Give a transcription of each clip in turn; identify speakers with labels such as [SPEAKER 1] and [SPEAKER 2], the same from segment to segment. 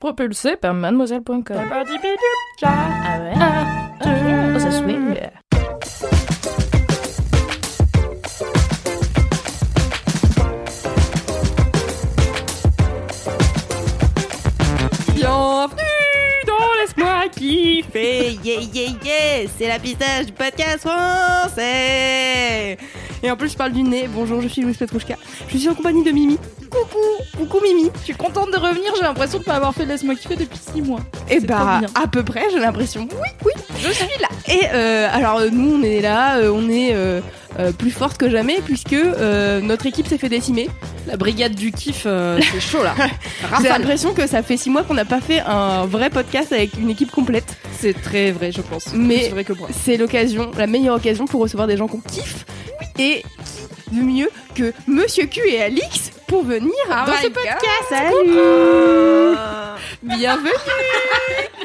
[SPEAKER 1] Propulsé par mademoiselle.com. Ah ouais? Oh, ça swing.
[SPEAKER 2] Bienvenue dans Laisse-moi kiffer Yeah yeah yeah C'est la pistache du podcast français Et en plus je parle du nez. Bonjour, je suis Louise Petrouchka. Je suis en compagnie de Mimi. Coucou Coucou Mimi
[SPEAKER 1] Je suis contente de revenir, j'ai l'impression de pas avoir fait Laisse-moi kiffer depuis 6 mois.
[SPEAKER 2] Et
[SPEAKER 1] C'est
[SPEAKER 2] bah à peu près j'ai l'impression. Oui oui je suis là Et euh, alors euh, nous on est là, euh, on est euh, euh, plus forte que jamais puisque notre équipe s'est fait décimer.
[SPEAKER 1] La brigade du kiff, c'est chaud là.
[SPEAKER 2] J'ai l'impression que ça fait 6 mois qu'on n'a pas fait un vrai podcast avec une équipe complète.
[SPEAKER 1] C'est très vrai, je pense.
[SPEAKER 2] Mais-
[SPEAKER 1] c'est
[SPEAKER 2] l'occasion, la meilleure occasion pour recevoir des gens qu'on kiffe. Et qui de mieux que Monsieur Q et Alix pour venir dans
[SPEAKER 1] my
[SPEAKER 2] ce podcast. Salut Bienvenue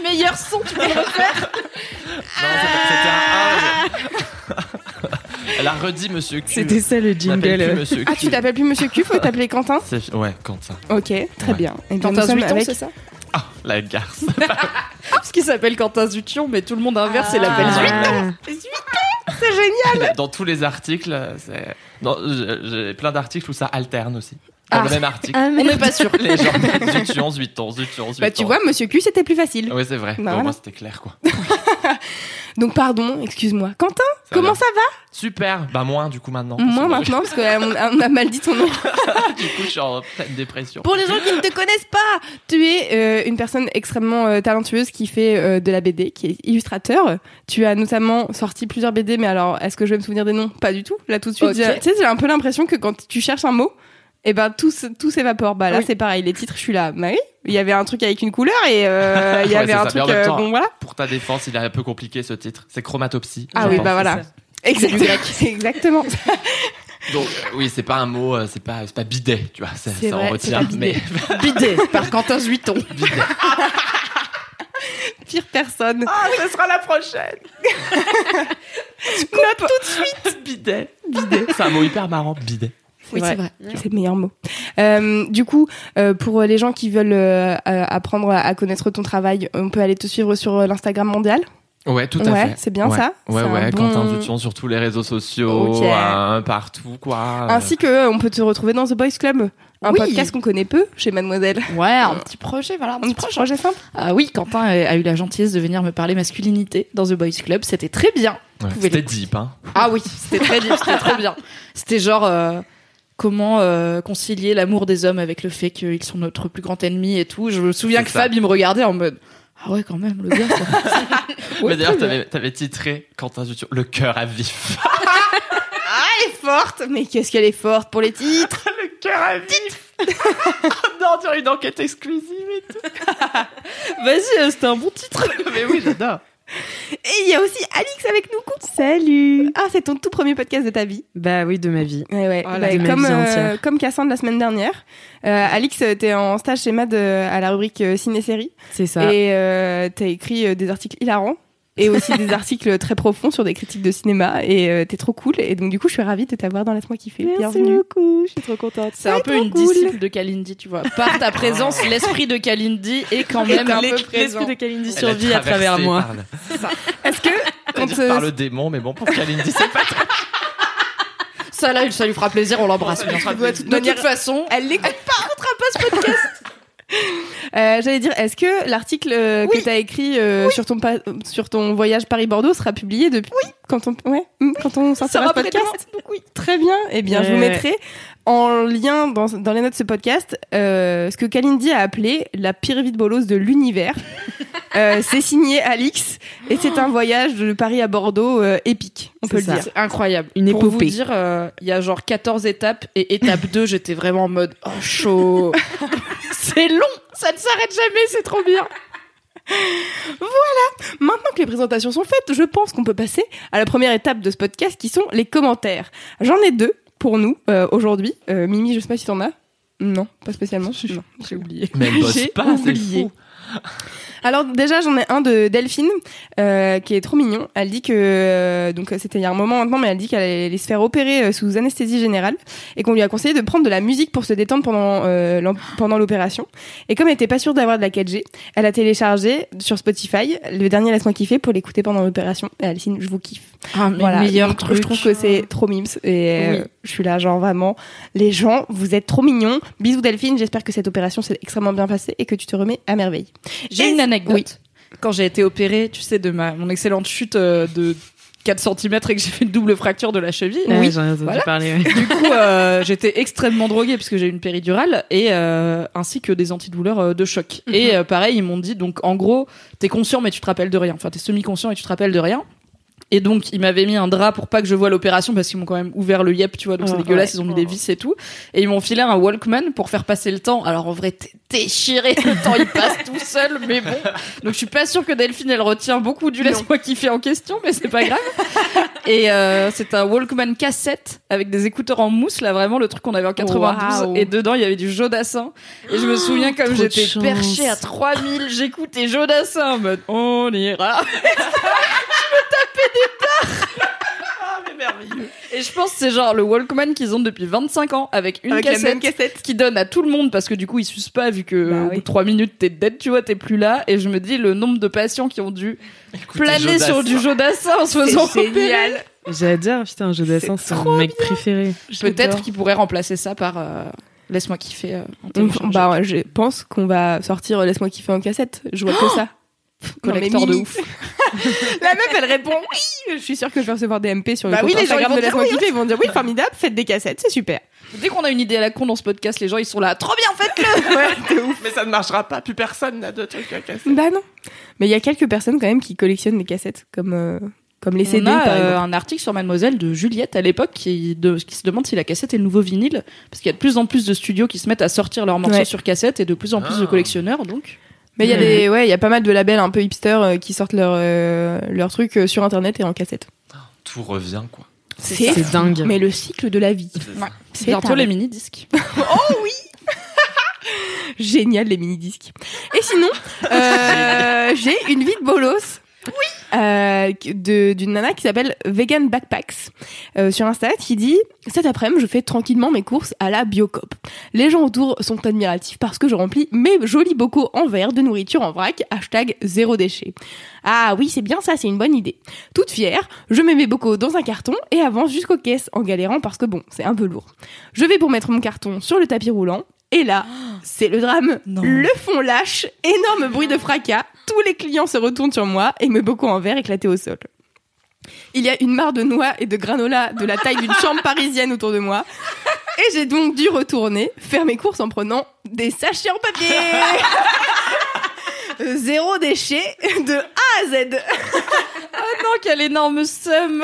[SPEAKER 1] Meilleur son, tu peux le refaire
[SPEAKER 3] Non, c'était un A. Elle a redit Monsieur Q.
[SPEAKER 1] C'était ça le
[SPEAKER 3] plus
[SPEAKER 1] jingle.
[SPEAKER 3] Monsieur Q.
[SPEAKER 2] Ah, tu t'appelles plus Monsieur Q, faut t'appeler Quentin
[SPEAKER 3] Ouais, Quentin.
[SPEAKER 2] Ok, très
[SPEAKER 3] Ouais.
[SPEAKER 2] bien. Et
[SPEAKER 1] Quentin Zuiton,
[SPEAKER 2] avec-
[SPEAKER 1] c'est ça
[SPEAKER 3] Ah, la garce.
[SPEAKER 1] Parce qu'il s'appelle Quentin Zution, mais tout le monde inverse et l'appelle
[SPEAKER 2] Ah.
[SPEAKER 1] Zuiton.
[SPEAKER 2] C'est génial
[SPEAKER 3] Dans tous les articles, c'est. J'ai plein d'articles où ça alterne aussi. Dans
[SPEAKER 2] Ah.
[SPEAKER 3] le même article.
[SPEAKER 1] On n'est pas sûr.
[SPEAKER 3] Les gens mettent Zution, Zuiton, Zuiton, Zuiton.
[SPEAKER 2] Bah, tu vois, Monsieur Q, c'était plus facile.
[SPEAKER 3] Oui, c'est vrai.
[SPEAKER 2] Bah,
[SPEAKER 3] Au
[SPEAKER 2] voilà.
[SPEAKER 3] moins, c'était clair, quoi.
[SPEAKER 2] Donc, pardon, excuse-moi. Quentin,
[SPEAKER 3] Ça
[SPEAKER 2] comment
[SPEAKER 3] va
[SPEAKER 2] ça va?
[SPEAKER 3] Super. Bah, moins, du coup, maintenant.
[SPEAKER 2] Moi,
[SPEAKER 3] Parce que
[SPEAKER 2] maintenant, parce qu'on a mal dit ton nom.
[SPEAKER 3] Du coup, je suis en pleine dépression.
[SPEAKER 2] Pour les gens qui ne te connaissent pas, tu es euh, une personne extrêmement euh, talentueuse qui fait euh, de la BD, qui est illustrateur. Tu as notamment sorti plusieurs BD, mais alors, est-ce que je vais me souvenir des noms? Pas du tout. Là, tout de suite, tu sais, j'ai un peu l'impression que quand tu cherches un mot, et ben tout, s- tout s'évapore. Bah là,
[SPEAKER 1] Oui.
[SPEAKER 2] c'est pareil. Les titres, je suis là. Bah oui, il y avait un truc avec une couleur et euh, il y avait un
[SPEAKER 3] ça. Mais
[SPEAKER 2] truc. euh,
[SPEAKER 3] temps,
[SPEAKER 2] bon, voilà.
[SPEAKER 3] Pour ta défense, il est un peu compliqué ce titre. C'est chromatopsie.
[SPEAKER 2] Ah oui,
[SPEAKER 3] pense.
[SPEAKER 2] bah voilà. Exactement. Exactement.
[SPEAKER 3] Donc, euh, oui, c'est pas un mot, euh, c'est pas, c'est pas bidet, tu vois. Ça,
[SPEAKER 2] vrai,
[SPEAKER 3] on retient.
[SPEAKER 2] bidet.
[SPEAKER 3] Mais
[SPEAKER 1] Bidé par Quentin Zuiton.
[SPEAKER 3] bidet.
[SPEAKER 2] Pire personne.
[SPEAKER 3] Ah, ce sera la prochaine.
[SPEAKER 2] Note tout de suite.
[SPEAKER 3] bidet. Bidet. C'est un mot hyper marrant, bidet.
[SPEAKER 2] Oui, c'est vrai. C'est le meilleur mot. Euh, du coup, euh, pour les gens qui veulent euh, apprendre à connaître ton travail, on peut aller te suivre sur l'Instagram mondial?
[SPEAKER 3] Ouais, tout à
[SPEAKER 2] Ouais,
[SPEAKER 3] fait.
[SPEAKER 2] c'est bien
[SPEAKER 3] Ouais.
[SPEAKER 2] ça?
[SPEAKER 3] Ouais, ouais,
[SPEAKER 2] bon-
[SPEAKER 3] Quentin Zution sur tous les réseaux sociaux, hein, partout, quoi.
[SPEAKER 2] Ainsi que on peut te retrouver dans The Boys Club, un
[SPEAKER 1] Oui.
[SPEAKER 2] podcast qu'on connaît peu chez Mademoiselle.
[SPEAKER 1] Ouais, un petit projet, voilà, un
[SPEAKER 2] Un
[SPEAKER 1] petit
[SPEAKER 2] petit
[SPEAKER 1] projet.
[SPEAKER 2] simple.
[SPEAKER 1] Ah oui, Quentin a eu la gentillesse de venir me parler masculinité dans The Boys Club. C'était très bien.
[SPEAKER 3] C'était deep, hein.
[SPEAKER 1] Ah oui, c'était très bien, c'était très bien. C'était genre euh, comment euh, concilier l'amour des hommes avec le fait qu'ils sont notre plus grand ennemi et tout. Je me souviens que
[SPEAKER 3] ça.
[SPEAKER 1] Fab il me regardait en mode ah ouais quand même le gars. Ouais,
[SPEAKER 3] Mais d'ailleurs, t'avais, t'avais titré Quentin Zution, le cœur à vif.
[SPEAKER 2] Ah, elle est forte Mais qu'est-ce qu'elle est forte pour les titres
[SPEAKER 3] le cœur à vif. non, tu as une enquête exclusive et tout.
[SPEAKER 1] Vas-y, euh, c'était un bon titre.
[SPEAKER 3] Mais oui, j'adore.
[SPEAKER 2] Et il y a aussi Alix avec nous. Coucou. Salut Ah, c'est ton tout premier podcast de ta vie.
[SPEAKER 4] Bah oui, de ma vie.
[SPEAKER 2] Ouais, ouais.
[SPEAKER 4] Oh
[SPEAKER 2] Bah,
[SPEAKER 4] de ma
[SPEAKER 2] comme,
[SPEAKER 4] vie
[SPEAKER 2] euh, comme Cassandre la semaine dernière. Euh, Alix, euh, t'es en stage chez Mad à la rubrique ciné-série.
[SPEAKER 4] C'est ça.
[SPEAKER 2] Et euh, t'as écrit des articles hilarants et aussi des articles très profonds sur des critiques de cinéma. Et euh, t'es trop cool. Et donc, du coup, je suis ravie de t'avoir dans Laisse-moi kiffer. Bienvenue.
[SPEAKER 4] beaucoup, je suis trop contente.
[SPEAKER 1] C'est un peu une disciple de Kalindi, tu vois. Par ta présence, l'esprit de Kalindi est quand même un peu présent.
[SPEAKER 4] L'esprit de Kalindi survit à travers moi.
[SPEAKER 3] par le-
[SPEAKER 2] Est-ce que
[SPEAKER 3] Quand
[SPEAKER 2] euh,
[SPEAKER 3] par le démon, mais bon, pour Kalindi, c'est pas très...
[SPEAKER 1] Ça là, ça lui fera plaisir, on l'embrasse. bien sûr.
[SPEAKER 2] de toute manière-
[SPEAKER 1] façon,
[SPEAKER 2] elle l'écoute pas, écoutera pas ce podcast. Euh, J'allais dire, est-ce que l'article euh, que
[SPEAKER 1] Oui.
[SPEAKER 2] tu as écrit euh, sur, ton pa- sur ton voyage Paris-Bordeaux sera publié depuis quand on, ouais, hum, quand on sortira ce
[SPEAKER 1] sera
[SPEAKER 2] podcast Oui, très bien. Eh bien, je vous
[SPEAKER 4] Ouais.
[SPEAKER 2] mettrai en lien dans, dans les notes de ce podcast euh, ce que Kalindi a appelé la pire vie de bolos de l'univers. Euh, c'est signé Alix et c'est un voyage de Paris à Bordeaux euh, épique, on peut le dire.
[SPEAKER 1] C'est incroyable.
[SPEAKER 4] Une
[SPEAKER 1] Pour vous
[SPEAKER 4] épopée.
[SPEAKER 1] dire, euh, il y a genre 14 étapes et étape 2, j'étais vraiment en mode oh chaud. c'est long, ça ne s'arrête jamais, c'est trop bien.
[SPEAKER 2] Maintenant que les présentations sont faites, je pense qu'on peut passer à la première étape de ce podcast qui sont les commentaires. J'en ai deux pour nous euh, aujourd'hui. Euh, Mimi, je sais pas si t'en as. Non, pas spécialement. Non, j'ai oublié.
[SPEAKER 3] Mais elle bosse pas, c'est
[SPEAKER 2] oublié.
[SPEAKER 3] fou.
[SPEAKER 2] Alors déjà j'en ai un de Delphine euh, qui est trop mignon. Elle dit que euh, donc c'était il y a un moment maintenant, mais elle dit qu'elle allait se faire opérer euh, sous anesthésie générale et qu'on lui a conseillé de prendre de la musique pour se détendre pendant euh, pendant l'opération. Et comme elle était pas sûre d'avoir de la 4G, elle a téléchargé sur Spotify le dernier laisse-moi kiffer pour l'écouter pendant l'opération. Et elle signe je vous kiffe.
[SPEAKER 1] Ah, mais
[SPEAKER 2] Voilà,
[SPEAKER 1] meilleur truc.
[SPEAKER 2] Je trouve que c'est trop mimes et euh,
[SPEAKER 1] Oui.
[SPEAKER 2] je suis là genre vraiment les gens vous êtes trop mignons. Bisous Delphine, j'espère que cette opération s'est extrêmement bien passée et que tu te remets à merveille.
[SPEAKER 1] J'ai une anecdote.
[SPEAKER 2] oui.
[SPEAKER 1] Quand j'ai été opérée, tu sais, de ma, mon excellente chute euh, de 4 cm et que j'ai fait une double fracture de la cheville.
[SPEAKER 4] Ouais, j'en ai entendu
[SPEAKER 1] voilà.
[SPEAKER 4] parler. ouais.
[SPEAKER 1] Du coup, euh, j'étais extrêmement droguée puisque j'ai eu une péridurale et euh, ainsi que des antidouleurs euh, de choc. Et euh, pareil, ils m'ont dit donc en gros, t'es conscient mais tu te rappelles de rien. Enfin, t'es semi-conscient et tu te rappelles de rien. Et donc, ils m'avaient mis un drap pour pas que je voie l'opération parce qu'ils m'ont quand même ouvert le yep, tu vois, donc c'est
[SPEAKER 4] Oh,
[SPEAKER 1] dégueulasse.
[SPEAKER 2] ouais.
[SPEAKER 1] Ils ont mis des vis et tout. Et ils m'ont filé un Walkman pour faire passer le temps. Alors en vrai, t'es déchiré, le temps il passe tout seul, mais bon. Donc je suis pas sûre que Delphine elle retient beaucoup du laisse-moi kiffer en question, mais c'est pas grave. Et euh, c'est un Walkman cassette avec des écouteurs en mousse, là vraiment le truc qu'on avait en 92.
[SPEAKER 2] Waouh.
[SPEAKER 1] Et dedans il y avait du Jodassin. Et je me souviens comme j'étais perchée à 3000, j'écoutais Jodassin en mode on ira. Et je pense que c'est genre le Walkman qu'ils ont depuis 25 ans avec une
[SPEAKER 2] Avec la
[SPEAKER 1] cassette
[SPEAKER 2] même cassette.
[SPEAKER 1] qui donne à tout le monde parce que du coup ils sucent pas vu que
[SPEAKER 2] Bah
[SPEAKER 1] au
[SPEAKER 2] oui.
[SPEAKER 1] bout de 3 minutes t'es dead tu vois t'es plus là et je me dis le nombre de patients qui ont dû planer
[SPEAKER 3] Jodassin.
[SPEAKER 1] sur du Jodassin en se faisant
[SPEAKER 2] génial.
[SPEAKER 4] J'adore, putain, un jeu d'assin, c'est mon mec préféré.
[SPEAKER 1] peut-être qu'ils pourraient remplacer ça par euh, laisse-moi kiffer euh, en.
[SPEAKER 2] Bah, ouais, je pense qu'on va sortir euh, Laisse-moi kiffer en cassette. Je vois que ça. Non,
[SPEAKER 1] collector de ouf
[SPEAKER 2] La meuf, elle répond oui. Je suis sûre que je vais recevoir des MP sur le
[SPEAKER 1] Bah
[SPEAKER 2] compte
[SPEAKER 1] oui, les gens,
[SPEAKER 2] Instagram
[SPEAKER 1] ils vont
[SPEAKER 2] de
[SPEAKER 1] dire
[SPEAKER 2] Laisse-moi
[SPEAKER 1] oui.
[SPEAKER 2] kiffer. Ils vont dire oui, formidable, faites des cassettes, c'est super.
[SPEAKER 1] dès qu'on a une idée à la con dans ce podcast les gens ils sont là trop bien faites-le
[SPEAKER 3] Mais ça ne marchera pas, plus personne n'a de trucs à casser.
[SPEAKER 2] Bah non. Mais il y a quelques personnes quand même qui collectionnent des cassettes, comme, euh, comme les
[SPEAKER 1] on
[SPEAKER 2] CD
[SPEAKER 1] a
[SPEAKER 2] par
[SPEAKER 1] euh, un article sur Mademoiselle de Juliette à l'époque qui, de- qui se demande si la cassette est le nouveau vinyle parce qu'il y a de plus en plus de studios qui se mettent à sortir leurs morceaux
[SPEAKER 2] Ouais.
[SPEAKER 1] sur cassette et de plus en plus de
[SPEAKER 3] Ah.
[SPEAKER 1] collectionneurs donc
[SPEAKER 2] Mais il y a
[SPEAKER 4] Ouais.
[SPEAKER 2] des, ouais, il y a pas mal de labels un peu hipster euh, qui sortent leurs euh, leurs trucs euh, sur internet et en cassette.
[SPEAKER 3] Tout revient, quoi.
[SPEAKER 2] C'est
[SPEAKER 4] C'est dingue.
[SPEAKER 2] Mais le cycle de la vie. C'est
[SPEAKER 1] bientôt
[SPEAKER 2] taré.
[SPEAKER 1] les mini disques
[SPEAKER 2] Génial les mini disques. Et sinon, euh, j'ai une vie de bolos. Oui. Euh, d'une nana qui s'appelle Vegan Backpacks euh, sur Insta qui dit cet après-midi je fais tranquillement mes courses à la Biocop. Les gens autour sont admiratifs parce que je remplis mes jolis bocaux en verre de nourriture en vrac hashtag zéro déchet. Ah oui c'est bien ça c'est une bonne idée. Toute fière je mets mes bocaux dans un carton et avance jusqu'aux caisses en galérant parce que bon c'est un peu lourd. Je vais pour mettre mon carton sur le tapis roulant et là c'est le drame.
[SPEAKER 1] Non.
[SPEAKER 2] Le fond lâche, énorme bruit de fracas. Tous les clients se retournent sur moi et me bocaux en verre éclatés au sol. Il y a une mare de noix et de granola de la taille d'une chambre parisienne autour de moi. Et j'ai donc dû retourner faire mes courses en prenant des sachets en papier. Euh, Zéro déchet de A à Z.
[SPEAKER 1] non quel énorme somme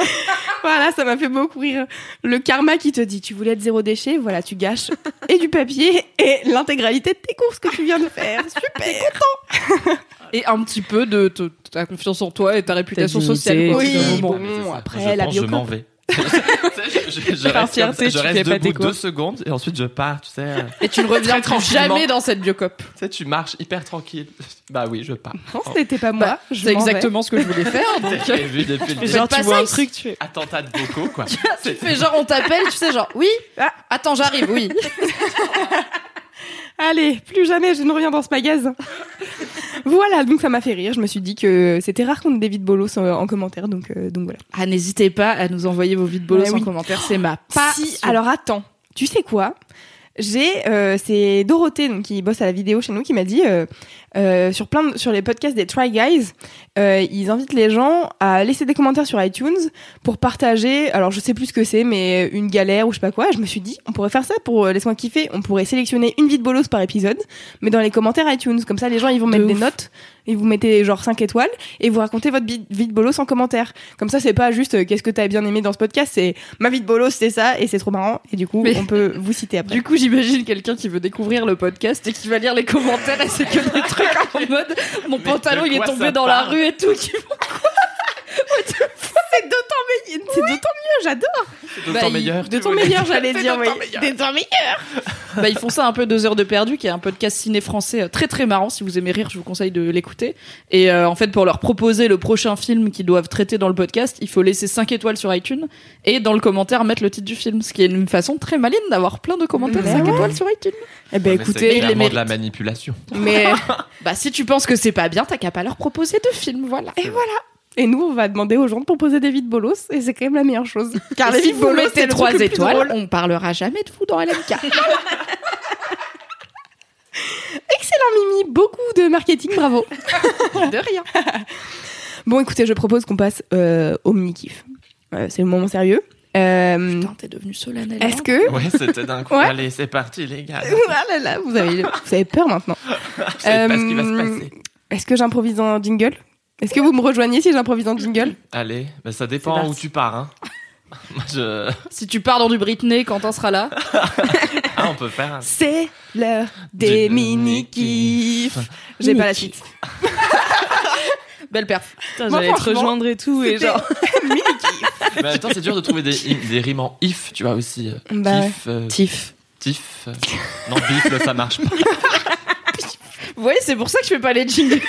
[SPEAKER 2] Voilà, ça m'a fait beaucoup rire. Le karma qui te dit, tu voulais être zéro déchet, voilà, tu gâches et du papier et l'intégralité de tes courses que tu viens de faire. Super.
[SPEAKER 1] et un petit peu de, de- ta confiance en toi et ta réputation sociale
[SPEAKER 2] Oui, bon. Après,
[SPEAKER 3] je
[SPEAKER 2] la
[SPEAKER 3] pense, je m'en vais. Je, je- je reste,
[SPEAKER 4] fierté,
[SPEAKER 3] ça, je reste
[SPEAKER 4] fais pas tes
[SPEAKER 3] debout deux secondes et ensuite je pars, tu sais.
[SPEAKER 1] et tu ne reviens jamais dans cette biocop
[SPEAKER 3] Tu sais, tu marches hyper tranquille. Bah oui, je pars.
[SPEAKER 2] Non, ce n'était pas moi.
[SPEAKER 1] Bah,
[SPEAKER 2] je
[SPEAKER 1] c'est
[SPEAKER 2] vais.
[SPEAKER 1] exactement ce que je voulais faire donc
[SPEAKER 3] vu depuis le
[SPEAKER 1] fais
[SPEAKER 3] début.
[SPEAKER 1] genre, tu vois un truc,
[SPEAKER 4] tu fais.
[SPEAKER 3] Attentat de bocaux, quoi.
[SPEAKER 1] tu fais genre on t'appelle tu sais genre oui
[SPEAKER 2] Ah.
[SPEAKER 1] attends j'arrive oui
[SPEAKER 2] Allez, plus jamais je ne reviens dans ce magasin. voilà, donc ça m'a fait rire. Je me suis dit que c'était rare qu'on ait des vides bolos en, en commentaire, donc, euh, donc voilà.
[SPEAKER 1] ah n'hésitez pas à nous envoyer vos vides bolos
[SPEAKER 2] Ouais,
[SPEAKER 1] en
[SPEAKER 2] oui.
[SPEAKER 1] commentaire c'est ma
[SPEAKER 2] Pas.
[SPEAKER 1] passion.
[SPEAKER 2] Alors attends, tu sais quoi? J'ai, euh, c'est Dorothée donc qui bosse à la vidéo chez nous qui m'a dit euh, euh, sur plein de- sur les podcasts des Try Guys, euh, ils invitent les gens à laisser des commentaires sur iTunes pour partager. Alors je sais plus ce que c'est, mais une galère ou je sais pas quoi. Je me suis dit, on pourrait faire ça pour euh, laisse-moi kiffer. On pourrait sélectionner une vie de bolos par épisode, mais dans les commentaires iTunes. Comme ça, les gens ils vont
[SPEAKER 1] De
[SPEAKER 2] mettre des notes et vous mettez genre 5 étoiles et vous racontez votre vie de bolos en commentaire. Comme ça, c'est pas juste euh, qu'est-ce que t'as bien aimé dans ce podcast, c'est ma vie de bolos, c'est ça et c'est trop marrant. Et du coup,
[SPEAKER 1] Mais-
[SPEAKER 2] on peut vous citer après.
[SPEAKER 1] Du coup, j'imagine quelqu'un qui veut découvrir le podcast et qui va lire les commentaires et c'est que des trucs en mode mon pantalon il est tombé dans la rue et tout. qui-
[SPEAKER 2] c'est d'autant meilleur, c'est d'autant mieux, j'adore.
[SPEAKER 3] De
[SPEAKER 1] Bah,
[SPEAKER 3] meilleur. Voulais
[SPEAKER 2] meilleur, j'allais dire,
[SPEAKER 3] de
[SPEAKER 2] oui.
[SPEAKER 3] meilleur.
[SPEAKER 1] Bah, ils font ça un peu deux heures de perdu, qui est un podcast ciné français euh, très très marrant. Si vous aimez rire, je vous conseille de l'écouter. Et euh, en fait, pour leur proposer le prochain film qu'ils doivent traiter dans le podcast, il faut laisser 5 étoiles sur iTunes et dans le commentaire mettre le titre du film, ce qui est une façon très maligne d'avoir plein de commentaires
[SPEAKER 2] Mais
[SPEAKER 1] 5
[SPEAKER 2] ouais.
[SPEAKER 1] étoiles sur iTunes.
[SPEAKER 2] Eh ben écoutez,
[SPEAKER 3] c'est
[SPEAKER 1] il les
[SPEAKER 3] de la manipulation.
[SPEAKER 2] mais
[SPEAKER 1] Bah, si tu penses que c'est pas bien, t'as qu'à pas leur proposer de film, voilà.
[SPEAKER 2] et voilà. Et nous, on va demander aux gens de proposer des vies de bolos, et c'est quand même la meilleure chose. Car les
[SPEAKER 1] si vous
[SPEAKER 2] bolos,
[SPEAKER 1] mettez
[SPEAKER 2] c'est le
[SPEAKER 1] 3
[SPEAKER 2] truc le plus
[SPEAKER 1] étoiles,
[SPEAKER 2] drôle.
[SPEAKER 1] on parlera jamais de vous dans LMK.
[SPEAKER 2] Excellent, Mimi. Beaucoup de marketing, bravo.
[SPEAKER 1] de rien.
[SPEAKER 2] Bon, écoutez, je propose qu'on passe euh, au mini-kiff. Euh, c'est le moment sérieux. Euh,
[SPEAKER 1] Putain, t'es devenu solennel.
[SPEAKER 2] Est-ce que...
[SPEAKER 3] Ouais, c'était d'un coup.
[SPEAKER 2] Ouais.
[SPEAKER 3] Allez, c'est parti, les gars.
[SPEAKER 2] Ah là là, vous avez, vous avez peur maintenant.
[SPEAKER 3] Vous savez pas ce qui va se
[SPEAKER 2] Euh,
[SPEAKER 3] passer.
[SPEAKER 2] Est-ce que j'improvise un jingle? Est-ce que vous me rejoignez si j'improvise un jingle?
[SPEAKER 3] Allez, bah, ça dépend où tu pars. Hein. Moi, je...
[SPEAKER 1] Si tu pars dans du Britney, Quentin sera là.
[SPEAKER 3] Ah, on peut faire un...
[SPEAKER 2] C'est l'heure des
[SPEAKER 3] Du
[SPEAKER 2] mini-kiffs. J'ai pas la suite.
[SPEAKER 1] Belle perf.
[SPEAKER 4] J'allais te rejoindre et tout, et genre.
[SPEAKER 2] mini-kiff.
[SPEAKER 3] Mais temps, c'est dur de trouver des, des rimes en if, tu vois aussi. euh,
[SPEAKER 2] Bah.
[SPEAKER 3] Kiff, euh,
[SPEAKER 1] Tiff.
[SPEAKER 3] tif. euh, Non, bifle, ça marche pas.
[SPEAKER 1] Vous voyez, c'est pour ça que je fais pas les jingles.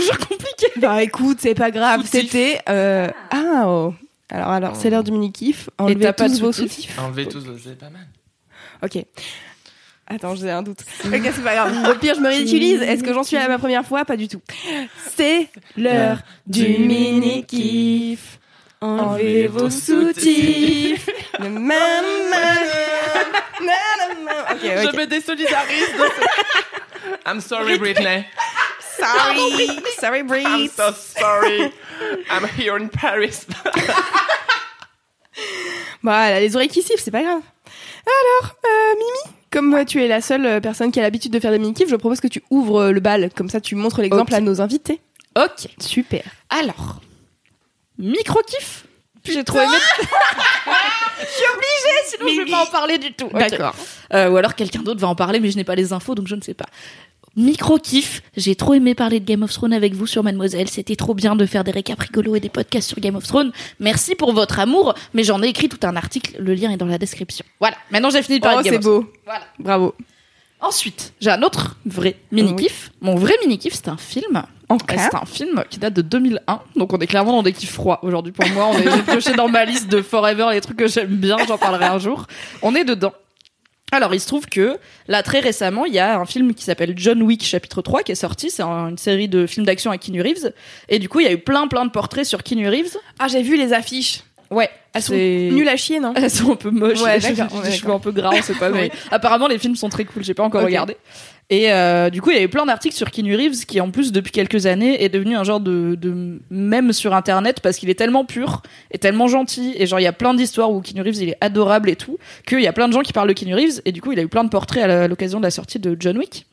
[SPEAKER 1] C'est toujours compliqué.
[SPEAKER 2] Bah écoute, c'est pas grave.
[SPEAKER 1] Soutif.
[SPEAKER 2] C'était... Euh... Ah oh. Alors, alors, c'est l'heure du mini-kiff. Enlevez
[SPEAKER 1] pas
[SPEAKER 2] tous
[SPEAKER 1] de
[SPEAKER 2] vos
[SPEAKER 1] soutif
[SPEAKER 2] soutifs.
[SPEAKER 3] Enlever tous, c'est pas mal.
[SPEAKER 2] Ok. Attends, j'ai un doute. Ok, c'est pas grave. Au pire, je me réutilise. Est-ce que j'en suis à ma première fois? Pas du tout. C'est l'heure du mini-kiff. Enlevez vos soutifs. Nanana, nanana. Ok, ok.
[SPEAKER 3] Je me désolidarise de ce... I'm sorry, Britney.
[SPEAKER 2] Sorry. Sorry,
[SPEAKER 3] I'm
[SPEAKER 2] Breeze.
[SPEAKER 3] so sorry. I'm here in Paris.
[SPEAKER 2] Voilà, les oreilles qui sifflent, c'est pas grave. Alors, euh, Mimi, comme euh, tu es la seule euh, personne qui a l'habitude de faire des mini-kiffs, je propose que tu ouvres euh, le bal. Comme ça, tu montres l'exemple
[SPEAKER 1] Ok.
[SPEAKER 2] à nos invités.
[SPEAKER 1] Ok.
[SPEAKER 2] Super.
[SPEAKER 1] Alors, micro-kiff. J'ai trop aimé. je suis obligée, sinon je vais pas en parler du tout. Ok.
[SPEAKER 2] D'accord.
[SPEAKER 1] Euh, ou alors quelqu'un d'autre va en parler, mais je n'ai pas les infos, donc je ne sais pas. Micro kiff, j'ai trop aimé parler de Game of Thrones avec vous sur Mademoiselle. C'était trop bien de faire des récaps rigolos et des podcasts sur Game of Thrones. Merci pour votre amour, mais j'en ai écrit tout un article. Le lien est dans la description. Voilà. Maintenant j'ai fini de parler
[SPEAKER 2] Oh,
[SPEAKER 1] de Game
[SPEAKER 2] c'est
[SPEAKER 1] of Thrones.
[SPEAKER 2] beau.
[SPEAKER 1] Voilà.
[SPEAKER 2] Bravo.
[SPEAKER 1] Ensuite, j'ai un autre vrai mini kiff. Mon vrai mini kiff, c'est un film.
[SPEAKER 2] Ok.
[SPEAKER 1] Euh, C'est un film qui date de 2001, donc on est clairement dans des kiffs froids aujourd'hui pour moi. On est- J'ai pioché dans ma liste de Forever les trucs que j'aime bien, j'en parlerai un jour. On est dedans. Alors, il se trouve que là, très récemment, il y a un film qui s'appelle John Wick chapitre 3 qui est sorti. C'est un- une série de films d'action avec Keanu Reeves. Et du coup, il y a eu plein, plein de portraits sur Keanu Reeves.
[SPEAKER 2] Ah, j'ai vu les affiches.
[SPEAKER 1] Ouais.
[SPEAKER 2] Elles sont nulles à chier, non?
[SPEAKER 1] Elles sont un peu moches.
[SPEAKER 2] Ouais,
[SPEAKER 1] des cheveux un peu gras, on sait pas. Mais apparemment, les films sont très cool. J'ai pas encore regardé. Et euh, du coup, il y avait plein d'articles sur Keanu Reeves qui, en plus, depuis quelques années, est devenu un genre de, de mème sur Internet parce qu'il est tellement pur et tellement gentil. Et genre, il y a plein d'histoires où Keanu Reeves, il est adorable et tout, qu'il y a plein de gens qui parlent de Keanu Reeves. Et du coup, il a eu plein de portraits à l'occasion de la sortie de John Wick.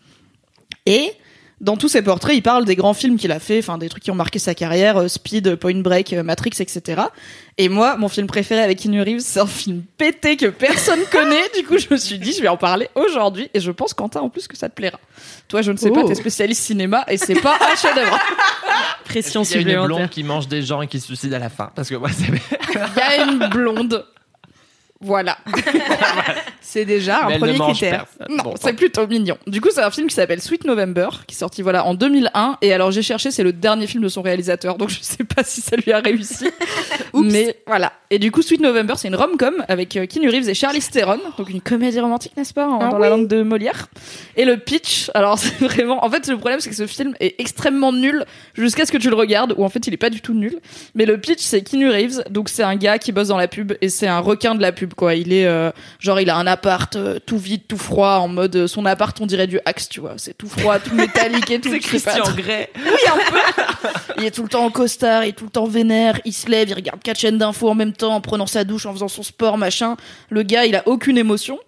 [SPEAKER 1] Et dans tous ces portraits, il parle des grands films qu'il a fait, enfin des trucs qui ont marqué sa carrière, euh, Speed, Point Break, euh, Matrix, etc. Et moi, mon film préféré avec Keanu Reeves, c'est un film pété que personne connaît. Du coup, je me suis dit, je vais en parler aujourd'hui. Et je pense, Quentin, en plus, que ça te plaira. Toi, je ne sais pas,
[SPEAKER 2] Oh.
[SPEAKER 1] t'es spécialiste cinéma et c'est pas un chef-d'œuvre.
[SPEAKER 4] Pression
[SPEAKER 3] Il y a une
[SPEAKER 4] supplémentaire.
[SPEAKER 3] blonde qui mange des gens et qui se suicide à la fin? Parce que moi, c'est.
[SPEAKER 1] Il y a une blonde. Voilà.
[SPEAKER 2] C'est déjà un
[SPEAKER 3] Mais
[SPEAKER 2] premier
[SPEAKER 3] ne
[SPEAKER 2] critère.
[SPEAKER 1] Non,
[SPEAKER 3] Bon,
[SPEAKER 1] c'est plutôt mignon. Du coup, c'est un film qui s'appelle Sweet November, qui est sorti voilà en 2001. Et alors j'ai cherché, c'est le dernier film de son réalisateur, donc je sais pas si ça lui a réussi. Mais voilà. Et du coup, Sweet November, c'est une rom-com avec euh, Keanu Reeves et Charlize Theron, donc une comédie romantique, n'est-ce pas, en-
[SPEAKER 2] Ah
[SPEAKER 1] dans la langue de Molière. Et le pitch, alors c'est vraiment, en fait, le problème c'est que ce film est extrêmement nul jusqu'à ce que tu le regardes, où en fait il est pas du tout nul. Mais le pitch, c'est Keanu Reeves, donc c'est un gars qui bosse dans la pub et c'est un requin de la pub, quoi. Il est euh, genre, il a un appart euh, tout vide, tout froid, en mode euh, son appart, on dirait du Axe, tu vois. C'est tout froid, tout métallique et tout.
[SPEAKER 3] C'est
[SPEAKER 1] pas,
[SPEAKER 3] Christian Grey.
[SPEAKER 1] oui, un peu. Il est tout le temps en costard, il est tout le temps vénère, il se lève, il regarde quatre chaînes d'infos en même temps, en prenant sa douche, en faisant son sport, machin. Le gars, il a aucune émotion.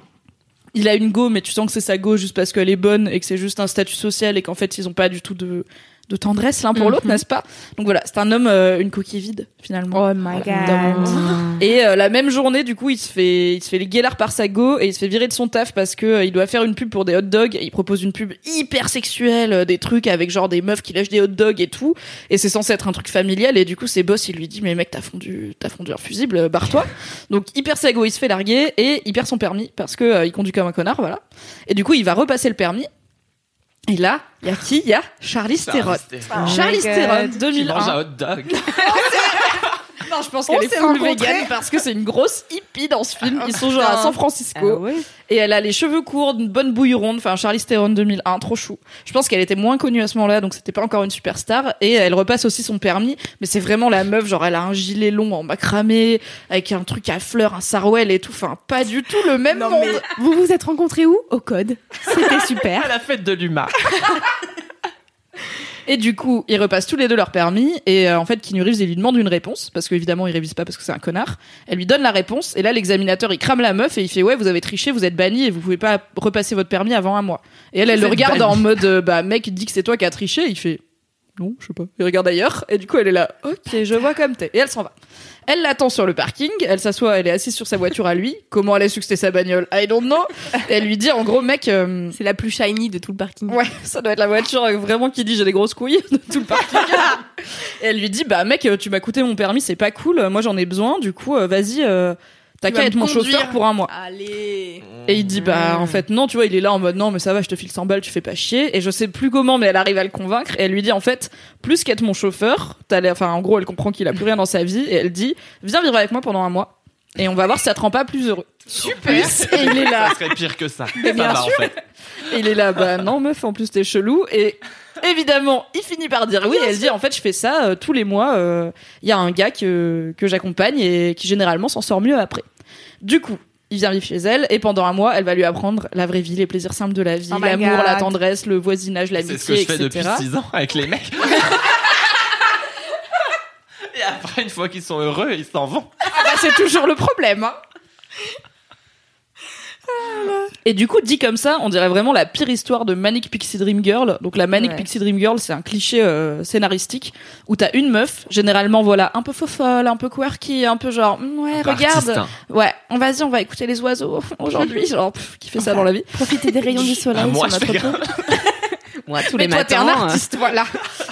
[SPEAKER 1] il a une go, mais tu sens que c'est sa go juste parce qu'elle est bonne et que c'est juste un statut social et qu'en fait ils ont pas du tout de de tendresse l'un pour l'autre, n'est-ce pas? Donc voilà, c'est un homme, euh, une coquille vide finalement.
[SPEAKER 2] Oh my
[SPEAKER 1] Et euh, la même journée, du coup, il se fait, il se fait les guélards par sa go et il se fait virer de son taf parce que euh, il doit faire une pub pour des hot dogs. Et il propose une pub hyper sexuelle, euh, des trucs avec genre des meufs qui lâchent des hot dogs et tout. Et c'est censé être un truc familial. Et du coup, ses boss, il lui dit mais mec, t'as fondu, t'as fondu un fusible, euh, barre-toi. Donc hyper sa go, il se fait larguer et il perd son permis parce que il conduit comme un connard, voilà. Et du coup, il va repasser le permis. Et là, il y a qui? Il y a Charlie Theron. Charlie
[SPEAKER 2] God.
[SPEAKER 1] Theron,
[SPEAKER 3] Qui
[SPEAKER 1] 2001.
[SPEAKER 3] mange un hot dog.
[SPEAKER 1] Non, je pense qu'elle est
[SPEAKER 2] s'est
[SPEAKER 1] full
[SPEAKER 2] rencontrés.
[SPEAKER 1] vegan parce que c'est une grosse hippie dans ce film. Ils sont genre à. San Francisco.
[SPEAKER 2] ouais.
[SPEAKER 1] Et elle a les cheveux courts, une bonne bouille ronde. Enfin, Charlie Theron 2001, trop chou. Je pense qu'elle était moins connue à ce moment-là, donc c'était pas encore une superstar. Et elle repasse aussi son permis. Mais c'est vraiment la meuf, genre elle a un gilet long en macramé, avec un truc à fleurs, un sarouel et tout. Enfin, pas du tout le même
[SPEAKER 2] Non,
[SPEAKER 1] monde.
[SPEAKER 2] mais vous vous êtes rencontrés où? Au code. C'était super.
[SPEAKER 3] À la fête de l'humain.
[SPEAKER 1] Et du coup, ils repassent tous les deux leur permis. Et euh, en fait, Keanu Reeves, il lui demande une réponse. Parce qu'évidemment, il révise pas parce que c'est un connard. Elle lui donne la réponse. Et là, l'examinateur, il crame la meuf et il fait Ouais, vous avez triché, vous êtes banni et vous pouvez pas repasser votre permis avant un mois. Et elle, elle le regarde
[SPEAKER 3] banni.
[SPEAKER 1] en mode euh, Bah, mec, dit que c'est toi qui as triché. Il fait Non, je sais pas. Il regarde ailleurs. Et du coup, elle est là Ok, je vois comme t'es. Et elle s'en va. Elle l'attend sur le parking, elle s'assoit, elle est assise sur sa voiture à lui. Comment elle a su que c'était sa bagnole? I don't know. Et elle lui dit en gros, mec, euh,
[SPEAKER 2] C'est la plus shiny de tout le parking.
[SPEAKER 1] Ouais, ça doit être la voiture euh, vraiment qui dit j'ai des grosses couilles de tout le parking. et elle lui dit bah mec, euh, tu m'as coûté mon permis, c'est pas cool. Moi j'en ai besoin. Du coup, euh, vas-y, euh, t'as qu'à être mon
[SPEAKER 2] conduire.
[SPEAKER 1] chauffeur pour un mois.
[SPEAKER 2] Allez.
[SPEAKER 1] Et il dit bah en fait non, tu vois, il est là en mode non mais ça va, je te file 100 balles, tu fais pas chier. Et je sais plus comment, mais elle arrive à le convaincre. Et elle lui dit en fait plus qu'être mon chauffeur, t'as l'air- enfin en gros elle comprend qu'il a plus rien dans sa vie et elle dit viens vivre avec moi pendant un mois. Et on va voir si ça te rend pas plus heureux. Super. Et il est là.
[SPEAKER 3] Ça serait pire que ça.
[SPEAKER 1] Mais
[SPEAKER 3] ça
[SPEAKER 1] bien
[SPEAKER 3] va,
[SPEAKER 1] sûr.
[SPEAKER 3] en fait.
[SPEAKER 1] Il est là, bah non meuf, en plus t'es chelou. Et évidemment, il finit par dire oui. Et elle dit en fait je fais ça euh, tous les mois. Il y a un gars que que j'accompagne et qui généralement s'en sort mieux après. Du coup. Il vient vivre chez elle et pendant un mois, elle va lui apprendre la vraie vie, les plaisirs simples de la vie,
[SPEAKER 2] Oh my
[SPEAKER 1] l'amour,
[SPEAKER 2] God.
[SPEAKER 1] la tendresse, le voisinage,
[SPEAKER 3] C'est ce que
[SPEAKER 1] l'amitié,
[SPEAKER 3] je fais
[SPEAKER 1] etc.
[SPEAKER 3] depuis 6 ans avec les mecs. Et après, une fois qu'ils sont heureux, ils s'en vont.
[SPEAKER 1] Ah bah, c'est toujours le problème. hein. Et du coup, dit comme ça, on dirait vraiment la pire histoire de Manic Pixie Dream Girl. Donc la Manic
[SPEAKER 2] Ouais.
[SPEAKER 1] Pixie Dream Girl, c'est un cliché euh, scénaristique où t'as une meuf, généralement voilà, un peu fofolle, un peu quirky, un peu genre mm, ouais,
[SPEAKER 3] peu
[SPEAKER 1] regarde,
[SPEAKER 3] artiste, hein.
[SPEAKER 1] ouais, on vas-y, on va écouter les oiseaux aujourd'hui, genre pff, qui fait ça dans la vie.
[SPEAKER 2] Profitez des rayons du soleil
[SPEAKER 3] Ah, moi,
[SPEAKER 2] sur
[SPEAKER 3] je
[SPEAKER 2] notre.
[SPEAKER 4] Moi, tous
[SPEAKER 1] Mais
[SPEAKER 4] les
[SPEAKER 1] toi, t'es un
[SPEAKER 4] matins.
[SPEAKER 1] artiste, voilà.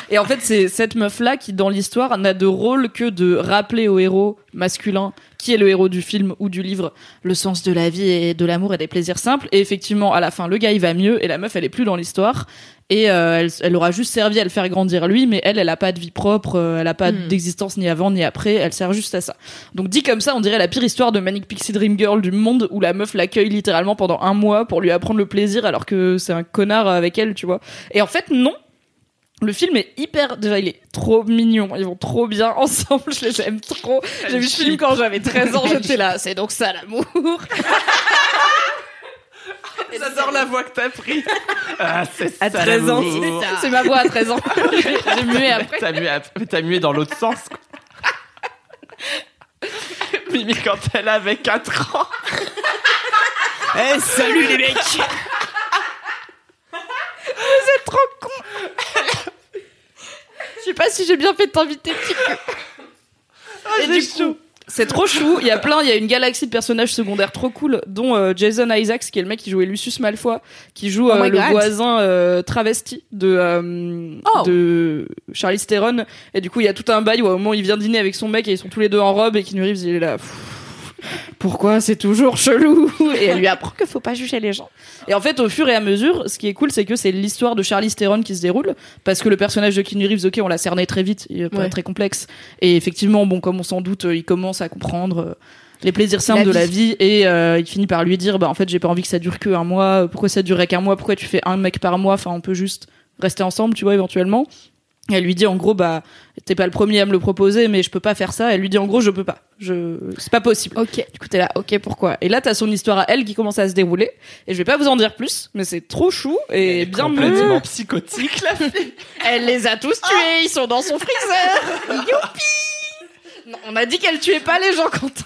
[SPEAKER 1] Et en fait, c'est cette meuf-là qui, dans l'histoire, n'a de rôle que de rappeler au héros masculin, qui est le héros du film ou du livre, le sens de la vie et de l'amour et des plaisirs simples. Et effectivement, à la fin, le gars, il va mieux et la meuf, elle est plus dans l'histoire. Et euh, elle, elle aura juste servi à le faire grandir lui, mais elle, elle a pas de vie propre, euh, elle a pas
[SPEAKER 2] Hmm.
[SPEAKER 1] d'existence ni avant ni après, elle sert juste à ça. Donc dit comme ça, on dirait la pire histoire de Manic Pixie Dream Girl du monde où la meuf l'accueille littéralement pendant un mois pour lui apprendre le plaisir alors que c'est un connard avec elle, tu vois. Et en fait, non. Le film est hyper, déjà il est trop mignon, ils vont trop bien ensemble, je les aime trop. J'ai vu ce film quand j'avais 13 ans, j'étais là, c'est donc ça l'amour.
[SPEAKER 3] J'adore la voix que t'as pris. Ah, c'est
[SPEAKER 4] À
[SPEAKER 3] ça,
[SPEAKER 4] 13 ans.
[SPEAKER 1] C'est ma voix à 13 ans. J'ai mué après.
[SPEAKER 3] T'as mué, t'as mué dans l'autre sens. quoi. Mimi, quand elle avait 4 ans.
[SPEAKER 4] Eh, salut les mecs
[SPEAKER 1] C'est trop con. Je sais pas si j'ai bien fait de t'inviter, cul. Et du coup, c'est trop chou. Il y a plein, il y a une galaxie de personnages secondaires trop cool, dont euh, Jason Isaacs, qui est le mec qui jouait Lucius Malfoy, qui joue
[SPEAKER 2] Oh
[SPEAKER 1] euh,
[SPEAKER 2] my
[SPEAKER 1] le
[SPEAKER 2] God.
[SPEAKER 1] voisin euh, travesti de euh,
[SPEAKER 2] Oh.
[SPEAKER 1] de Charlie Theron. Et du coup, il y a tout un bail où au moment où il vient dîner avec son mec et ils sont tous les deux en robe et Keanu Reeves il est là. Pff, Pourquoi c'est toujours chelou Et elle lui apprend qu'il faut pas juger les gens. Et en fait, au fur et à mesure, ce qui est cool, c'est que c'est l'histoire de Charlie Theron qui se déroule, parce que le personnage de Keanu Reeves, ok, on l'a cerné très vite, il est pas
[SPEAKER 2] Ouais.
[SPEAKER 1] très complexe. Et effectivement, bon, comme on s'en doute, euh, il commence à comprendre euh, les plaisirs simples
[SPEAKER 2] La
[SPEAKER 1] de
[SPEAKER 2] vie.
[SPEAKER 1] la vie, et euh, il finit par lui dire, bah en fait, j'ai pas envie que ça dure que un mois. Pourquoi ça durerait qu'un mois Pourquoi tu fais un mec par mois Enfin, on peut juste rester ensemble, tu vois, éventuellement. Elle lui dit en gros bah t'es pas le premier à me le proposer mais je peux pas faire ça. Elle lui dit en gros je peux pas. Je c'est pas possible.
[SPEAKER 2] Ok.
[SPEAKER 1] Du coup, t'es là, ok, pourquoi? Et là, t'as son histoire à elle qui commence à se dérouler. Et je vais pas vous en dire plus, mais c'est trop chou et
[SPEAKER 3] Elle est
[SPEAKER 1] bien
[SPEAKER 3] complètement
[SPEAKER 1] mieux.
[SPEAKER 3] psychotique, la fille.
[SPEAKER 1] Elle les a tous tués, ils sont dans son freezer. Youpi Non, On a dit qu'elle tuait pas les gens, Quentin.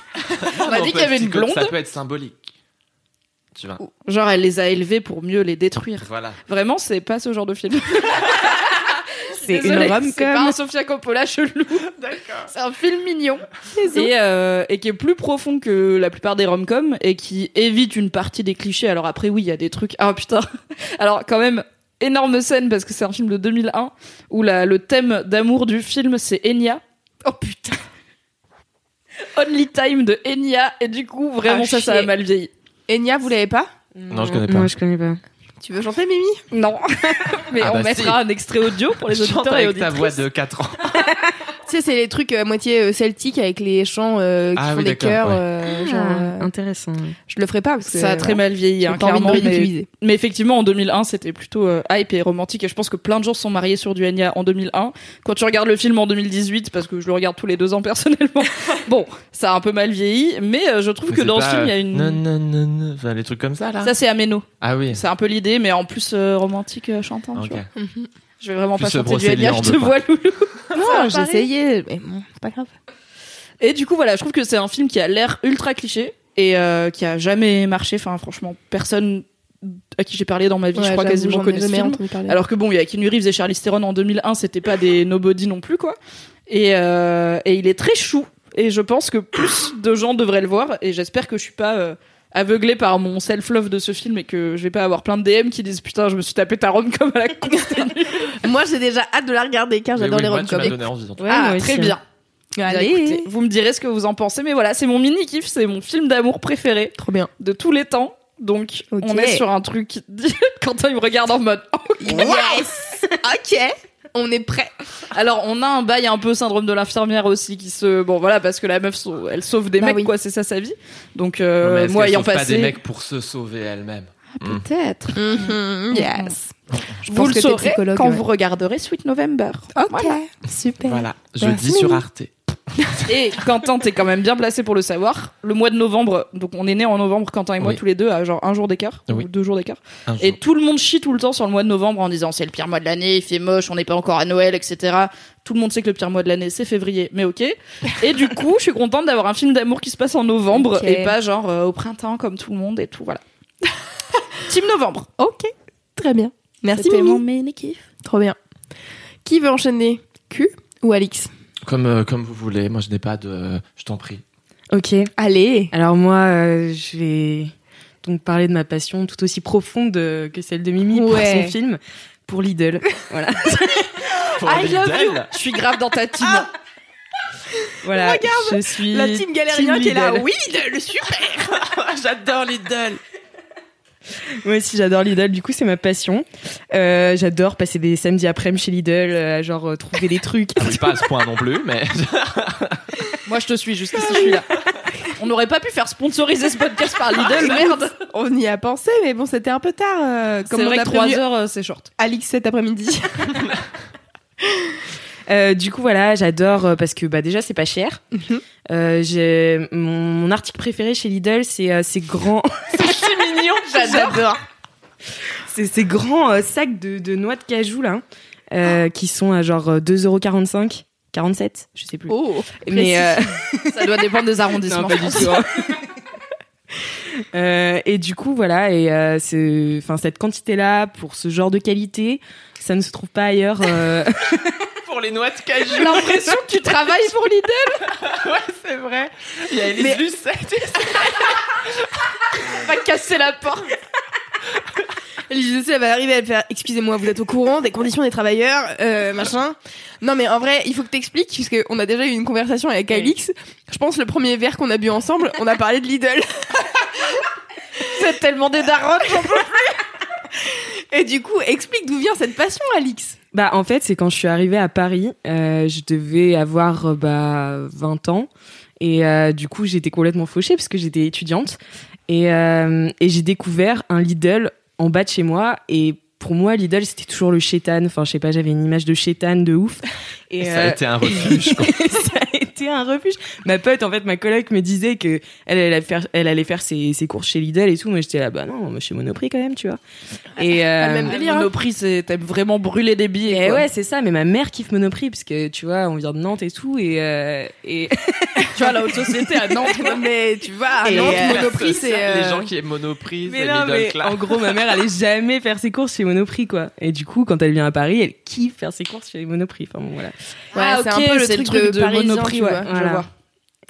[SPEAKER 1] On a dit qu'il y avait une blonde.
[SPEAKER 3] Ça peut être symbolique. Tu vois.
[SPEAKER 1] Genre, elle les a élevés pour mieux les détruire.
[SPEAKER 3] Voilà.
[SPEAKER 1] Vraiment, c'est pas ce genre de film.
[SPEAKER 2] C'est une rom-com.
[SPEAKER 1] C'est pas un Sofia Coppola chelou.
[SPEAKER 3] D'accord.
[SPEAKER 1] C'est un film mignon. Et, euh, et qui est plus profond que la plupart des rom-coms et qui évite une partie des clichés. Alors après, oui, il y a des trucs. Ah putain. Alors quand même, énorme scène parce que c'est un film de 2001 où la, le thème d'amour du film c'est Enya. Oh putain. Only Time de Enya et du coup vraiment
[SPEAKER 2] Ah,
[SPEAKER 1] ça ça a mal vieilli.
[SPEAKER 2] Enya, vous l'avez pas?
[SPEAKER 3] Non, je connais pas.
[SPEAKER 4] Moi, je connais pas.
[SPEAKER 2] Tu veux chanter, Mimi?
[SPEAKER 1] Non. Mais
[SPEAKER 3] Ah
[SPEAKER 1] on
[SPEAKER 3] bah
[SPEAKER 1] mettra un extrait audio pour les
[SPEAKER 3] Chante
[SPEAKER 1] auditeurs et
[SPEAKER 3] avec ta
[SPEAKER 1] auditrices.
[SPEAKER 3] voix de 4 ans.
[SPEAKER 2] Tu sais, c'est les trucs euh, moitié euh, celtiques avec les chants euh, qui
[SPEAKER 3] Ah
[SPEAKER 2] font
[SPEAKER 3] oui,
[SPEAKER 2] des chœurs.
[SPEAKER 3] ouais.
[SPEAKER 2] euh, genre, euh,
[SPEAKER 4] Ah, intéressant.
[SPEAKER 2] je le ferai pas parce que
[SPEAKER 1] Ça a très mal vieilli, hein, clairement. Mais, effectivement, en 2001, c'était plutôt euh, hype et romantique. Et je pense que plein de gens se sont mariés sur du Enya en 2001. Quand tu regardes le film en 2018, parce que je le regarde tous les deux ans personnellement, bon, ça a un peu mal vieilli. Mais euh, je trouve
[SPEAKER 3] Mais
[SPEAKER 1] que dans
[SPEAKER 3] pas,
[SPEAKER 1] ce film, il y a une.
[SPEAKER 3] Non, non, non, non. Enfin, les trucs comme ça, là.
[SPEAKER 1] Ça, c'est Ameno.
[SPEAKER 3] Ah oui.
[SPEAKER 1] C'est un peu l'idée, mais en plus euh, romantique euh, chantant. tu
[SPEAKER 3] Ok.
[SPEAKER 1] vois. Je vais vraiment
[SPEAKER 3] Plus
[SPEAKER 1] pas chanter du
[SPEAKER 3] en
[SPEAKER 1] je te vois, Loulou.
[SPEAKER 2] Non, j'ai essayé, mais bon, c'est pas grave.
[SPEAKER 1] Et du coup, voilà, je trouve que c'est un film qui a l'air ultra cliché et euh, qui a jamais marché. Enfin, franchement, personne à qui j'ai parlé dans ma vie, je
[SPEAKER 2] Ouais,
[SPEAKER 1] crois
[SPEAKER 2] j'avoue,
[SPEAKER 1] quasiment connaît ce film. Alors que bon, il y a Keanu Reeves et Charlize Theron en 2001, c'était pas des nobody non plus, quoi. Et, euh, et il est très chou. Et je pense que plus de gens devraient le voir. Et j'espère que je suis pas euh, aveuglée par mon self-love de ce film et que je vais pas avoir plein de DM qui disent putain, je me suis tapé ta rom comme à la con.
[SPEAKER 2] Moi, j'ai déjà hâte de la regarder car j'adore
[SPEAKER 3] oui,
[SPEAKER 2] les
[SPEAKER 3] en tout cas.
[SPEAKER 4] Ouais,
[SPEAKER 1] ah, très bien. Bien,
[SPEAKER 2] Allez,
[SPEAKER 1] écoutez, vous me direz ce que vous en pensez. Mais voilà, c'est mon mini kiff, c'est mon film d'amour préféré
[SPEAKER 2] trop bien.
[SPEAKER 1] de tous les temps. Donc, on est sur un truc. Quentin, il me regarde en mode. oh,
[SPEAKER 2] Yes Ok, on est prêt.
[SPEAKER 1] Alors, on a un bail un peu syndrome de l'infirmière aussi qui se. Bon, voilà, parce que la meuf, elle sauve des
[SPEAKER 2] Bah
[SPEAKER 1] mecs,
[SPEAKER 2] oui.
[SPEAKER 1] quoi, c'est ça sa vie. Donc,
[SPEAKER 3] Non,
[SPEAKER 1] euh, moi ayant
[SPEAKER 3] sauve pas
[SPEAKER 1] passé.
[SPEAKER 3] des mecs pour se sauver elle-même.
[SPEAKER 1] Peut-être.
[SPEAKER 2] Mhm, Yes. Je
[SPEAKER 1] Vous
[SPEAKER 2] pense
[SPEAKER 1] le saurez quand
[SPEAKER 2] ouais.
[SPEAKER 1] vous regarderez Sweet November.
[SPEAKER 2] Ok,
[SPEAKER 1] Voilà.
[SPEAKER 2] super.
[SPEAKER 3] Voilà.
[SPEAKER 2] Merci,
[SPEAKER 3] Jeudi sur. Arte.
[SPEAKER 1] Et Quentin, t'es quand même bien placé pour le savoir. Le mois de novembre, donc on est né en novembre, Quentin et moi
[SPEAKER 3] Oui.
[SPEAKER 1] tous les deux, à genre un jour d'écart,
[SPEAKER 3] Oui.
[SPEAKER 1] ou deux jours d'écart. Et
[SPEAKER 3] jour.
[SPEAKER 1] tout le monde chie tout le temps sur le mois de novembre en disant c'est le pire mois de l'année, il fait moche, on n'est pas encore à Noël, etc. Tout le monde sait que le pire mois de l'année c'est février, mais ok. Et du coup, je suis contente d'avoir un film d'amour qui se passe en novembre et pas genre euh, au printemps comme tout le monde et tout, voilà. Team novembre.
[SPEAKER 2] Ok, très bien. Merci Mimi.
[SPEAKER 1] mon.
[SPEAKER 2] Trop bien. Qui veut enchaîner? Q ou Alix?
[SPEAKER 3] Comme, euh, comme vous voulez. Moi, je n'ai pas de. Je t'en prie.
[SPEAKER 4] Ok.
[SPEAKER 2] Allez.
[SPEAKER 4] Alors moi, euh, je vais donc parler de ma passion tout aussi profonde euh, que celle de Mimi pour
[SPEAKER 2] Ouais.
[SPEAKER 4] son film, pour Lidl. voilà.
[SPEAKER 3] Pour
[SPEAKER 1] I love
[SPEAKER 3] Lidl.
[SPEAKER 1] you. Je suis grave dans ta team.
[SPEAKER 4] voilà. Je suis
[SPEAKER 2] La team galérien
[SPEAKER 4] team
[SPEAKER 2] qui est là.
[SPEAKER 4] Lidl.
[SPEAKER 2] Oui, le super.
[SPEAKER 3] J'adore Lidl.
[SPEAKER 4] Moi aussi, j'adore Lidl. Du coup, c'est ma passion. Euh, j'adore passer des samedis après-midi chez Lidl, euh, genre euh, trouver des trucs.
[SPEAKER 3] Ah pas à ce point non plus, mais.
[SPEAKER 1] Moi je te suis jusqu'ici, je suis là. On n'aurait pas pu faire sponsoriser ce podcast par Lidl, merde.
[SPEAKER 2] On y a pensé, mais bon, c'était un peu tard. euh, comme
[SPEAKER 1] C'est
[SPEAKER 2] on
[SPEAKER 1] vrai
[SPEAKER 2] a
[SPEAKER 1] que 3
[SPEAKER 2] prévenu
[SPEAKER 1] heures euh, c'est short.
[SPEAKER 2] Alix cet après-midi.
[SPEAKER 4] Euh, du coup, voilà, j'adore euh, parce que bah déjà c'est pas cher.
[SPEAKER 2] Mhm.
[SPEAKER 4] Euh, j'ai mon, mon article préféré chez Lidl, c'est euh, ces grands,
[SPEAKER 1] C'est mignon,
[SPEAKER 2] J'adore.
[SPEAKER 4] c'est ces grands sacs de, de noix de cajou là, euh, qui sont à genre euh, 2,45€. 47, je sais plus.
[SPEAKER 2] Oh,
[SPEAKER 4] Mais
[SPEAKER 1] Ça doit dépendre des arrondissements.
[SPEAKER 4] non, pas du tout. hein. Euh, et du coup, voilà, et euh, enfin, cette quantité-là pour ce genre de qualité, ça ne se trouve pas ailleurs. euh,
[SPEAKER 3] Pour les noix de cajou.
[SPEAKER 1] J'ai l'impression que tu travailles pour Lidl.
[SPEAKER 3] ouais, c'est vrai. Il y a Elise
[SPEAKER 2] Mais-
[SPEAKER 3] Lucette.
[SPEAKER 1] Va casser la porte.
[SPEAKER 2] Elise elle va arriver à faire excusez-moi vous êtes au courant des conditions des travailleurs euh, machin non mais en vrai il faut que t'expliques puisque on a déjà eu une conversation avec. Alix je pense le premier verre qu'on a bu ensemble on a parlé de Lidl
[SPEAKER 1] êtes tellement des darons, j'en peux
[SPEAKER 2] et du coup explique d'où vient cette passion Alix
[SPEAKER 4] Bah en fait, c'est quand je suis arrivée à Paris, euh, je devais avoir euh, bah 20 ans et euh, du coup, j'étais complètement fauchée parce que j'étais étudiante et euh, et j'ai découvert un Lidl en bas de chez moi et pour moi, Lidl, c'était toujours le chétan. Enfin, je sais pas, j'avais une image de chétan de ouf. Et
[SPEAKER 3] Ça a
[SPEAKER 4] euh,
[SPEAKER 3] été un refuge. quoi.
[SPEAKER 4] ça a c'était un refuge. Ma pote, en fait, ma coloc me disait que elle allait faire, elle allait faire ses, ses courses chez Lidl et tout. Moi, j'étais là, bah non, moi, chez Monoprix quand même, tu vois. Et euh,
[SPEAKER 2] même délire, hein.
[SPEAKER 1] Monoprix, c'est t'aimes vraiment brûler des billets.
[SPEAKER 4] et
[SPEAKER 1] quoi.
[SPEAKER 4] ouais, c'est ça. Mais ma mère kiffe Monoprix parce que tu vois, on vient de Nantes et tout. Et, euh, et
[SPEAKER 1] tu vois la haute société à Nantes.
[SPEAKER 2] Mais tu vois, à Nantes,
[SPEAKER 4] euh,
[SPEAKER 2] Monoprix, c'est.
[SPEAKER 3] Les gens qui aiment Monoprix,
[SPEAKER 4] mais
[SPEAKER 3] c'est
[SPEAKER 4] non,
[SPEAKER 3] middle
[SPEAKER 4] mais
[SPEAKER 3] class.
[SPEAKER 4] en gros, ma mère allait jamais faire ses courses chez Monoprix, quoi. Et du coup, quand elle vient à Paris, elle kiffe faire ses courses chez Monoprix. Enfin bon, voilà.
[SPEAKER 2] Ouais, c'est un peu le truc de Parisien,
[SPEAKER 1] Monoprix,
[SPEAKER 2] tu
[SPEAKER 1] ouais.
[SPEAKER 2] vois.
[SPEAKER 1] Je
[SPEAKER 4] Voilà.
[SPEAKER 1] vois.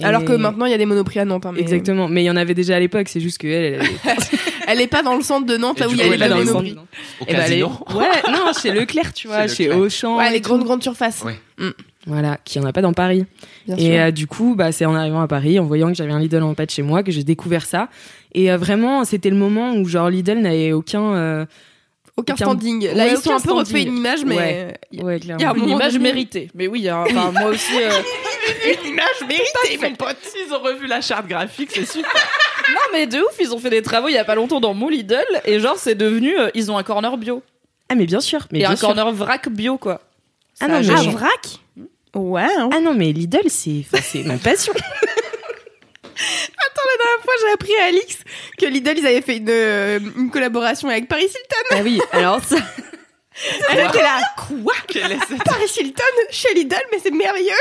[SPEAKER 2] Alors
[SPEAKER 4] Et-
[SPEAKER 2] que maintenant, il y a des Monoprix à Nantes. hein, mais-
[SPEAKER 4] Exactement. Mais il y en avait déjà à l'époque. C'est juste que elle, elle, elle-
[SPEAKER 2] Elle est pas dans le centre de Nantes,
[SPEAKER 3] Et
[SPEAKER 2] là où il y a
[SPEAKER 3] elle
[SPEAKER 2] les
[SPEAKER 3] est dans le
[SPEAKER 2] Monoprix.
[SPEAKER 4] centre.
[SPEAKER 3] Au
[SPEAKER 4] Eh ben, elle est-. Ouais, non, chez Leclerc, tu vois,
[SPEAKER 3] Chez.
[SPEAKER 4] Auchan.
[SPEAKER 2] Ouais,
[SPEAKER 4] et
[SPEAKER 2] les grandes, grandes surfaces.
[SPEAKER 3] Ouais.
[SPEAKER 4] Voilà, qui en a pas dans Paris.
[SPEAKER 2] Bien
[SPEAKER 4] Et
[SPEAKER 2] sûr.
[SPEAKER 4] euh, du coup, bah, c'est en arrivant à Paris, en voyant que j'avais un Lidl en de chez moi, que j'ai découvert ça. Et euh, vraiment, c'était le moment où genre Lidl n'avait aucun. euh,
[SPEAKER 2] Aucun standing. Là,
[SPEAKER 4] Ouais,
[SPEAKER 2] ils sont un peu refait une image, mais.
[SPEAKER 4] Ouais.
[SPEAKER 2] euh,
[SPEAKER 4] Ouais,
[SPEAKER 2] Il y a un.
[SPEAKER 1] Une image
[SPEAKER 2] donné-
[SPEAKER 1] méritée. Mais oui, hein, enfin, moi aussi. euh,
[SPEAKER 2] Une image méritée, mon pote.
[SPEAKER 3] S'ils ont revu la charte graphique, c'est super.
[SPEAKER 1] Non, mais de ouf, ils ont fait des travaux il y a pas longtemps dans mon Lidl. Et genre, c'est devenu. euh, ils ont un corner bio.
[SPEAKER 4] Ah, mais bien sûr. Mais
[SPEAKER 1] et
[SPEAKER 4] bien
[SPEAKER 1] un
[SPEAKER 4] sûr.
[SPEAKER 1] corner vrac bio, quoi.
[SPEAKER 4] Ah
[SPEAKER 1] Ça
[SPEAKER 4] non,
[SPEAKER 1] a
[SPEAKER 4] mais-
[SPEAKER 2] Ah, vrac? Ouais. hein.
[SPEAKER 4] Ah non, mais Lidl, c'est ma passion.
[SPEAKER 2] La dernière fois, j'ai appris à Alix que Lidl, ils avaient fait une, euh, une collaboration avec Paris Hilton.
[SPEAKER 4] ah oui, alors ça.
[SPEAKER 2] Elle était là. Quoi
[SPEAKER 3] Quelle est cette...
[SPEAKER 2] Paris Hilton chez Lidl, mais c'est merveilleux.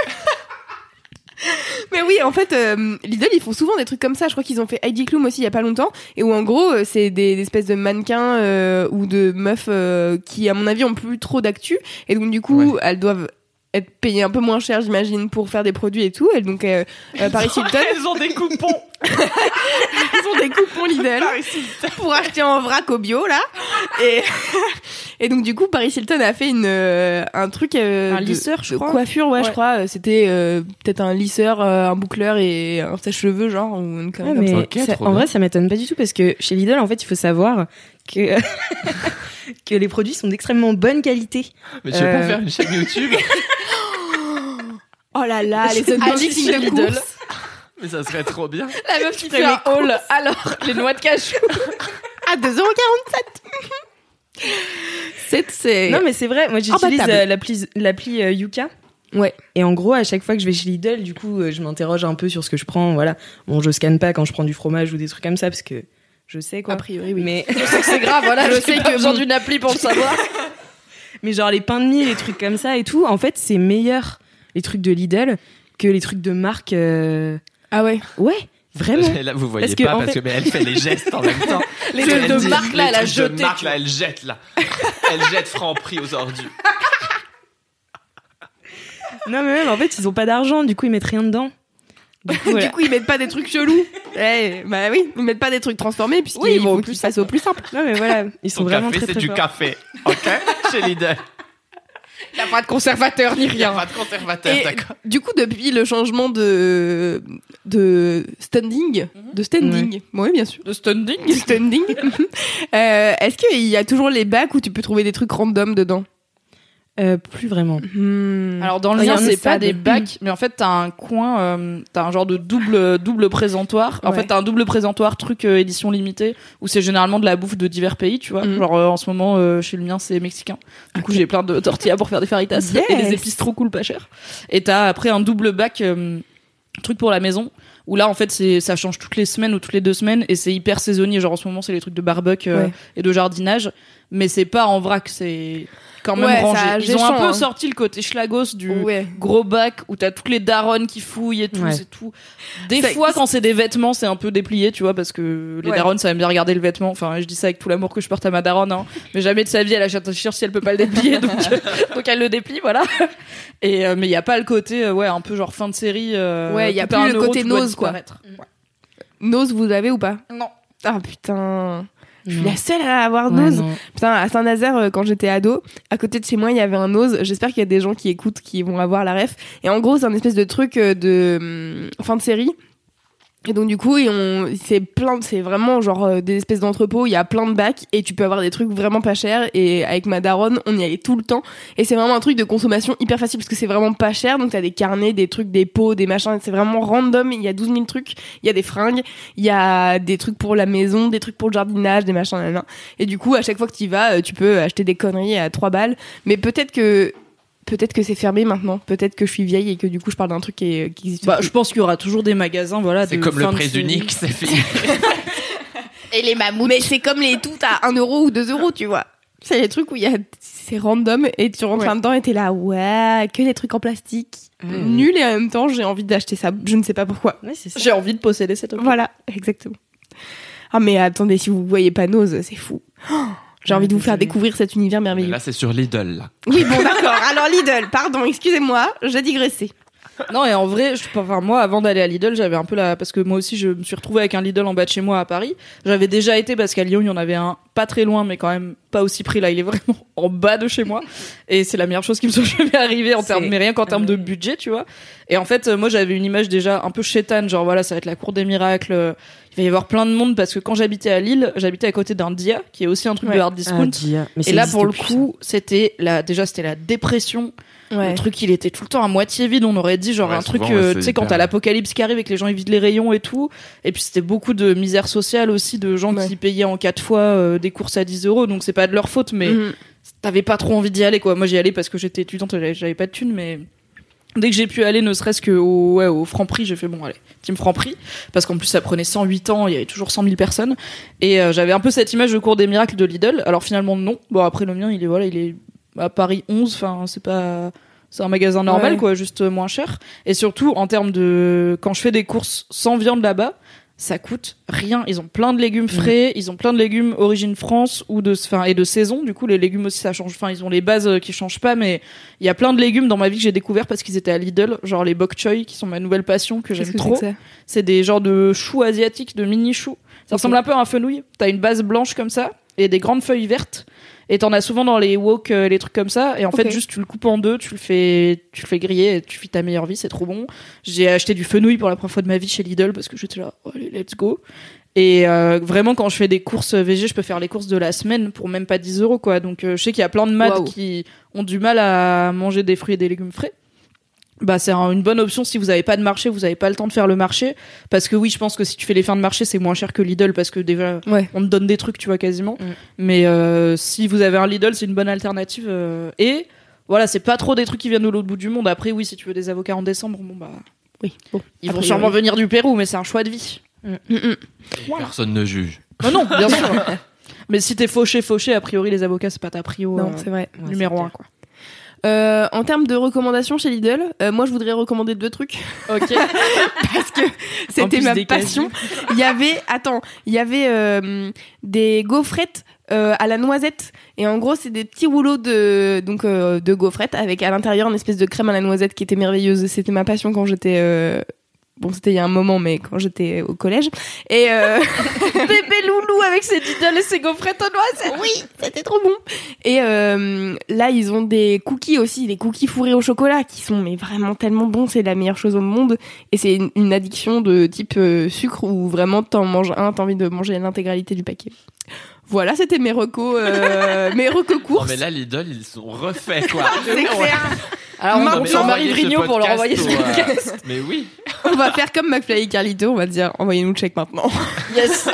[SPEAKER 2] Mais oui, en fait, euh, Lidl, ils font souvent des trucs comme ça. Je crois qu'ils ont fait Heidi Klum aussi il y a pas longtemps, et où en gros, euh, c'est des, des espèces de mannequins euh, ou de meufs euh, qui, à mon avis, ont plus trop d'actu, et donc du coup, elles doivent être payées un peu moins cher, j'imagine, pour faire des produits et tout. Et donc, euh, euh, Paris Hilton,
[SPEAKER 3] Elles ont des coupons.
[SPEAKER 2] ils ont des coupons Lidl
[SPEAKER 3] Paris Hilton.
[SPEAKER 2] pour acheter en vrac au bio là. Et et donc du coup, Paris Hilton a fait une euh, un truc euh,
[SPEAKER 1] Un
[SPEAKER 2] de-
[SPEAKER 1] lisseur, je
[SPEAKER 2] de
[SPEAKER 1] crois.
[SPEAKER 2] coiffure, ouais, je crois. C'était euh, peut-être un lisseur, euh, un boucleur et un sèche-cheveux, genre ou une connerie
[SPEAKER 4] Ouais,
[SPEAKER 2] comme
[SPEAKER 4] mais
[SPEAKER 2] ça.
[SPEAKER 3] Ok,
[SPEAKER 4] ça-
[SPEAKER 3] trop
[SPEAKER 4] en
[SPEAKER 3] bien.
[SPEAKER 4] vrai, ça m'étonne pas du tout parce que chez Lidl, en fait, il faut savoir que que les produits sont d'extrêmement bonne qualité.
[SPEAKER 3] Mais tu veux pas
[SPEAKER 4] Euh.
[SPEAKER 3] faire une chaîne YouTube?
[SPEAKER 2] Oh là là, les unboxings
[SPEAKER 1] chez
[SPEAKER 2] de
[SPEAKER 1] Lidl.
[SPEAKER 3] Mais ça serait trop bien.
[SPEAKER 1] La meuf qui fait un haul. Alors, les noix de cajou.
[SPEAKER 2] à 2,47€. C'est c'est
[SPEAKER 4] Non, mais c'est vrai. Moi, j'utilise euh, l'appli l'appli euh, Yuka.
[SPEAKER 2] Ouais.
[SPEAKER 4] Et en gros, à chaque fois que je vais chez Lidl, du coup, euh, je m'interroge un peu sur ce que je prends. Voilà. Bon, je scanne pas quand je prends du fromage ou des trucs comme ça parce que je sais quoi.
[SPEAKER 2] a priori oui.
[SPEAKER 4] Mais,
[SPEAKER 1] Je sais que c'est grave, voilà.
[SPEAKER 2] Je
[SPEAKER 1] Je
[SPEAKER 2] sais que
[SPEAKER 1] besoin d'une appli pour le savoir.
[SPEAKER 4] mais genre les pains de mie, les trucs comme ça et tout, en fait, c'est meilleur les trucs de Lidl que les trucs de marque. euh,
[SPEAKER 2] Ah ouais.
[SPEAKER 4] Ouais, vraiment.
[SPEAKER 3] Là, vous voyez
[SPEAKER 4] Parce que,
[SPEAKER 3] pas parce
[SPEAKER 4] fait-
[SPEAKER 3] que mais elle fait les gestes en même temps.
[SPEAKER 1] Les trucs de
[SPEAKER 3] dit-
[SPEAKER 1] marque, là, elle a
[SPEAKER 3] trucs de
[SPEAKER 1] jeté,
[SPEAKER 3] marque, là, elle jette là. Elle jette franc prix aux ordures.
[SPEAKER 4] Non, mais même en fait, ils ont pas d'argent, du coup, ils mettent rien dedans. Du coup, voilà.
[SPEAKER 2] Du coup, ils mettent pas des trucs chelous. Ouais, bah oui, ils mettent pas des trucs transformés puisqu'ils
[SPEAKER 4] Oui, vont au
[SPEAKER 2] plus passer au plus simple.
[SPEAKER 4] Non, mais voilà, ils sont
[SPEAKER 3] Ton
[SPEAKER 4] vraiment
[SPEAKER 3] café,
[SPEAKER 4] très
[SPEAKER 3] c'est du café. Ok Chez Lidl.
[SPEAKER 1] Il n'y a pas de conservateur ni
[SPEAKER 3] Il n'y a
[SPEAKER 1] rien.
[SPEAKER 3] pas de conservateur, d'accord.
[SPEAKER 2] du coup, depuis le changement de de standing, de standing, oui bien sûr,
[SPEAKER 1] De standing.
[SPEAKER 2] de standing, euh, est-ce qu'il y a toujours les bacs où tu peux trouver des trucs random dedans?
[SPEAKER 4] Euh, plus vraiment.
[SPEAKER 2] Hmm.
[SPEAKER 1] Alors dans le
[SPEAKER 4] un
[SPEAKER 1] c'est pas des bacs, mais en fait t'as un coin, euh, t'as un genre de double double présentoir. En
[SPEAKER 2] Ouais.
[SPEAKER 1] fait t'as un double présentoir truc euh, édition limitée où c'est généralement de la bouffe de divers pays, tu vois.
[SPEAKER 2] Mhm.
[SPEAKER 1] Genre euh, en ce moment euh, chez le mien c'est mexicain. Du coup j'ai plein de tortillas pour faire des faritas
[SPEAKER 2] Yes.
[SPEAKER 1] et des épices trop cool pas cher. Et t'as après un double bac euh, truc pour la maison où là en fait c'est ça change toutes les semaines ou toutes les deux semaines et c'est hyper saisonnier. Genre en ce moment c'est les trucs de barbecue euh,
[SPEAKER 2] Ouais.
[SPEAKER 1] et de jardinage, mais c'est pas en vrac, c'est quand même
[SPEAKER 2] Ouais,
[SPEAKER 1] rangé. Ils ont un peu
[SPEAKER 2] hein.
[SPEAKER 1] sorti le côté schlagos du
[SPEAKER 2] ouais.
[SPEAKER 1] gros bac où t'as toutes les daronnes qui fouillent et tout,
[SPEAKER 4] Ouais.
[SPEAKER 1] c'est tout. Des fois, quand c'est des vêtements, c'est un peu déplié, tu vois, parce que les daronnes, ça aime bien regarder le vêtement. Enfin, je dis ça avec tout l'amour que je porte à ma daronne, hein. Mais jamais de sa vie, elle achète un t-shirt si elle peut pas le déplier, donc, euh, donc elle le déplie, voilà. Et, euh, mais il y a pas le côté, euh, ouais, un peu genre fin de série. euh,
[SPEAKER 2] Ouais, y a
[SPEAKER 1] un
[SPEAKER 2] le
[SPEAKER 1] euro,
[SPEAKER 2] côté nose, quoi. Nose, vous avez ou pas?
[SPEAKER 1] Non.
[SPEAKER 2] Ah putain, je suis la seule à avoir
[SPEAKER 4] Ouais,
[SPEAKER 2] nose. Putain, à Saint-Nazaire, euh, quand j'étais ado, à côté de chez moi, il y avait un nose. J'espère qu'il y a des gens qui écoutent qui vont avoir la ref. Et en gros, c'est un espèce de truc euh, de hum, fin de série. Et donc du coup, c'est plein, c'est vraiment genre euh, des espèces d'entrepôts. Il y a plein de bacs et tu peux avoir des trucs vraiment pas chers. Et avec ma daronne, on y allait tout le temps. Et c'est vraiment un truc de consommation hyper facile parce que c'est vraiment pas cher. Donc t'as des carnets, des trucs, des pots, des machins. C'est vraiment random. Il y a 12 000 trucs. Il y a des fringues. Il y a des trucs pour la maison, des trucs pour le jardinage, des machins. Et du coup, à chaque fois que tu y vas, euh, tu peux acheter des conneries à 3 balles. Mais peut-être que peut-être que c'est fermé maintenant. Peut-être que je suis vieille et que du coup je parle d'un truc qui, qui existe.
[SPEAKER 1] Bah,
[SPEAKER 2] plus.
[SPEAKER 1] je pense qu'il y aura toujours des magasins, voilà.
[SPEAKER 3] C'est comme le prix unique, c'est fini.
[SPEAKER 2] Et les mammouths. Mais c'est comme les tout à 1 euro ou 2 euros, tu vois. C'est les trucs où il y a c'est random et tu rentres
[SPEAKER 1] Ouais.
[SPEAKER 2] là-dedans et t'es là ouais que des trucs en plastique
[SPEAKER 4] Mmh.
[SPEAKER 2] nul et en même temps j'ai envie d'acheter ça je ne sais pas pourquoi
[SPEAKER 4] Ouais.
[SPEAKER 1] J'ai envie de posséder cet objet.
[SPEAKER 2] voilà exactement ah mais attendez si vous voyez pas Nose c'est fou Oh, j'ai envie de vous faire découvrir cet univers
[SPEAKER 3] Mais
[SPEAKER 2] merveilleux
[SPEAKER 3] là, c'est sur Lidl, là.
[SPEAKER 2] oui bon d'accord alors Lidl pardon excusez-moi j'ai digressé
[SPEAKER 1] Non, et en vrai, je, enfin, moi, avant d'aller à Lidl, j'avais un peu la. Parce que moi aussi, je me suis retrouvée avec un Lidl en bas de chez moi à Paris. J'avais déjà été parce qu'à Lyon, il y en avait un pas très loin, mais quand même pas aussi près. Là, il est vraiment en bas de chez moi. Et c'est la meilleure chose qui me soit jamais arrivée en termes, mais rien qu'en termes de budget, tu vois. Et en fait, euh, moi, j'avais une image déjà un peu chétane, genre voilà, ça va être la cour des miracles. euh, Il va y avoir plein de monde parce que quand j'habitais à Lille, j'habitais à côté d'un Dia, qui est aussi un truc
[SPEAKER 2] Ouais.
[SPEAKER 1] de hard discount.
[SPEAKER 4] Ah, dia. Mais ça
[SPEAKER 1] et là, pour le coup, c'était la, déjà, c'était la dépression.
[SPEAKER 2] ouais
[SPEAKER 1] Le truc, il était tout le temps à moitié vide. On aurait dit genre
[SPEAKER 3] Ouais,
[SPEAKER 1] un truc,
[SPEAKER 3] souvent,
[SPEAKER 1] euh, tu sais, quand t'as l'apocalypse qui arrive et que les gens ils vident les rayons et tout. Et puis c'était beaucoup de misère sociale aussi, de gens
[SPEAKER 2] Ouais.
[SPEAKER 1] qui payaient en quatre fois euh, des courses à 10 euros. Donc c'est pas de leur faute, mais
[SPEAKER 2] Mhm.
[SPEAKER 1] t'avais pas trop envie d'y aller quoi. Moi j'y allais parce que j'étais étudiante, j'avais j'avais pas de thunes, mais dès que j'ai pu aller, ne serait-ce que au, ouais, au Franprix, j'ai fait bon allez, team Franprix, parce qu'en plus ça prenait 108 ans, il y avait toujours 100 000 personnes, et euh, j'avais un peu cette image de cours des miracles de Lidl. Alors finalement non. Bon après le mien, il est voilà, il est à Paris 11, enfin c'est pas c'est un magasin normal
[SPEAKER 2] Ouais.
[SPEAKER 1] quoi, juste moins cher. Et surtout en termes de quand je fais des courses sans viande là-bas, ça coûte rien. Ils ont plein de légumes frais, ils ont plein de légumes origine France ou de, enfin, et de saison. Du coup, les légumes aussi, ça change. Enfin, ils ont les bases euh, qui changent pas, mais il y a plein de légumes dans ma vie que j'ai découvert parce qu'ils étaient à Lidl, genre les bok choy, qui sont ma nouvelle passion que j'aime trop.
[SPEAKER 2] c'est
[SPEAKER 1] des genres de choux asiatiques, de mini choux. Ça ressemble un peu à un fenouil. T'as une base blanche comme ça et des grandes feuilles vertes. Et t'en as souvent dans les wok, euh, les trucs comme ça. Et en fait, juste tu le coupes en deux, tu le fais, tu le fais griller, et tu vis ta meilleure vie, c'est trop bon. J'ai acheté du fenouil pour la première fois de ma vie chez Lidl parce que j'étais là, oh, allez, let's go. Et euh, vraiment, quand je fais des courses VG, je peux faire les courses de la semaine pour même pas 10 euros, quoi. Donc, euh, je sais qu'il y a plein de maths qui ont du mal à manger des fruits et des légumes frais. Bah, c'est un- une bonne option si vous avez pas de marché, vous avez pas le temps de faire le marché. Parce que oui, je pense que si tu fais les fins de marché, c'est moins cher que Lidl parce que déjà,
[SPEAKER 2] ouais
[SPEAKER 1] on te donne des trucs, tu vois, quasiment.
[SPEAKER 4] Mm.
[SPEAKER 1] Mais euh, si vous avez un Lidl, c'est une bonne alternative. euh, et voilà, c'est pas trop des trucs qui viennent de l'autre bout du monde. Après, oui, si tu veux des avocats en décembre, bon bah.
[SPEAKER 2] oui bon
[SPEAKER 1] Ils vont sûrement venir du Pérou, mais c'est un choix de vie.
[SPEAKER 2] Mm, mm.
[SPEAKER 3] Personne ne juge.
[SPEAKER 1] Non, non, bien sûr. mais si t'es fauché, fauché, a priori, les avocats, c'est pas ta prio
[SPEAKER 2] non
[SPEAKER 1] euh,
[SPEAKER 2] c'est vrai
[SPEAKER 1] numéro un,
[SPEAKER 4] clair.
[SPEAKER 1] quoi.
[SPEAKER 2] Euh, en termes de recommandations chez Lidl, euh, moi je voudrais recommander deux trucs
[SPEAKER 1] Ok.
[SPEAKER 2] parce que c'était ma passion. Il y avait, attends, il y avait euh, des gaufrettes euh, à la noisette et en gros c'est des petits rouleaux de donc euh, de gaufrettes avec à l'intérieur une espèce de crème à la noisette qui était merveilleuse. C'était ma passion quand j'étais euh, Bon, c'était il y a un moment, mais quand j'étais au collège. Et euh...
[SPEAKER 1] Bébé loulou avec ses Lidl et ses gaufrettes aux noisettes.
[SPEAKER 2] oui, c'était trop bon. Et euh, là, ils ont des cookies aussi, des cookies fourrés au chocolat qui sont mais vraiment tellement bons. C'est la meilleure chose au monde. Et c'est une, une addiction de type euh, sucre où vraiment t'en manges un, t'as envie de manger l'intégralité du paquet. Voilà, c'était mes recos, euh, mes recos
[SPEAKER 3] Non,
[SPEAKER 2] courses.
[SPEAKER 3] mais là, Lidl, ils sont refaits, quoi.
[SPEAKER 2] c'est clair.
[SPEAKER 1] Alors, on
[SPEAKER 2] Maintenant-
[SPEAKER 1] Marie Vrigno pour leur envoyer ce
[SPEAKER 3] podcast euh,
[SPEAKER 1] podcast.
[SPEAKER 3] Mais oui.
[SPEAKER 2] On va faire comme McFly et Carlito, on va dire envoyez-nous le chèque maintenant.
[SPEAKER 1] Yes.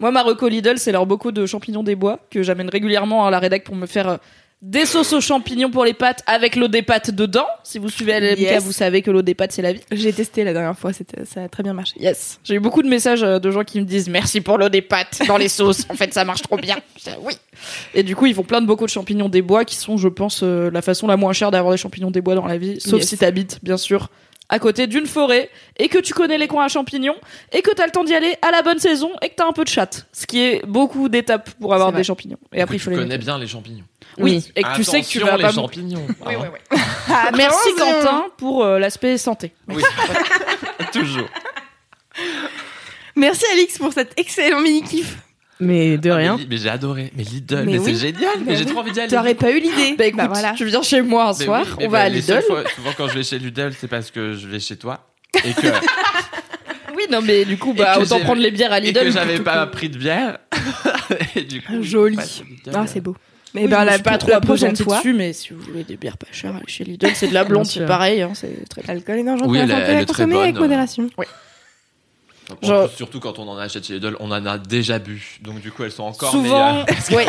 [SPEAKER 1] Moi, ma reco Lidl, c'est leur beaucoup de champignons des bois que j'amène régulièrement à la rédac pour me faire euh, des sauces aux champignons pour les pâtes avec l'eau des pâtes dedans. Si vous suivez LMK,
[SPEAKER 2] Yes.
[SPEAKER 1] vous savez que l'eau des pâtes, c'est la vie.
[SPEAKER 2] J'ai testé la dernière fois, ça a très bien marché.
[SPEAKER 1] Yes. J'ai eu beaucoup de messages euh, de gens qui me disent merci pour l'eau des pâtes dans les sauces. En fait, ça marche trop bien. Oui. Et du coup, ils font plein de bocaux de champignons des bois qui sont, je pense, euh, la façon la moins chère d'avoir des champignons des bois dans la vie. Sauf
[SPEAKER 2] Yes.
[SPEAKER 1] si t'habites, bien sûr, à côté d'une forêt et que tu connais les coins à champignons et que t'as le temps d'y aller à la bonne saison et que t'as un peu de chatte. Ce qui est beaucoup d'étapes pour avoir des champignons. Et après, il faut
[SPEAKER 3] tu
[SPEAKER 1] les
[SPEAKER 3] connais bien les champignons.
[SPEAKER 1] Oui, et que tu sais que tu vas pas.
[SPEAKER 3] les champignons. hein.
[SPEAKER 1] Ah, Merci. Quentin pour euh, l'aspect santé.
[SPEAKER 3] Oui. Toujours.
[SPEAKER 2] Merci Alix pour cet excellent mini-kiff.
[SPEAKER 4] Mais de
[SPEAKER 3] Ah,
[SPEAKER 4] rien.
[SPEAKER 3] Mais, j'ai adoré. Mais Lidl,
[SPEAKER 2] Mais
[SPEAKER 3] mais,
[SPEAKER 2] oui.
[SPEAKER 3] c'est génial.
[SPEAKER 2] Mais
[SPEAKER 3] Mais j'ai
[SPEAKER 2] oui.
[SPEAKER 3] trop envie d'y aller.
[SPEAKER 2] T'aurais pas eu l'idée.
[SPEAKER 1] Bah écoute,
[SPEAKER 2] voilà.
[SPEAKER 1] tu viens chez moi un
[SPEAKER 3] Mais
[SPEAKER 1] soir,
[SPEAKER 3] oui, mais
[SPEAKER 1] on va
[SPEAKER 3] bah,
[SPEAKER 1] à Lidl.
[SPEAKER 3] fois- souvent quand je vais chez Lidl, c'est parce que je vais chez toi. Et que,
[SPEAKER 1] Oui, non, mais du coup, bah
[SPEAKER 3] Et
[SPEAKER 1] autant prendre les bières à
[SPEAKER 3] et
[SPEAKER 1] Lidl.
[SPEAKER 3] que j'avais pas pris de bière. et du coup,
[SPEAKER 2] Joli.
[SPEAKER 3] passe à Lidl.
[SPEAKER 2] Ah, c'est beau. Mais
[SPEAKER 1] Oui,
[SPEAKER 2] ben,
[SPEAKER 1] je
[SPEAKER 2] la,
[SPEAKER 1] suis pas trop
[SPEAKER 2] la prochaine fois,
[SPEAKER 1] dessus, mais si vous voulez des bières pas chères, allez chez Lidl, c'est de la blonde, c'est pareil, hein, c'est très
[SPEAKER 2] l'alcool est dangereux
[SPEAKER 3] Oui,
[SPEAKER 2] pour la santé à consommer avec modération.
[SPEAKER 3] En
[SPEAKER 1] Genre-
[SPEAKER 3] plus, surtout quand on en achète chez Lidl, on en a déjà bu. Donc du coup, elles sont encore
[SPEAKER 1] Souvent,
[SPEAKER 3] meilleures.
[SPEAKER 1] ouais,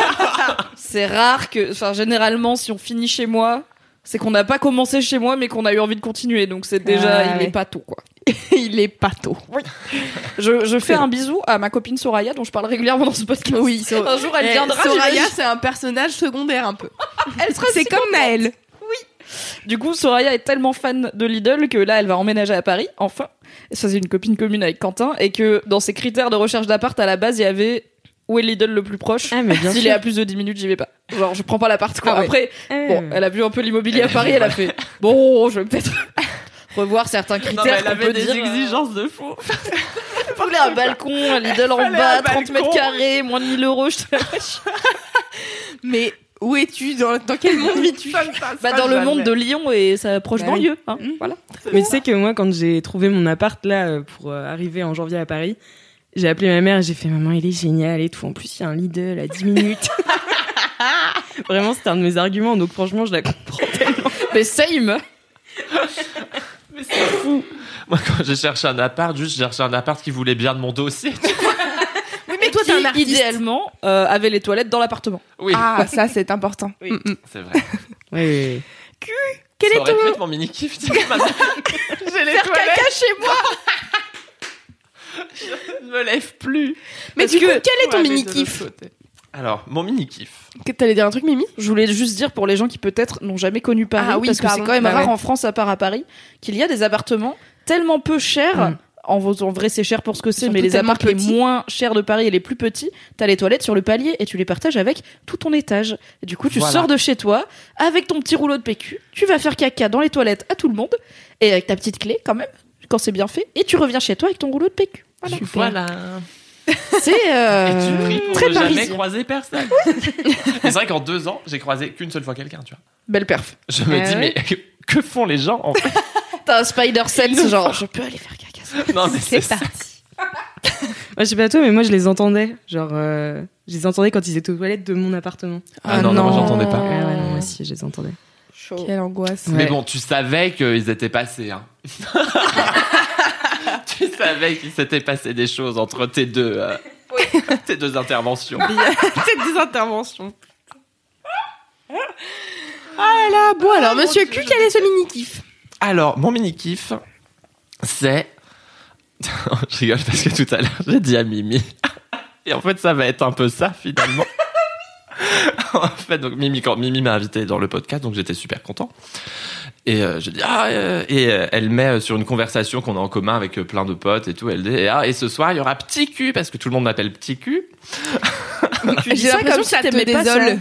[SPEAKER 1] c'est rare que, enfin, généralement, si on finit chez moi, c'est qu'on n'a pas commencé chez moi, mais qu'on a eu envie de continuer. Donc c'est déjà,
[SPEAKER 2] Ah,
[SPEAKER 1] il
[SPEAKER 2] ouais.
[SPEAKER 1] est pas tôt, quoi.
[SPEAKER 2] Il est pas tôt.
[SPEAKER 1] Je, je fais un bisou à ma copine Soraya, dont je parle régulièrement dans ce podcast.
[SPEAKER 2] Oui,
[SPEAKER 1] Un jour, elle
[SPEAKER 2] Eh,
[SPEAKER 1] viendra.
[SPEAKER 2] Soraya, c'est un personnage secondaire un peu.
[SPEAKER 1] Elle sera
[SPEAKER 2] C'est
[SPEAKER 1] si
[SPEAKER 2] comme
[SPEAKER 1] contente.
[SPEAKER 2] Naël.
[SPEAKER 1] Du coup, Soraya est tellement fan de Lidl que là, elle va emménager à Paris, enfin. Ça, c'est une copine commune avec Quentin. Et que dans ses critères de recherche d'appart, à la base, il y avait où est Lidl le plus proche.
[SPEAKER 4] Ah, mais bien
[SPEAKER 1] S'il
[SPEAKER 4] sûr.
[SPEAKER 1] est à plus de 10 minutes, j'y vais pas. Genre, je prends pas l'appart, quoi.
[SPEAKER 2] Ah ouais.
[SPEAKER 1] Après,
[SPEAKER 4] Euh,
[SPEAKER 1] bon, elle a vu un peu l'immobilier à Paris, elle a fait bon, je vais peut-être revoir certains critères qu'on peut dire. euh,
[SPEAKER 3] de fou.
[SPEAKER 1] Il voulait un balcon, un Lidl en
[SPEAKER 3] Fallait
[SPEAKER 1] bas,
[SPEAKER 3] un
[SPEAKER 1] 30 mètres carrés, moins de 1000 euros. Je te
[SPEAKER 2] Mais où es-tu? Dans, dans quel monde vis-tu?
[SPEAKER 1] Bah, dans le monde de Lyon et sa proche
[SPEAKER 2] Bah
[SPEAKER 1] banlieue. Hein,
[SPEAKER 2] Mm.
[SPEAKER 1] Voilà.
[SPEAKER 4] Mais tu sais que moi, quand j'ai trouvé mon appart là euh, pour euh, arriver en janvier à Paris, j'ai appelé ma mère et j'ai fait maman, il est génial et tout. En plus, il y a un Lidl à 10 minutes. Vraiment, c'était un de mes arguments. Donc franchement, je la comprends.
[SPEAKER 1] Mais same.
[SPEAKER 3] Mais c'est fou. Moi, quand j'ai cherché un appart, juste, j'ai cherché un appart qui voulait bien de mon dossier.
[SPEAKER 2] Toi,
[SPEAKER 1] Qui,
[SPEAKER 2] t'es un artiste.
[SPEAKER 1] idéalement, euh, avait les toilettes dans l'appartement.
[SPEAKER 3] Oui,
[SPEAKER 2] Ah, ça, c'est important.
[SPEAKER 1] Oui.
[SPEAKER 2] Mm, mm.
[SPEAKER 3] c'est vrai.
[SPEAKER 4] Oui.
[SPEAKER 2] Quel
[SPEAKER 3] Ça
[SPEAKER 2] est ton...
[SPEAKER 3] pu être mon mini-kiff. tu sais, maintenant. J'ai les
[SPEAKER 1] Faire
[SPEAKER 3] toilettes,
[SPEAKER 1] caca chez moi.
[SPEAKER 3] je me lève plus.
[SPEAKER 2] Mais du coup,
[SPEAKER 1] que-
[SPEAKER 2] quel est ton
[SPEAKER 3] l'autre côté. Alors, mon mini-kiff.
[SPEAKER 2] Que T'allais dire un truc, Mimi?
[SPEAKER 1] Je voulais juste dire pour les gens qui peut-être n'ont jamais connu Paris,
[SPEAKER 2] Ah oui,
[SPEAKER 1] parce que c'est quand même
[SPEAKER 2] Bah
[SPEAKER 1] rare
[SPEAKER 2] ouais.
[SPEAKER 1] en France à part à Paris, qu'il y a des appartements tellement peu chers.
[SPEAKER 4] Mm.
[SPEAKER 1] En, en vrai, c'est cher pour ce que c'est, mais les appartements les moins chers de Paris et les plus petits, t'as les toilettes sur le palier et tu les partages avec tout ton étage. Et du coup, tu
[SPEAKER 3] Voilà.
[SPEAKER 1] sors de chez toi avec ton petit rouleau de PQ, tu vas faire caca dans les toilettes à tout le monde et avec ta petite clé quand même, quand c'est bien fait, et tu reviens chez toi avec ton rouleau de PQ. Voilà.
[SPEAKER 3] Voilà.
[SPEAKER 1] C'est euh,
[SPEAKER 3] Et tu pries pour
[SPEAKER 1] très
[SPEAKER 3] ne jamais croiser personne. Mais c'est vrai qu'en deux ans, j'ai croisé qu'une seule fois quelqu'un, tu vois.
[SPEAKER 1] Belle perf.
[SPEAKER 3] Je me
[SPEAKER 2] Ah
[SPEAKER 3] dis, mais que font les gens en fait?
[SPEAKER 1] T'as un spider sense, genre je peux aller faire caca.
[SPEAKER 3] Non, mais c'est
[SPEAKER 2] parti.
[SPEAKER 4] Moi, je sais pas toi, mais moi, je les entendais. Genre, euh, je les entendais quand ils étaient aux toilettes de mon appartement.
[SPEAKER 3] Ah non, non, moi, j'entendais pas.
[SPEAKER 4] Ouais, ouais, non, moi aussi, je les entendais.
[SPEAKER 2] Quelle angoisse.
[SPEAKER 3] Mais bon, tu savais qu'ils étaient passés. Hein. tu savais qu'il s'était passé des choses entre tes deux, euh, tes deux interventions.
[SPEAKER 2] Peut-être des interventions. Ah là, bon alors, monsieur Q, quel est ce mini-kiff?
[SPEAKER 3] Alors, mon mini-kiff, c'est... Je rigole parce que tout à l'heure, j'ai dit à Mimi. Et en fait, ça va être un peu ça, finalement. en fait, donc Mimi, quand Mimi m'a invité dans le podcast, donc j'étais super content. Et euh, je dis ah euh, et euh, elle met euh, sur une conversation qu'on a en commun avec plein de potes et tout. Elle dit et, ah, et ce soir il y aura petit cul parce que tout le monde m'appelle petit cul.
[SPEAKER 1] Tu dis
[SPEAKER 2] J'ai
[SPEAKER 1] ça
[SPEAKER 2] l'impression
[SPEAKER 1] comme
[SPEAKER 2] que
[SPEAKER 1] si
[SPEAKER 2] ça te
[SPEAKER 1] t'aimais pas ça.
[SPEAKER 2] désole.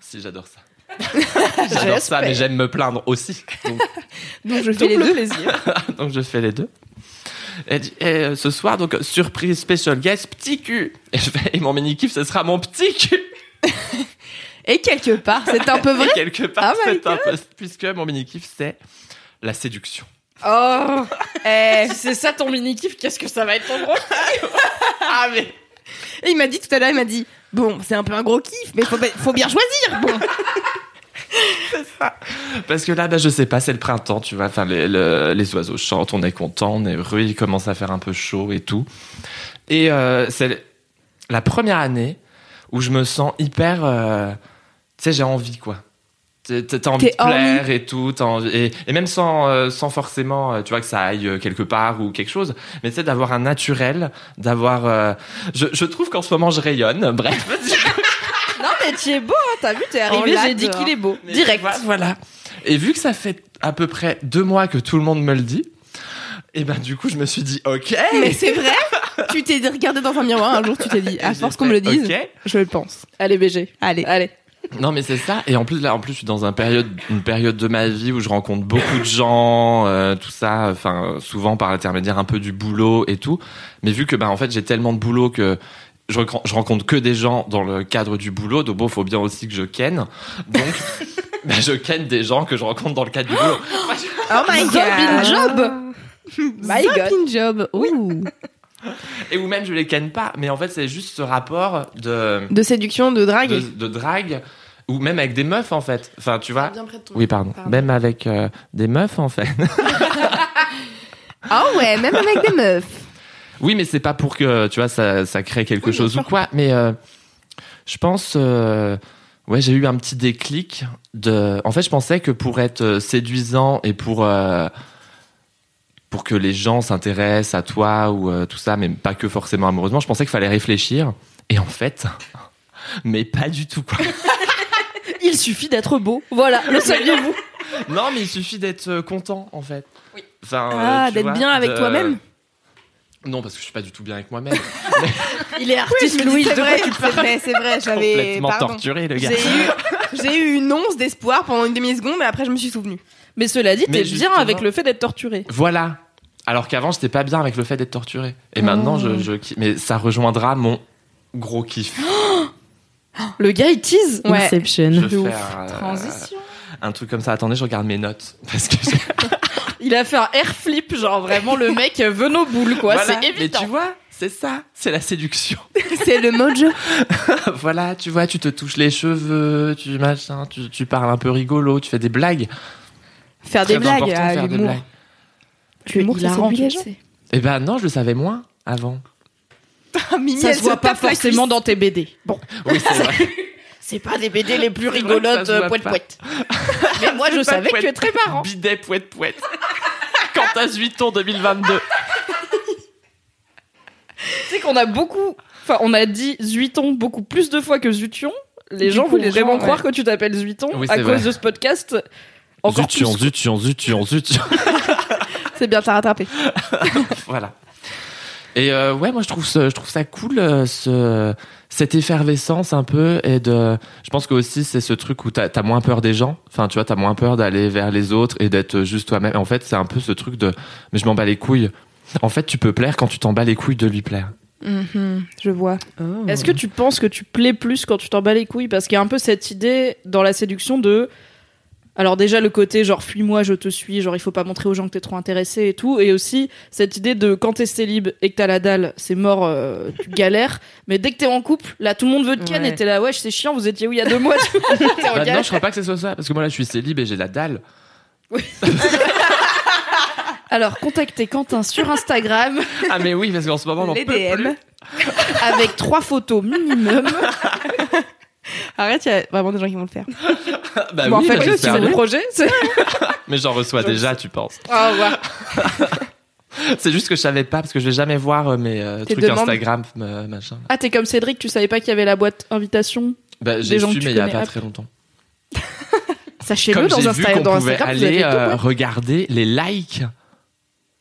[SPEAKER 3] Si j'adore ça. j'adore ça, mais j'aime me plaindre aussi. Donc
[SPEAKER 2] Donc je fais les deux.
[SPEAKER 1] plaisir.
[SPEAKER 3] donc je fais les deux. Elle dit, et, euh, ce soir, donc, surprise special guest, petit cul. Et je fais, et mon mini-kiff, ce sera mon petit cul.
[SPEAKER 2] Et quelque part, c'est un peu vrai.
[SPEAKER 3] Et quelque part,
[SPEAKER 2] Oh my
[SPEAKER 3] c'est un peu, puisque mon mini-kiff, c'est la séduction.
[SPEAKER 1] Oh,
[SPEAKER 2] Eh,
[SPEAKER 1] si c'est ça ton mini kiff, qu'est-ce que ça va être ton gros
[SPEAKER 3] Ah, mais.
[SPEAKER 2] Et il m'a dit tout à l'heure, il m'a dit Bon, c'est un peu un gros kiff, mais faut, faut bien choisir. Bon.
[SPEAKER 3] Parce que là, bah, je sais pas, c'est le printemps, tu vois. Enfin, les, le- les oiseaux chantent, on est content, on est heureux, il commence à faire un peu chaud et tout. Et euh, c'est la première année où je me sens hyper. euh, tu sais, j'ai envie, quoi. T'as envie de plaire et tout, envie- et, et même sans, euh, sans forcément, euh, tu vois, que ça aille euh, quelque part ou quelque chose, mais tu sais, d'avoir un naturel, d'avoir. euh, je, je trouve qu'en ce moment, je rayonne, bref.
[SPEAKER 1] Mais tu es beau, hein, t'as vu, t'es arrivé, j'ai dit qu'il est beau.
[SPEAKER 3] Mais
[SPEAKER 1] Direct.
[SPEAKER 3] Voilà. Et vu que ça fait à peu près deux mois que tout le monde me le dit, et ben du coup je me suis dit ok.
[SPEAKER 2] Mais c'est vrai Tu t'es regardé dans un miroir un jour, tu t'es dit À force qu'on me le dise, je le pense.
[SPEAKER 1] Allez BG,
[SPEAKER 2] Allez.
[SPEAKER 1] allez.
[SPEAKER 3] Non mais c'est ça. Et en plus là, en plus je suis dans un période, une période de ma vie où je rencontre beaucoup de gens, euh, tout ça. Enfin souvent par l'intermédiaire un peu du boulot et tout. Mais vu que ben en fait j'ai tellement de boulot que je, je rencontre que des gens dans le cadre du boulot, donc bon, faut bien aussi que je ken. Donc, ben, je ken des gens que je rencontre dans le cadre du boulot.
[SPEAKER 2] Oh my
[SPEAKER 1] Job in job. My God.
[SPEAKER 2] Job. Ouh.
[SPEAKER 3] Et ou même je les ken pas, mais en fait c'est juste ce rapport de,
[SPEAKER 2] De séduction, de drague.
[SPEAKER 3] de, de drague, ou même avec des meufs en fait. Enfin tu vois.
[SPEAKER 2] Bien près de ton-
[SPEAKER 3] Oui pardon.
[SPEAKER 2] Pardon.
[SPEAKER 3] Même avec euh, des meufs en fait.
[SPEAKER 2] Ah ouais, même avec des meufs.
[SPEAKER 3] Oui mais c'est pas pour que tu vois ça, ça crée quelque chose ou quoi, mais euh, je pense euh, Ouais, j'ai eu un petit déclic de. En fait, je pensais que pour être euh, séduisant et pour euh, pour que les gens s'intéressent à toi ou euh, tout ça, mais pas que forcément amoureusement, je pensais qu'il fallait réfléchir. Et en fait, mais pas du tout quoi.
[SPEAKER 1] Il suffit d'être beau. Voilà, le saviez-vous?
[SPEAKER 3] Non, mais il suffit d'être content en fait.
[SPEAKER 1] Oui.
[SPEAKER 3] Enfin,
[SPEAKER 2] Ah, d'être bien avec
[SPEAKER 3] de-
[SPEAKER 2] toi-même
[SPEAKER 3] Non, parce que je suis pas du tout bien avec moi-même.
[SPEAKER 1] Il est artiste,
[SPEAKER 2] Oui,
[SPEAKER 1] Louise.
[SPEAKER 2] c'est vrai, c'est vrai, c'est vrai, j'avais.
[SPEAKER 3] Complètement
[SPEAKER 2] Pardon.
[SPEAKER 3] torturé le gars.
[SPEAKER 2] J'ai eu, une once d'espoir pendant une demi-seconde et après je me suis souvenue.
[SPEAKER 1] Mais cela dit,
[SPEAKER 3] Mais
[SPEAKER 1] t'es bien avec le fait d'être torturé.
[SPEAKER 3] Voilà. Alors qu'avant, j'étais pas bien avec le fait d'être torturé. Et maintenant, je, je kiffe. Mais ça rejoindra mon gros kiff.
[SPEAKER 1] Le gars, il tease.
[SPEAKER 2] Ouais.
[SPEAKER 4] Inception.
[SPEAKER 3] Je
[SPEAKER 1] De
[SPEAKER 3] vais
[SPEAKER 1] ouf.
[SPEAKER 3] faire euh,
[SPEAKER 1] Transition.
[SPEAKER 3] un truc comme ça. Attendez, je regarde mes notes. Parce que j'ai-
[SPEAKER 1] Il a fait un air flip, genre vraiment le mec veut nos boules, quoi.
[SPEAKER 3] Voilà.
[SPEAKER 1] C'est
[SPEAKER 3] Mais
[SPEAKER 1] évident.
[SPEAKER 3] tu vois, c'est ça. C'est la séduction.
[SPEAKER 2] C'est le mojo.
[SPEAKER 3] voilà, tu vois, tu te touches les cheveux, tu machin, tu, tu parles un peu rigolo, tu fais des blagues.
[SPEAKER 2] Faire des blagues, à
[SPEAKER 3] faire des
[SPEAKER 2] l'humour.
[SPEAKER 3] blagues.
[SPEAKER 2] L'humour, ça séduit
[SPEAKER 1] tu
[SPEAKER 2] les
[SPEAKER 1] le
[SPEAKER 2] gens.
[SPEAKER 1] sais.
[SPEAKER 3] Eh ben non, je le savais moins avant.
[SPEAKER 2] Mimi,
[SPEAKER 1] Ça
[SPEAKER 2] elle
[SPEAKER 1] se voit pas forcément dans tes BD. Bon,
[SPEAKER 3] Oui, c'est vrai.
[SPEAKER 1] C'est pas des BD les plus rigolotes, poète poète. Mais moi, je
[SPEAKER 3] Pas
[SPEAKER 1] savais que tu es très marrant.
[SPEAKER 3] Bidet, poète, poète. Quand t'as 8 ans 2022.
[SPEAKER 1] Tu sais qu'on a beaucoup. Enfin, on a dit Zuiton beaucoup plus de fois que Zution. Les
[SPEAKER 2] Du
[SPEAKER 1] gens
[SPEAKER 2] coup,
[SPEAKER 1] vont
[SPEAKER 2] les
[SPEAKER 1] vraiment
[SPEAKER 2] gens,
[SPEAKER 1] croire
[SPEAKER 2] ouais.
[SPEAKER 1] que tu t'appelles Zuiton
[SPEAKER 3] Oui,
[SPEAKER 1] à cause
[SPEAKER 3] vrai.
[SPEAKER 1] de ce podcast. Encore
[SPEAKER 3] Zution,
[SPEAKER 1] plus.
[SPEAKER 3] zution, zution, zution.
[SPEAKER 2] C'est bien, t'as rattrapé.
[SPEAKER 3] voilà. Et euh, ouais, moi je trouve ça, je trouve ça cool euh, ce, cette effervescence un peu et de. Je pense que aussi c'est ce truc où t'as as moins peur des gens. Enfin, tu vois, t'as moins peur d'aller vers les autres et d'être juste toi-même. En fait, c'est un peu ce truc de. Mais je m'en bats les couilles. En fait, tu peux plaire quand tu t'en bats les couilles de lui plaire.
[SPEAKER 2] Mhm, je vois.
[SPEAKER 4] Oh.
[SPEAKER 1] Est-ce que tu penses que tu plais plus quand tu t'en bats les couilles? Parce qu'il y a un peu cette idée dans la séduction de. Alors déjà le côté genre fuis-moi, je te suis, genre il faut pas montrer aux gens que t'es trop intéressé et tout, et aussi cette idée de quand t'es célib et que t'as la dalle, c'est mort, euh, tu galères, mais dès que t'es en couple, là tout le monde veut te ken
[SPEAKER 4] Ouais.
[SPEAKER 1] et t'es là wesh c'est chiant, vous étiez où il y a deux mois, tu vois, t'es en
[SPEAKER 3] Bah,
[SPEAKER 1] galère.
[SPEAKER 3] je crois pas que ce soit ça parce que moi là je suis célib et j'ai la dalle.
[SPEAKER 1] Alors contactez Quentin sur Instagram
[SPEAKER 3] Ah mais oui, parce qu'en ce moment on en
[SPEAKER 2] Les
[SPEAKER 3] peut
[SPEAKER 2] DM.
[SPEAKER 3] plus.
[SPEAKER 1] avec trois photos minimum.
[SPEAKER 2] Arrête, il y a vraiment des gens qui vont le faire.
[SPEAKER 3] Bah
[SPEAKER 2] Bon, en
[SPEAKER 3] oui,
[SPEAKER 2] fait,
[SPEAKER 3] bah,
[SPEAKER 2] eux,
[SPEAKER 3] j'espère
[SPEAKER 1] C'est le projet, c'est.
[SPEAKER 3] Mais j'en reçois
[SPEAKER 1] Je
[SPEAKER 3] déjà, tu penses.
[SPEAKER 1] Au revoir.
[SPEAKER 3] C'est juste que je savais pas parce que je vais jamais voir euh, mes euh, trucs
[SPEAKER 2] demandes.
[SPEAKER 3] Instagram, euh, machin.
[SPEAKER 1] Ah t'es comme Cédric, tu savais pas qu'il y avait la boîte invitation
[SPEAKER 3] Bah, j'ai su,
[SPEAKER 1] tu
[SPEAKER 3] mais il y a pas très longtemps.
[SPEAKER 1] Sachez-le
[SPEAKER 3] Comme
[SPEAKER 1] dans,
[SPEAKER 3] j'ai
[SPEAKER 1] Insta-
[SPEAKER 3] vu qu'on
[SPEAKER 1] dans
[SPEAKER 3] pouvait
[SPEAKER 1] Instagram, vous
[SPEAKER 3] aller
[SPEAKER 1] tout,
[SPEAKER 3] euh,
[SPEAKER 1] ouais.
[SPEAKER 3] regarder les likes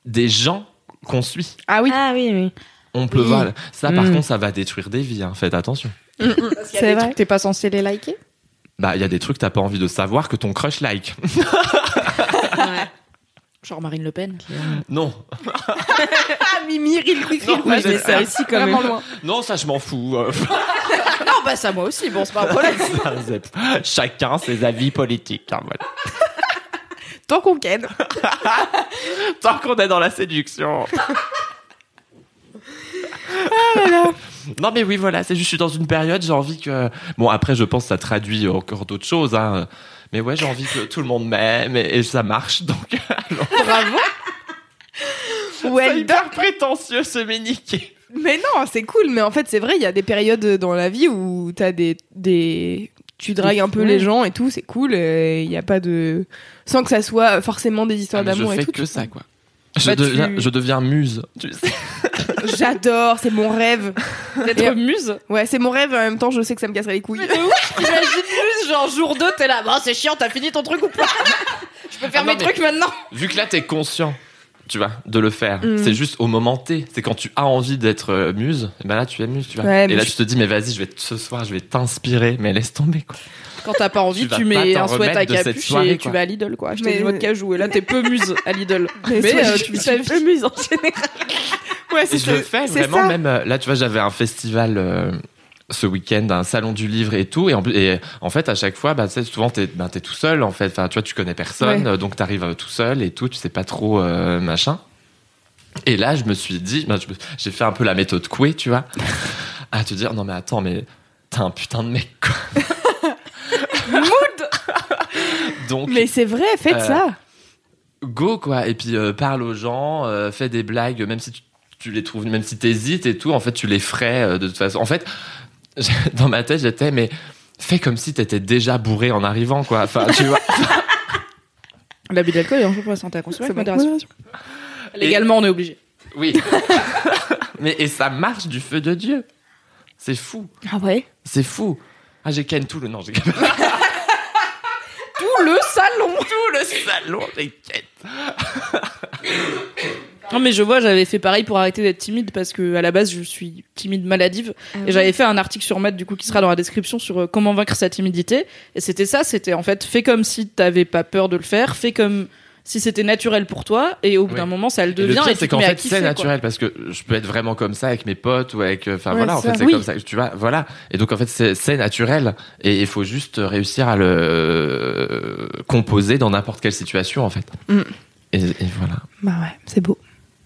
[SPEAKER 3] des gens qu'on suit.
[SPEAKER 2] Ah oui,
[SPEAKER 4] Ah oui, oui.
[SPEAKER 3] On peut
[SPEAKER 1] Oui.
[SPEAKER 3] voir. Ça, par
[SPEAKER 4] Mm.
[SPEAKER 3] contre, ça va détruire des vies. hein. Faites attention.
[SPEAKER 1] Parce qu'il y a
[SPEAKER 2] C'est
[SPEAKER 1] des
[SPEAKER 2] vrai.
[SPEAKER 1] trucs, T'es pas censé les liker
[SPEAKER 3] Bah, il y a des trucs t'as pas envie de savoir que ton crush like.
[SPEAKER 1] Genre Marine Le Pen.
[SPEAKER 3] non,
[SPEAKER 2] ah, Mimi, ril, ril,
[SPEAKER 3] Non,
[SPEAKER 2] ril. Oui, mais
[SPEAKER 3] c'est
[SPEAKER 2] ça aussi quand
[SPEAKER 1] Vraiment
[SPEAKER 2] même.
[SPEAKER 1] loin.
[SPEAKER 3] non, ça je m'en fous. Euh,
[SPEAKER 1] Non, bah ça moi aussi, bon, c'est pas un problème.
[SPEAKER 3] ça, c'est- Chacun ses avis politiques. hein, voilà.
[SPEAKER 2] Tant qu'on ken.
[SPEAKER 3] Tant qu'on est dans la séduction. Non mais oui voilà, c'est juste je suis dans une période, j'ai envie que bon après je pense que ça traduit encore d'autres choses hein. Mais ouais, j'ai envie que tout le monde m'aime et, et ça marche donc
[SPEAKER 1] Bravo.
[SPEAKER 3] c'est hyper prétentieux ce méniqué.
[SPEAKER 2] Mais non, c'est cool. Mais en fait, c'est vrai, il y a des périodes dans la vie où t'as des, des, tu dragues un peu
[SPEAKER 4] Ouais.
[SPEAKER 2] les gens et tout, c'est cool. Il y a pas de, sans que ça soit forcément des histoires
[SPEAKER 3] Ah, je
[SPEAKER 2] d'amour et
[SPEAKER 3] fais
[SPEAKER 2] tout.
[SPEAKER 3] que
[SPEAKER 2] tu
[SPEAKER 3] ça
[SPEAKER 2] vois.
[SPEAKER 3] quoi. Je,
[SPEAKER 2] Bah, tu-
[SPEAKER 3] deviens, je deviens muse, tu sais.
[SPEAKER 2] J'adore, c'est mon rêve.
[SPEAKER 1] D'être
[SPEAKER 2] Et-
[SPEAKER 1] muse.
[SPEAKER 2] Ouais, c'est mon rêve. et En même temps, je sais que ça me casserait les couilles.
[SPEAKER 1] Imagine muse, genre jour 2, t'es là. Bon, c'est chiant, t'as fini ton truc ou pas? Je peux faire
[SPEAKER 3] Ah non,
[SPEAKER 1] mes
[SPEAKER 3] mais-
[SPEAKER 1] trucs maintenant.
[SPEAKER 3] Vu que là t'es conscient, tu vois, de le faire.
[SPEAKER 2] Mm.
[SPEAKER 3] C'est juste au moment T. C'est quand tu as envie d'être euh, muse, et ben là tu es muse, tu vois.
[SPEAKER 2] Ouais,
[SPEAKER 3] et là
[SPEAKER 2] je-
[SPEAKER 3] tu te dis mais vas-y, je vais ce soir, je vais t'inspirer, mais laisse tomber quoi.
[SPEAKER 1] Quand t'as pas envie,
[SPEAKER 3] Tu
[SPEAKER 1] mets un sweat à capuche
[SPEAKER 3] soirée,
[SPEAKER 1] et tu vas à Lidl, quoi. Acheter
[SPEAKER 2] Mais-
[SPEAKER 1] de cajou. Et là, t'es peu muse à Lidl.
[SPEAKER 2] Mais
[SPEAKER 1] Mais
[SPEAKER 2] c'est-
[SPEAKER 1] euh, tu vis ta vie.
[SPEAKER 2] muse en général. Ouais,
[SPEAKER 3] Et je le fais
[SPEAKER 2] c'est
[SPEAKER 3] vraiment
[SPEAKER 2] ça.
[SPEAKER 3] même euh, là tu vois j'avais un festival euh, ce week-end un salon du livre et tout. Et en, plus- et en fait à chaque fois bah tu sais, souvent t'es ben, t'es tout seul en fait. Enfin tu vois tu connais personne
[SPEAKER 2] Ouais.
[SPEAKER 3] donc t'arrives euh, tout seul et tout tu sais pas trop euh, machin. Et là je me suis dit ben, j'ai fait un peu la méthode Coué tu vois. À te dire non mais attends mais t'es un putain de mec quoi. Donc
[SPEAKER 2] Mais c'est vrai, faites
[SPEAKER 3] Euh,
[SPEAKER 2] ça.
[SPEAKER 3] go quoi. Et puis euh, parle aux gens fais des blagues même si tu, tu les trouves même si t'hésites et tout en fait tu les ferais de toute façon. En fait dans ma tête j'étais mais fais comme si t'étais déjà bourré en arrivant, quoi. Enfin, tu vois.
[SPEAKER 1] L'abus d'alcool est dangereux pour la santé à consommer avec modération. Légalement, on est obligé.
[SPEAKER 3] Oui. Mais et ça marche du feu de Dieu. C'est fou.
[SPEAKER 2] Ah ouais?
[SPEAKER 3] C'est fou. Ah, j'ai ken tout le nom. J'ai
[SPEAKER 1] Tout le salon
[SPEAKER 3] tout le salon. J'ai ken.
[SPEAKER 1] Non mais je vois, j'avais fait pareil pour arrêter d'être timide parce que à la base je suis timide maladive et j'avais fait un article sur Matt du coup qui sera dans la description sur euh, comment vaincre sa timidité et c'était ça, c'était en fait fais comme si t'avais pas peur de le faire, fais comme si c'était naturel pour toi et au bout
[SPEAKER 3] Oui.
[SPEAKER 1] d'un moment ça le
[SPEAKER 3] Et le
[SPEAKER 1] devient
[SPEAKER 3] pire, c'est qu'en fait, c'est
[SPEAKER 1] quoi.
[SPEAKER 3] naturel parce que je peux être vraiment comme ça avec mes potes ou avec. Enfin
[SPEAKER 2] Ouais,
[SPEAKER 3] voilà, en
[SPEAKER 2] ça.
[SPEAKER 3] fait, c'est
[SPEAKER 1] Oui.
[SPEAKER 3] comme ça. Tu vois, voilà. Et donc en fait, c'est naturel et il faut juste réussir à le euh, composer dans n'importe quelle situation en fait.
[SPEAKER 2] Mm.
[SPEAKER 3] Et, et voilà.
[SPEAKER 2] Bah ouais, c'est beau.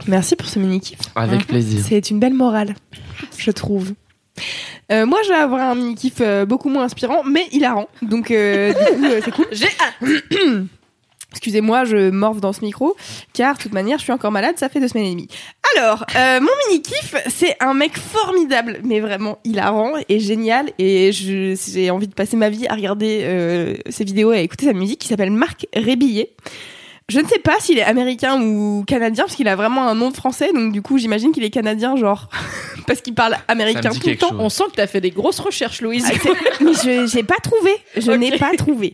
[SPEAKER 2] Merci pour ce mini-kiff.
[SPEAKER 3] Avec
[SPEAKER 1] Mhm.
[SPEAKER 3] plaisir.
[SPEAKER 2] C'est une belle morale, je trouve. Euh, moi, je vais avoir un mini-kiff euh, beaucoup moins inspirant, mais hilarant. Donc, euh, du coup, euh, c'est cool.
[SPEAKER 1] J'ai hâte.
[SPEAKER 2] Excusez-moi, je morve dans ce micro, car de toute manière, je suis encore malade, ça fait deux semaines et demie. Alors, euh, mon mini-kiff, c'est un mec formidable, mais vraiment hilarant et génial, et je- j'ai envie de passer ma vie à regarder euh, ses vidéos et à écouter sa musique, qui s'appelle Marc Rébillet. Je ne sais pas s'il est américain ou canadien, parce qu'il a vraiment un nom de français, donc du coup, j'imagine qu'il est canadien, genre, parce qu'il parle américain tout le temps.
[SPEAKER 3] chose.
[SPEAKER 1] On sent que t'as fait des grosses recherches Louise.
[SPEAKER 2] Ah, mais je j'ai pas trouvé. Je n'ai pas trouvé.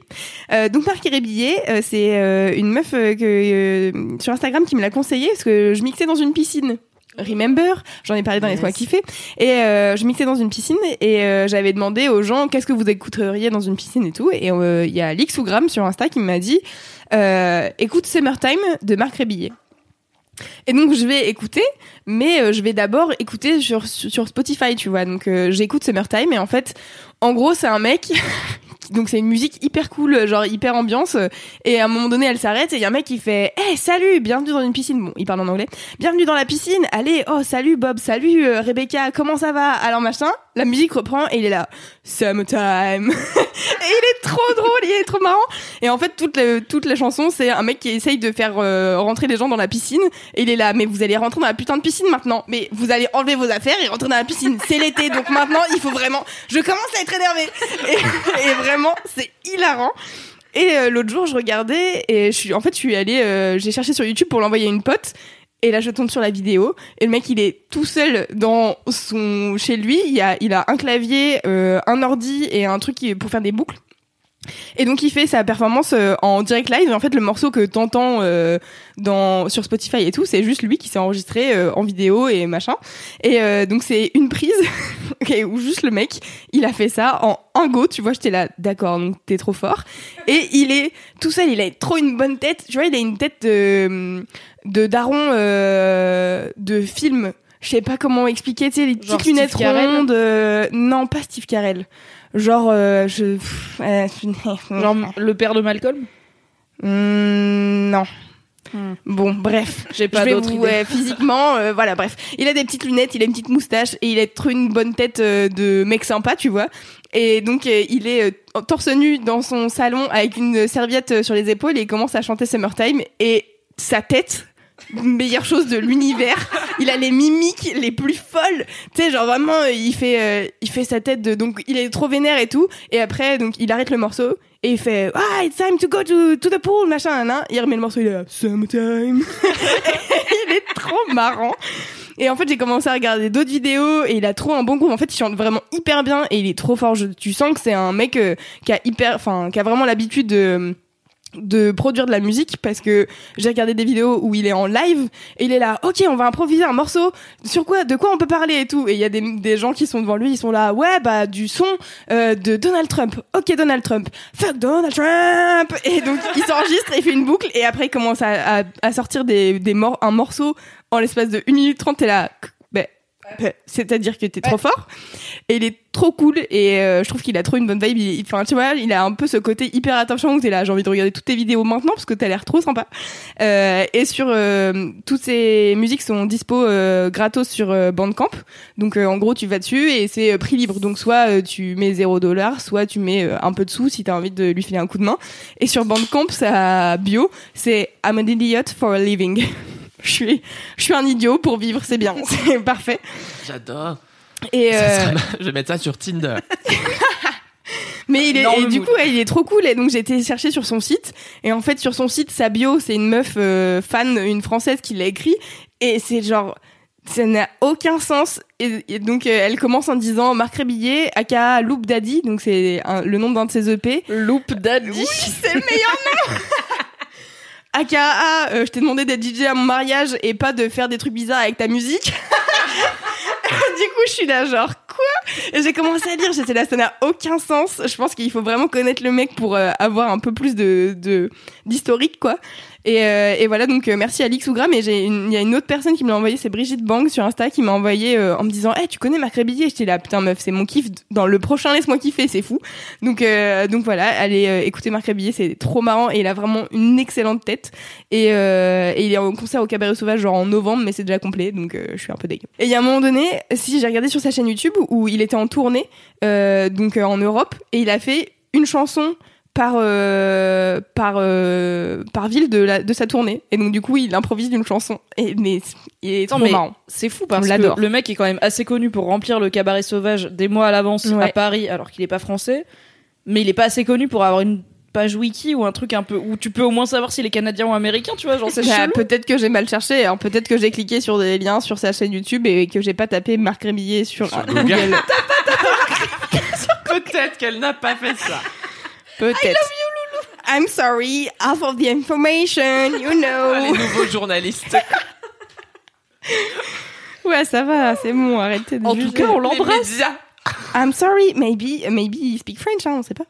[SPEAKER 2] Euh, donc Marc Rébillet, euh, c'est euh, une meuf euh, que, euh, sur Instagram qui me l'a conseillé parce que je mixais dans une piscine. Remember, j'en ai parlé dans les
[SPEAKER 1] Yes.
[SPEAKER 2] mois kiffés et euh, je mixais dans une piscine et euh, j'avais demandé aux gens qu'est-ce que vous écouteriez dans une piscine et tout et euh, il y a Lixougram sur Insta qui m'a dit écoute Summertime de Marc Rébillet. Et donc je vais écouter, mais je vais d'abord écouter sur, sur Spotify, tu vois. Donc j'écoute Summertime et en fait, en gros, c'est un mec. Donc c'est une musique hyper cool, genre hyper ambiance. Et à un moment donné, elle s'arrête et il y a un mec qui fait Hey, salut, bienvenue dans une piscine. Bon, il parle en anglais. Bienvenue dans la piscine. Allez, oh, salut Bob, salut euh, Rebecca, comment ça va? Alors machin, la musique reprend et il est là. Summertime. et il est trop drôle, il est trop marrant. Et en fait, toute, le- toute la chanson, c'est un mec qui essaye de faire euh, rentrer les gens dans la piscine. Et il est là, mais vous allez rentrer dans la putain de piscine maintenant. Mais vous allez enlever vos affaires et rentrer dans la piscine. C'est l'été, donc maintenant, il faut vraiment. Je commence à être énervée. C'est hilarant. Et euh, l'autre jour, je regardais et je suis, en fait, je suis allée, euh, j'ai cherché sur YouTube pour l'envoyer à une pote. Et là, je tombe sur la vidéo et le mec, il est tout seul dans son chez lui. Il a, il a un clavier, euh, un ordi et un truc pour faire des boucles. Et donc il fait sa performance euh, en direct live. Et en fait, le morceau que t'entends euh, dans sur Spotify et tout, c'est juste lui qui s'est enregistré euh, en vidéo et machin. Et euh, donc c'est une prise où juste le mec, il a fait ça en un go. Tu vois, j'étais là, d'accord, donc t'es trop fort. Et il est tout seul, il a trop une bonne tête. Tu vois, il a une tête de de daron euh, de film. Je sais pas comment expliquer, tu sais, les
[SPEAKER 1] Genre
[SPEAKER 2] petites lunettes
[SPEAKER 1] Steve
[SPEAKER 2] rondes. euh, non, pas Steve Carell. Genre, euh, je. euh,
[SPEAKER 1] Genre le père de Malcolm.
[SPEAKER 2] Hmm, non.
[SPEAKER 1] Hmm.
[SPEAKER 2] Bon, bref.
[SPEAKER 1] J'ai pas d'autres
[SPEAKER 2] vous-
[SPEAKER 1] idées.
[SPEAKER 2] ouais, physiquement, euh, voilà, bref. Il a des petites lunettes, il a une petite moustache et il a trop une bonne tête euh, de mec sympa, tu vois. Et donc, euh, il est torse nu dans son salon avec une serviette sur les épaules et il commence à chanter Summertime et sa tête meilleure chose de l'univers. Il a les mimiques les plus folles. Tu sais, genre vraiment, il fait, euh, il fait sa tête de, donc il est trop vénère et tout. Et après, donc il arrête le morceau et il fait, ah, it's time to go to, to the pool, machin, nan. Il remet le morceau, il est là, summertime. il est trop marrant. Et en fait, j'ai commencé à regarder d'autres vidéos et il a trop un bon goût. En fait, il chante vraiment hyper bien et il est trop fort. Je- tu sens que c'est un mec euh, qui a hyper, enfin, qui a vraiment l'habitude de de produire de la musique parce que j'ai regardé des vidéos où il est en live et il est là ok on va improviser un morceau. Sur quoi de quoi on peut parler et tout. Et il y a des, des gens qui sont devant lui ils sont là ouais bah du son euh, de Donald Trump. Ok Donald Trump. Fuck Donald Trump. Et donc il s'enregistre il fait une boucle et après il commence à, à, à sortir des, des mor un morceau en l'espace de 1 minute 30 t'es là c'est-à-dire que t'es trop fort et il est trop cool et euh, je trouve qu'il a trop une bonne vibe il, enfin tu vois il a un peu ce côté hyper attachant où t'es là j'ai envie de regarder toutes tes vidéos maintenant parce que t'as l'air trop sympa. Euh, et sur euh, toutes ces musiques sont dispo euh, gratos sur euh, Bandcamp. Donc euh, en gros tu vas dessus et c'est prix libre. Donc soit tu mets 0 dollars soit tu mets un peu de sous si t'as envie de lui filer un coup de main. Et sur Bandcamp sa bio c'est I'm an idiot for a living je suis je suis un idiot pour vivre c'est bien c'est parfait
[SPEAKER 3] J'adore.
[SPEAKER 2] et
[SPEAKER 3] Ça
[SPEAKER 2] euh,
[SPEAKER 3] sera Je vais mettre ça sur Tinder.
[SPEAKER 2] Mais il est, et du coup, ouais, il est trop cool. Et donc, j'ai été chercher sur son site. Et en fait, sur son site, sa bio, c'est une meuf euh, fan, une française qui l'a écrit. Et c'est genre, ça n'a aucun sens. Et, et donc, euh, elle commence en disant Marc Rébillet, aka Loop Daddy. Donc, c'est le nom d'un de ses EP.
[SPEAKER 1] Loop Daddy.
[SPEAKER 2] Oui, c'est le meilleur nom AKA, euh, je t'ai demandé d'être DJ à mon mariage et pas de faire des trucs bizarres avec ta musique. du coup, je suis là, genre, quoi? Et j'ai commencé à lire, j'étais là, ça n'a aucun sens. Je pense qu'il faut vraiment connaître le mec pour euh, avoir un peu plus de de- d'historique, quoi. Et, euh, et voilà, donc euh, merci Alix Ougram. Et j'ai une- il y a une autre personne qui me l'a envoyé, c'est Brigitte Bang sur Insta qui m'a envoyé euh, en me disant, hey, tu connais Marc Rébillet J'étais là, putain meuf, c'est mon kiff dans le prochain Laisse-moi kiffer, c'est fou. Donc donc voilà, allez écouter Marc Rébillet, c'est trop marrant et il a vraiment une excellente tête. Et, et il est en concert au Cabaret Sauvage genre en novembre, mais c'est déjà complet, donc je suis un peu dégueu. Et il y a un moment donné, si j'ai regardé sur sa chaîne YouTube où il était en tournée, euh, donc en Europe, et il a fait une chanson par euh, par euh, par ville de la de sa tournée et donc du coup il improvise une chanson et mais il est
[SPEAKER 1] Attends,
[SPEAKER 2] trop
[SPEAKER 1] mais
[SPEAKER 2] marrant
[SPEAKER 1] C'est fou parce que le mec est quand même assez connu pour remplir le cabaret sauvage des mois à l'avance à. Paris alors qu'il est pas français. Mais il est pas assez connu pour avoir une page wiki ou un truc un peu où tu peux au moins savoir s'il est canadien ou américain, tu vois, genre c'est
[SPEAKER 2] Bah, peut-être que j'ai mal cherché alors peut-être que j'ai cliqué sur des liens sur sa chaîne YouTube et que j'ai pas tapé Marc Rébillet sur,
[SPEAKER 3] Sur
[SPEAKER 2] Google,
[SPEAKER 3] Google. Peut-être qu'elle n'a pas fait ça.
[SPEAKER 2] Peut-être. I'm sorry half of the information you
[SPEAKER 3] Les
[SPEAKER 2] know
[SPEAKER 3] nouveaux journalistes.
[SPEAKER 2] ouais ça va c'est bon arrêtez de
[SPEAKER 1] En tout cas, on
[SPEAKER 3] Les
[SPEAKER 1] l'embrasse.
[SPEAKER 2] I'm sorry, maybe, maybe he speak French, hein, on sait pas.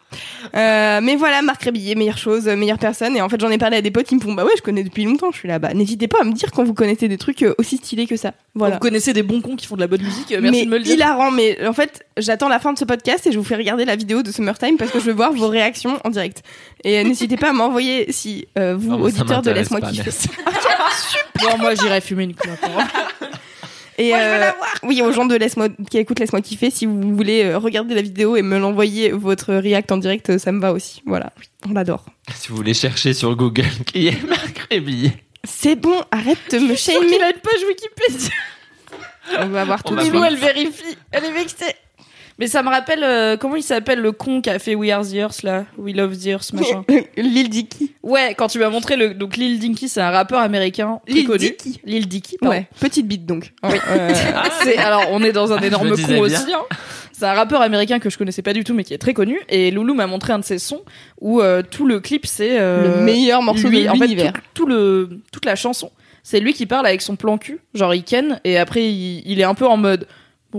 [SPEAKER 2] Euh, mais voilà, Marc Rébillet, meilleure chose, meilleure personne. Et en fait, j'en ai parlé à des potes qui me font, bah ouais, je connais depuis longtemps, je suis là. Bah, n'hésitez pas à me dire quand vous connaissez des trucs euh, aussi stylés que ça. Voilà.
[SPEAKER 1] Vous connaissez des bons cons qui font de la bonne musique, euh, merci
[SPEAKER 2] mais
[SPEAKER 1] de me le dire.
[SPEAKER 2] hilarant, mais en fait, j'attends la fin de ce podcast et je vous fais regarder la vidéo de Summertime parce que je veux voir vos réactions en direct. Et n'hésitez pas à m'envoyer si euh, vous,
[SPEAKER 3] Non, ça
[SPEAKER 2] auditeurs de Laisse-moi kiffer.
[SPEAKER 3] merci.
[SPEAKER 1] Bon, moi j'irai fumer une clope.
[SPEAKER 2] Et euh, oui, aux gens de Laisse-moi qui écoutent Laisse-moi kiffer, si vous voulez euh, regarder la vidéo et me l'envoyer votre react en direct, euh, ça me va aussi. Voilà, on l'adore.
[SPEAKER 3] Si vous voulez chercher sur Google qui est Marc
[SPEAKER 2] C'est bon, arrête de me shamer.
[SPEAKER 1] qu'il a une page Wikipédia.
[SPEAKER 2] On va voir
[SPEAKER 3] On
[SPEAKER 2] tout de suite.
[SPEAKER 1] elle vérifie. Elle est vexée. Mais ça me rappelle, euh, comment il s'appelle le con qui a fait We Are the Earth là? We Love the Earth machin.
[SPEAKER 2] Lil Dicky.
[SPEAKER 1] Ouais, quand tu m'as montré le. Donc Lil Dinky, c'est un rappeur américain très
[SPEAKER 2] Lil
[SPEAKER 1] connu.
[SPEAKER 2] Dicky.
[SPEAKER 1] Lil Dicky, pardon.
[SPEAKER 2] Ouais, petite bite donc.
[SPEAKER 1] Oui.
[SPEAKER 2] Euh,
[SPEAKER 1] C'est- alors, on est dans un
[SPEAKER 3] Je
[SPEAKER 1] énorme con
[SPEAKER 3] bien.
[SPEAKER 1] aussi. Hein. C'est un rappeur américain que je connaissais pas du tout, mais qui est très connu. Et Loulou m'a montré un de ses sons où euh, tout le clip, c'est euh,
[SPEAKER 2] le meilleur morceau
[SPEAKER 1] lui,
[SPEAKER 2] de
[SPEAKER 1] en fait,
[SPEAKER 2] l'univers.
[SPEAKER 1] tout, tout le toute la chanson, c'est lui qui parle avec son plan cul, genre il ken, et après il, il est un peu en mode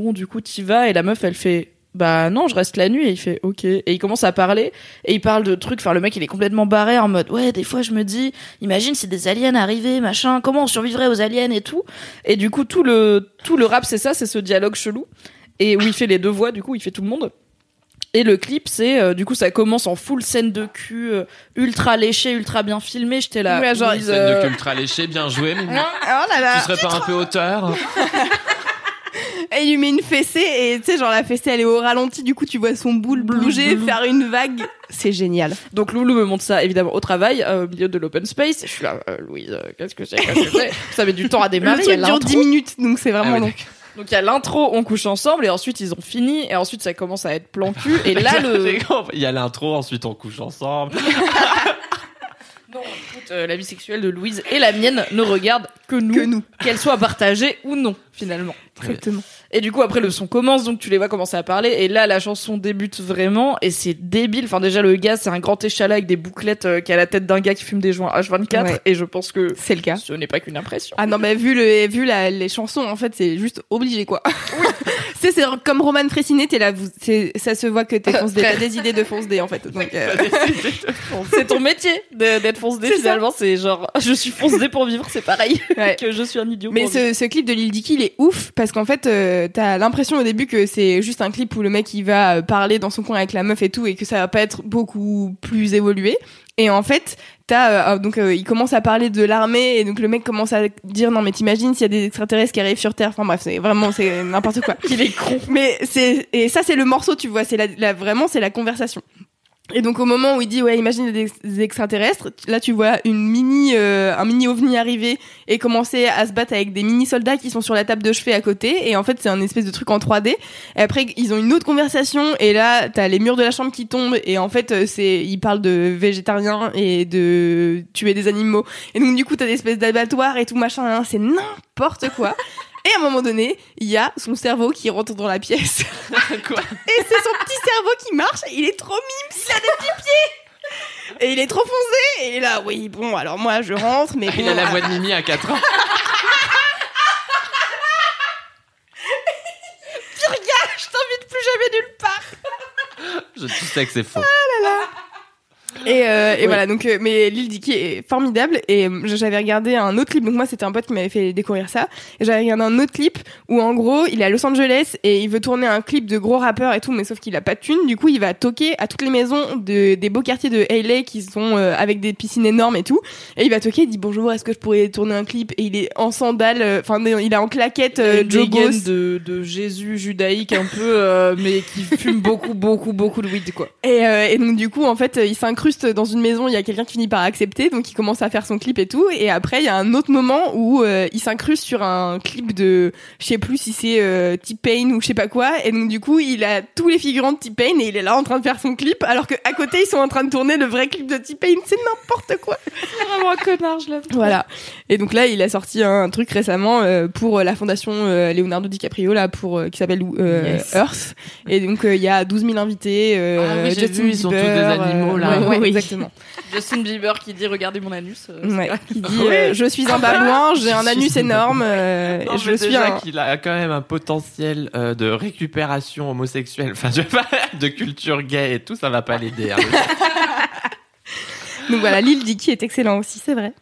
[SPEAKER 1] bon, du coup t'y vas, et la meuf elle fait bah non, je reste la nuit, et il fait ok, et il commence à parler, et il parle de trucs, enfin le mec il est complètement barré en mode ouais, des fois je me dis, imagine si des aliens arrivaient, machin, comment on survivrait aux aliens et tout, et du coup tout le tout le rap c'est ça, c'est ce dialogue chelou, et où il fait les deux voix, du coup il fait tout le monde. Et le clip, c'est euh, du coup ça commence en full scène de cul, euh, ultra léché, ultra bien filmé. J'étais là.
[SPEAKER 2] Ouais, genre,
[SPEAKER 3] scène
[SPEAKER 1] euh,
[SPEAKER 3] de ultra léché, bien joué, mais
[SPEAKER 2] Oh là là.
[SPEAKER 3] tu serais pas un peu auteur
[SPEAKER 2] Et il lui met une fessée et tu sais genre la fessée elle est au ralenti du coup tu vois son boule bouger faire une vague c'est génial
[SPEAKER 1] Donc Loulou me montre ça évidemment au travail, euh, au milieu de l'open space. Je suis là, euh, Louise, euh, qu'est-ce que c'est qu'est-ce que c'est? Ça met du temps à démarrer. il y a
[SPEAKER 2] truc dure
[SPEAKER 1] l'intro.
[SPEAKER 2] 10 minutes donc c'est
[SPEAKER 3] Ah
[SPEAKER 2] vraiment
[SPEAKER 3] ouais,
[SPEAKER 2] long.
[SPEAKER 1] Donc il y a l'intro, on couche ensemble, et ensuite ils ont fini, et ensuite ça commence à être plan cul. Et là le.
[SPEAKER 3] Il y a l'intro, ensuite on couche ensemble.
[SPEAKER 1] Non, écoute, euh, la vie sexuelle de Louise et la mienne ne regarde que nous,
[SPEAKER 2] que nous
[SPEAKER 1] qu'elle soit partagée ou non finalement.
[SPEAKER 2] exactement
[SPEAKER 1] Et du coup, après, le son commence, donc tu les vois commencer à parler. Et là, la chanson débute vraiment. Et c'est débile. Enfin, déjà, le gars, c'est un grand échalas avec des bouclettes euh, qui a la tête d'un gars qui fume des joints H24.
[SPEAKER 2] Ouais.
[SPEAKER 1] Et je pense que
[SPEAKER 2] c'est le cas
[SPEAKER 1] ce n'est pas qu'une impression.
[SPEAKER 2] ah non mais vu le vu la, les chansons en fait c'est juste obligé quoi c'est c'est comme Roman Frécinet t'es là vous c'est ça se voit que t'es fonce D t'as des idées de fonce D en fait donc euh,
[SPEAKER 1] c'est ton métier de- d'être fonce D
[SPEAKER 2] C'est ça.
[SPEAKER 1] finalement. C'est genre, je suis fonce D pour vivre, c'est pareil
[SPEAKER 2] Ouais.
[SPEAKER 1] que je suis un idiot.
[SPEAKER 2] Mais
[SPEAKER 1] pour vivre.
[SPEAKER 2] ce, ce clip de Lil Dicky, il est ouf parce qu'en fait, euh, t'as l'impression au début que c'est juste un clip où le mec il va euh, parler dans son coin avec la meuf et tout et que ça va pas être beaucoup plus évolué. Et en fait, t'as euh, donc euh, il commence à parler de l'armée et donc le mec commence à dire non mais t'imagines s'il y a des extraterrestres qui arrivent sur Terre. Enfin bref, c'est vraiment c'est n'importe quoi.
[SPEAKER 1] Il est con.
[SPEAKER 2] Mais c'est et ça c'est le morceau, tu vois, c'est la, la- vraiment c'est la conversation. Et donc au moment où il dit ouais imagine des, extraterrestres, là tu vois une mini euh, un mini ovni arriver et commencer à se battre avec des mini soldats qui sont sur la table de chevet à côté et en fait c'est un espèce de truc en 3D. Et après ils ont une autre conversation et là t'as les murs de la chambre qui tombent et en fait euh, c'est ils parlent de végétariens et de tuer des animaux et donc du coup t'as des espèces d'abattoirs et tout machin hein, c'est n'importe quoi. Et à un moment donné, il y a son cerveau qui rentre dans la pièce.
[SPEAKER 3] Quoi
[SPEAKER 2] Et c'est son petit cerveau qui marche. et Il est trop mime, il a des petits pieds. Et il est trop foncé. Et là, oui, bon, alors moi je rentre, mais bon.
[SPEAKER 3] Il a la
[SPEAKER 2] ah,
[SPEAKER 3] voix de Mimi à 4 ans.
[SPEAKER 2] je t'invite plus jamais nulle part.
[SPEAKER 3] Je sais que c'est faux.
[SPEAKER 2] Et, euh, et voilà, donc, euh, mais l'île Dicky est formidable. Et euh, j'avais regardé un autre clip. Donc moi, c'était un pote qui m'avait fait découvrir ça. Et j'avais regardé un autre clip où en gros, il est à Los Angeles et il veut tourner un clip de gros rappeurs et tout, mais sauf qu'il a pas de thune. Du coup, il va toquer à toutes les maisons de, des beaux quartiers de LA qui sont euh, avec des piscines énormes et tout. Et il va toquer, il dit bonjour, est-ce que je pourrais tourner un clip? Et il est en sandales, euh, enfin, il est en claquette, euh, jogos.
[SPEAKER 1] de, de Jésus judaïque un peu, euh, mais qui fume beaucoup, beaucoup, beaucoup de weed, quoi.
[SPEAKER 2] Et, euh, et donc du coup en fait il s'incruste dans une maison, il y a quelqu'un qui finit par accepter, donc il commence à faire son clip et tout. Et après il y a un autre moment où euh, il s'incruste sur un clip de, je sais plus si c'est euh, T-Pain ou je sais pas quoi. Et donc du coup il a tous les figurants de T-Pain et il est là en train de faire son clip, alors que à côté ils sont en train de tourner le vrai clip de T-Pain. C'est n'importe quoi.
[SPEAKER 1] C'est vraiment un connard, je l'aime.
[SPEAKER 2] Voilà. Et donc là il a sorti un truc récemment euh, pour la fondation euh, Leonardo DiCaprio là pour euh, qui s'appelle euh,
[SPEAKER 1] Yes.
[SPEAKER 2] Earth. Et donc euh, il y a 12 000 invités. euh,
[SPEAKER 3] Ah oui,
[SPEAKER 2] Justin
[SPEAKER 3] vu, ils sont tous des
[SPEAKER 2] Bieber,
[SPEAKER 3] animaux,
[SPEAKER 2] euh,
[SPEAKER 3] là.
[SPEAKER 2] ouais, ouais,
[SPEAKER 4] Oui.
[SPEAKER 2] exactement.
[SPEAKER 1] Justin Bieber qui dit regardez mon anus. euh,
[SPEAKER 2] Ouais, qui dit euh, je suis un babouin, j'ai un anus énorme, euh,
[SPEAKER 3] Non,
[SPEAKER 2] je
[SPEAKER 3] mais
[SPEAKER 2] suis
[SPEAKER 3] déjà
[SPEAKER 2] un
[SPEAKER 3] qu'il a quand même un potentiel euh, de récupération homosexuelle, enfin je de culture gay et tout, ça va pas l'aider. hein.
[SPEAKER 2] donc voilà l'île Dicky est excellent aussi, c'est vrai.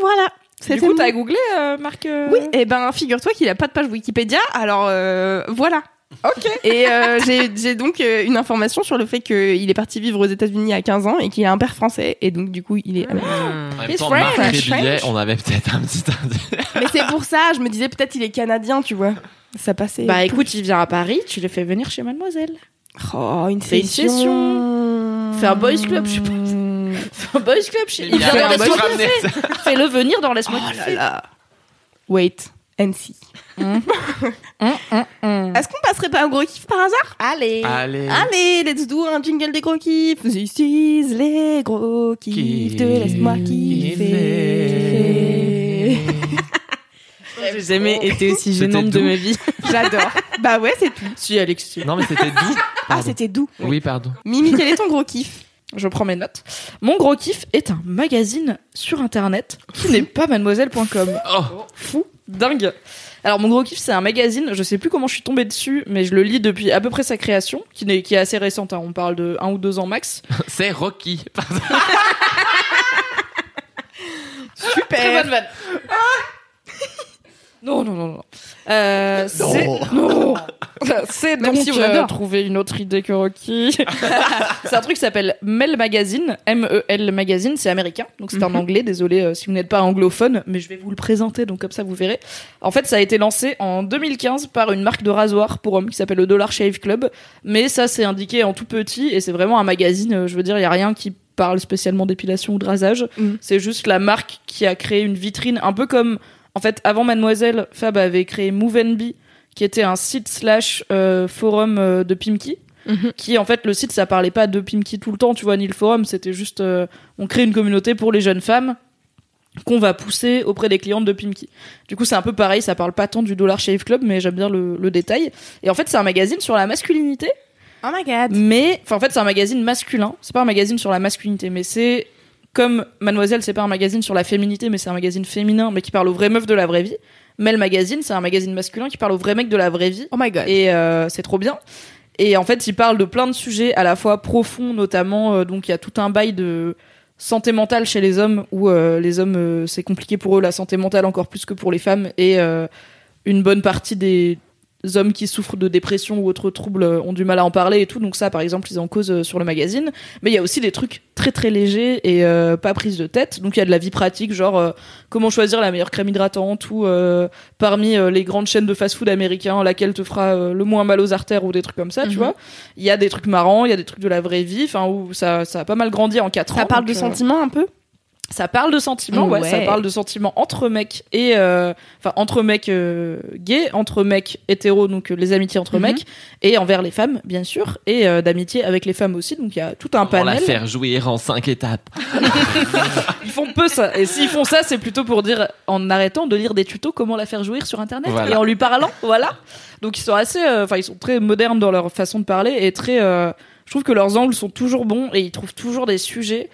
[SPEAKER 2] Voilà.
[SPEAKER 1] Du coup, t'as googlé, euh, Marc euh,
[SPEAKER 2] Oui, et ben figure-toi qu'il a pas de page Wikipédia, alors euh, voilà.
[SPEAKER 1] Ok.
[SPEAKER 2] Et euh, j'ai donc euh, une information sur le fait qu'il est parti vivre aux États-Unis à 15 ans et qu'il a un père français et donc du coup il est.
[SPEAKER 3] En même temps,
[SPEAKER 1] French,
[SPEAKER 3] Marc. Rébillet, on avait peut-être un petit indice.
[SPEAKER 2] Mais c'est pour ça, je me disais peut-être il est canadien, tu vois. Ça passait.
[SPEAKER 1] Bah écoute, il vient à Paris, tu le fais venir chez Mademoiselle.
[SPEAKER 2] oh une
[SPEAKER 1] Fais une
[SPEAKER 2] session.
[SPEAKER 1] Fais un boys club, je sais pas. Un boys club chez
[SPEAKER 3] Il
[SPEAKER 1] vient
[SPEAKER 3] a
[SPEAKER 1] dans Laisse-moi. Fais-le venir dans Laisse-moi
[SPEAKER 2] Oh
[SPEAKER 1] kiffer.
[SPEAKER 2] là là. Wait and see.
[SPEAKER 1] Hum, hum.
[SPEAKER 2] Est-ce qu'on passerait pas un gros kiff par hasard?
[SPEAKER 1] Allez.
[SPEAKER 3] Allez.
[SPEAKER 2] Allez, let's do un jingle des gros kiffs. Is les gros kiffs de laisse-moi kiffer.
[SPEAKER 4] J'ai jamais été aussi gênante de ma vie.
[SPEAKER 2] J'adore. bah ouais, c'est tout.
[SPEAKER 1] Si Alexis.
[SPEAKER 3] Non mais c'était doux.
[SPEAKER 2] Ah, c'était doux.
[SPEAKER 3] Oui, pardon.
[SPEAKER 2] Mimi, quel est ton gros kiff?
[SPEAKER 1] Je prends mes notes. Mon gros kiff est un magazine sur internet qui n'est pas mademoiselle.com.
[SPEAKER 3] Oh.
[SPEAKER 1] Fou, dingue. Alors mon gros kiff c'est un magazine, je sais plus comment je suis tombée dessus, mais je le lis depuis à peu près sa création, qui, est assez récente, hein. on parle de un ou deux ans max.
[SPEAKER 3] C'est Rocky. Pardon.
[SPEAKER 1] Très
[SPEAKER 2] Super.
[SPEAKER 1] bonne vanne. Non, non, non, non. Euh, c'est non. C'est
[SPEAKER 2] Même
[SPEAKER 1] donc
[SPEAKER 2] si on
[SPEAKER 1] euh, trouver une autre idée que Rocky. c'est un truc qui s'appelle Mel Magazine, M-E-L Magazine, c'est américain, donc c'est en anglais. Désolé euh, si vous n'êtes pas anglophone, mais je vais vous le présenter, donc comme ça vous verrez. En fait, ça a été lancé en 2015 par une marque de rasoir pour hommes qui s'appelle le Dollar Shave Club, mais ça c'est indiqué en tout petit et c'est vraiment un magazine. euh, Je veux dire, il y a rien qui parle spécialement d'épilation ou de rasage.
[SPEAKER 2] Mhm.
[SPEAKER 1] C'est juste la marque qui a créé une vitrine, un peu comme en fait, avant Mademoiselle, Fab avait créé Move Be, qui était un site slash euh, forum euh, de Pimki.
[SPEAKER 2] Mhm.
[SPEAKER 1] Qui en fait, le site, ça parlait pas de Pimki tout le temps, tu vois, ni le forum, c'était juste, euh, on crée une communauté pour les jeunes femmes qu'on va pousser auprès des clientes de Pimki. Du coup, c'est un peu pareil, ça parle pas tant du Dollar Shave Club, mais j'aime bien le, le détail. Et en fait, c'est un magazine sur la masculinité,
[SPEAKER 2] Oh my god.
[SPEAKER 1] mais enfin en fait c'est un magazine masculin c'est pas un magazine sur la masculinité mais c'est comme Mademoiselle c'est pas un magazine sur la féminité mais c'est un magazine féminin mais qui parle aux vraies meufs de la vraie vie. Mais le magazine c'est un magazine masculin qui parle aux vrais mecs de la vraie vie.
[SPEAKER 2] Oh my god.
[SPEAKER 1] et euh, c'est trop bien. Et en fait il parle de plein de sujets à la fois profonds notamment euh, donc il y a tout un bail de santé mentale chez les hommes où euh, les hommes c'est compliqué pour eux la santé mentale encore plus que pour les femmes. Et une bonne partie des hommes qui souffrent de dépression ou autres troubles euh, ont du mal à en parler et tout. Donc ça, par exemple, ils en causent euh, sur le magazine. Mais il y a aussi des trucs très très légers et euh, pas prise de tête. Donc il y a de la vie pratique, genre euh, comment choisir la meilleure crème hydratante ou euh, parmi les grandes chaînes de fast-food américains, laquelle te fera le moins mal aux artères ou des trucs comme ça, tu
[SPEAKER 2] Mhm.
[SPEAKER 1] vois. Il y a des trucs marrants, il y a des trucs de la vraie vie, enfin où ça, ça a pas mal grandi en 4 ans.
[SPEAKER 2] Ça parle de
[SPEAKER 1] donc,
[SPEAKER 2] sentiments un peu?
[SPEAKER 1] Ça parle de sentiments, ouais.
[SPEAKER 2] Ouais.
[SPEAKER 1] Ça parle de sentiments entre mecs et euh, enfin entre mecs euh, gays, entre mecs hétéros, donc euh, les amitiés entre
[SPEAKER 2] Mhm.
[SPEAKER 1] mecs, et envers les femmes, bien sûr, et euh, d'amitié avec les femmes aussi. Donc il y a tout un
[SPEAKER 3] Comment la
[SPEAKER 1] panel.
[SPEAKER 3] faire jouir en cinq étapes.
[SPEAKER 1] Ils font peu ça. Et s'ils font ça, c'est plutôt pour dire en arrêtant de lire des tutos comment la faire jouir sur internet
[SPEAKER 3] Voilà.
[SPEAKER 1] et en lui parlant, voilà. Donc ils sont assez, euh, enfin ils sont très modernes dans leur façon de parler et très. euh, je trouve que leurs angles sont toujours bons et ils trouvent toujours des sujets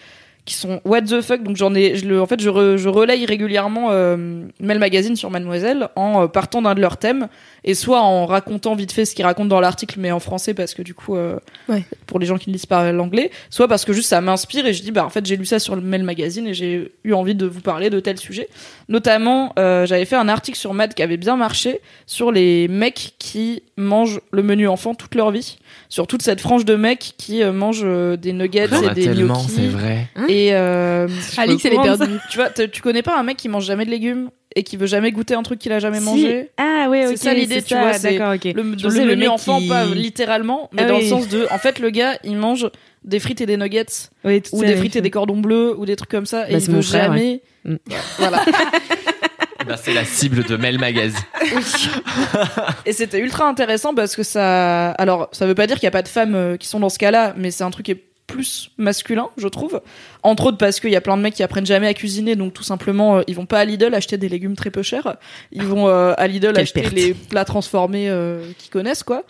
[SPEAKER 1] qui sont what the fuck. Donc j'en ai, je le, en fait, je, re- je relaye régulièrement euh, Mail Magazine sur Mademoiselle en euh, partant d'un de leurs thèmes et soit en racontant vite fait ce qu'ils racontent dans l'article mais en français parce que du coup, euh,
[SPEAKER 2] Ouais.
[SPEAKER 1] pour les gens qui ne lisent pas l'anglais, soit parce que juste ça m'inspire et je dis bah en fait j'ai lu ça sur le Mail Magazine et j'ai eu envie de vous parler de tel sujet. Notamment, euh, j'avais fait un article sur Mad qui avait bien marché sur les mecs qui mangent le menu enfant toute leur vie, sur toute cette frange de mecs qui euh, mangent euh, des nuggets
[SPEAKER 3] en
[SPEAKER 1] et des gnocchis.
[SPEAKER 3] c'est vrai.
[SPEAKER 1] Et euh,
[SPEAKER 2] Alix, elle est perdue.
[SPEAKER 1] Tu vois, tu connais pas un mec qui mange jamais de légumes? Et qui veut jamais goûter un truc qu'il a jamais mangé
[SPEAKER 4] Ah ouais, ok.
[SPEAKER 1] C'est ça l'idée, tu
[SPEAKER 4] ça,
[SPEAKER 1] vois, c'est
[SPEAKER 4] D'accord, ok.
[SPEAKER 1] le,
[SPEAKER 4] Je
[SPEAKER 1] le
[SPEAKER 4] sais,
[SPEAKER 1] menu
[SPEAKER 4] le mec
[SPEAKER 1] enfant,
[SPEAKER 4] qui-
[SPEAKER 1] pas littéralement, mais
[SPEAKER 4] Ah
[SPEAKER 1] dans
[SPEAKER 4] oui.
[SPEAKER 1] le sens de, en fait, le gars, il mange des frites et des nuggets,
[SPEAKER 4] tout
[SPEAKER 1] ou
[SPEAKER 4] ça,
[SPEAKER 1] des frites et des cordons bleus, ou des trucs comme ça, et
[SPEAKER 4] Bah,
[SPEAKER 1] il veut
[SPEAKER 4] frère,
[SPEAKER 1] jamais.
[SPEAKER 4] ouais. Mm.
[SPEAKER 1] Voilà.
[SPEAKER 3] Bah, c'est la cible de Mail Magazine.
[SPEAKER 1] Et c'était ultra intéressant parce que ça. Alors, ça veut pas dire qu'il y a pas de femmes euh, qui sont dans ce cas-là, mais c'est un truc qui est plus masculin, je trouve. Entre autres parce qu'il y a plein de mecs qui apprennent jamais à cuisiner, donc tout simplement, euh, ils vont pas à Lidl acheter des légumes très peu chers. Ils vont euh, à Lidl
[SPEAKER 4] Quelle
[SPEAKER 1] acheter
[SPEAKER 4] perte.
[SPEAKER 1] les plats transformés euh, qu'ils connaissent, quoi.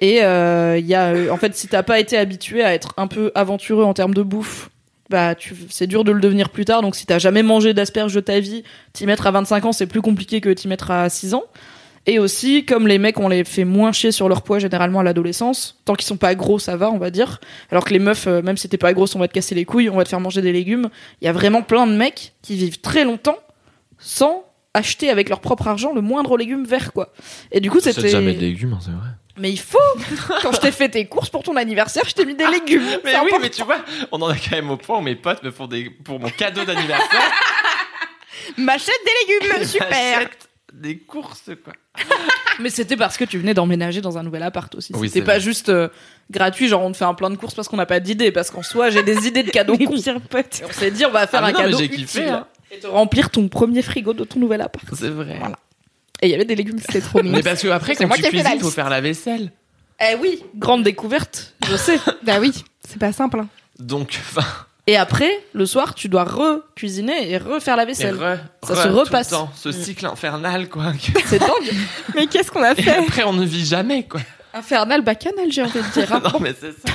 [SPEAKER 1] Et il y a, en fait, si t'as pas été habitué à être un peu aventureux en termes de bouffe, bah, tu, c'est dur de le devenir plus tard. Donc, si t'as jamais mangé d'asperges de ta vie, t'y mettre à 25 ans, c'est plus compliqué que t'y mettre à 6 ans. Et aussi, comme les mecs, on les fait moins chier sur leur poids généralement à l'adolescence. Tant qu'ils sont pas gros, ça va, on va dire. Alors que les meufs, euh, même si t'es pas grosse, on va te casser les couilles, on va te faire manger des légumes. Il y a vraiment plein de mecs qui vivent très longtemps sans acheter avec leur propre argent le moindre légume vert, quoi. Et du coup, c'était.
[SPEAKER 3] jamais de légumes, hein, c'est vrai.
[SPEAKER 1] Mais il faut Quand je t'ai fait tes courses pour ton anniversaire, je t'ai mis des légumes.
[SPEAKER 3] Mais
[SPEAKER 1] C'est
[SPEAKER 3] oui,
[SPEAKER 1] important.
[SPEAKER 3] mais tu vois, on en a quand même au point où mes potes me font des pour mon cadeau d'anniversaire.
[SPEAKER 2] M'achète des légumes, super
[SPEAKER 3] des courses quoi.
[SPEAKER 1] Mais c'était parce que tu venais d'emménager dans un nouvel appart aussi.
[SPEAKER 3] Oui,
[SPEAKER 1] c'était
[SPEAKER 3] c'est
[SPEAKER 1] pas
[SPEAKER 3] vrai.
[SPEAKER 1] juste euh, gratuit, genre on te fait un plein de courses parce qu'on n'a pas d'idée. Parce qu'en soi, j'ai des idées de cadeaux cons. Et on s'est dit, on va faire
[SPEAKER 3] Ah,
[SPEAKER 1] un
[SPEAKER 3] non,
[SPEAKER 1] cadeau utile
[SPEAKER 3] kiffé, hein.
[SPEAKER 1] et te remplir ton premier frigo de ton nouvel appart.
[SPEAKER 3] C'est vrai.
[SPEAKER 1] Voilà. Et il y avait des légumes, c'était trop mignon.
[SPEAKER 3] Mais parce que après
[SPEAKER 1] C'est
[SPEAKER 3] quand
[SPEAKER 1] moi
[SPEAKER 3] tu cuisines, faut
[SPEAKER 1] liste.
[SPEAKER 3] faire la vaisselle.
[SPEAKER 1] Eh oui, grande découverte, je sais.
[SPEAKER 2] Bah oui, c'est pas simple. hein.
[SPEAKER 3] Donc enfin
[SPEAKER 1] Et après, le soir, tu dois re-cuisiner et refaire la
[SPEAKER 3] et
[SPEAKER 1] vaisselle.
[SPEAKER 3] re-
[SPEAKER 1] Ça
[SPEAKER 3] re-
[SPEAKER 1] se
[SPEAKER 3] tout
[SPEAKER 1] repasse.
[SPEAKER 3] le temps, ce cycle infernal quoi.
[SPEAKER 1] C'est dingue.
[SPEAKER 2] Mais qu'est-ce qu'on a
[SPEAKER 3] Et
[SPEAKER 2] fait
[SPEAKER 3] après on ne vit jamais quoi.
[SPEAKER 1] Infernal bacchanal, j'ai envie de dire. hein.
[SPEAKER 3] Non mais c'est ça.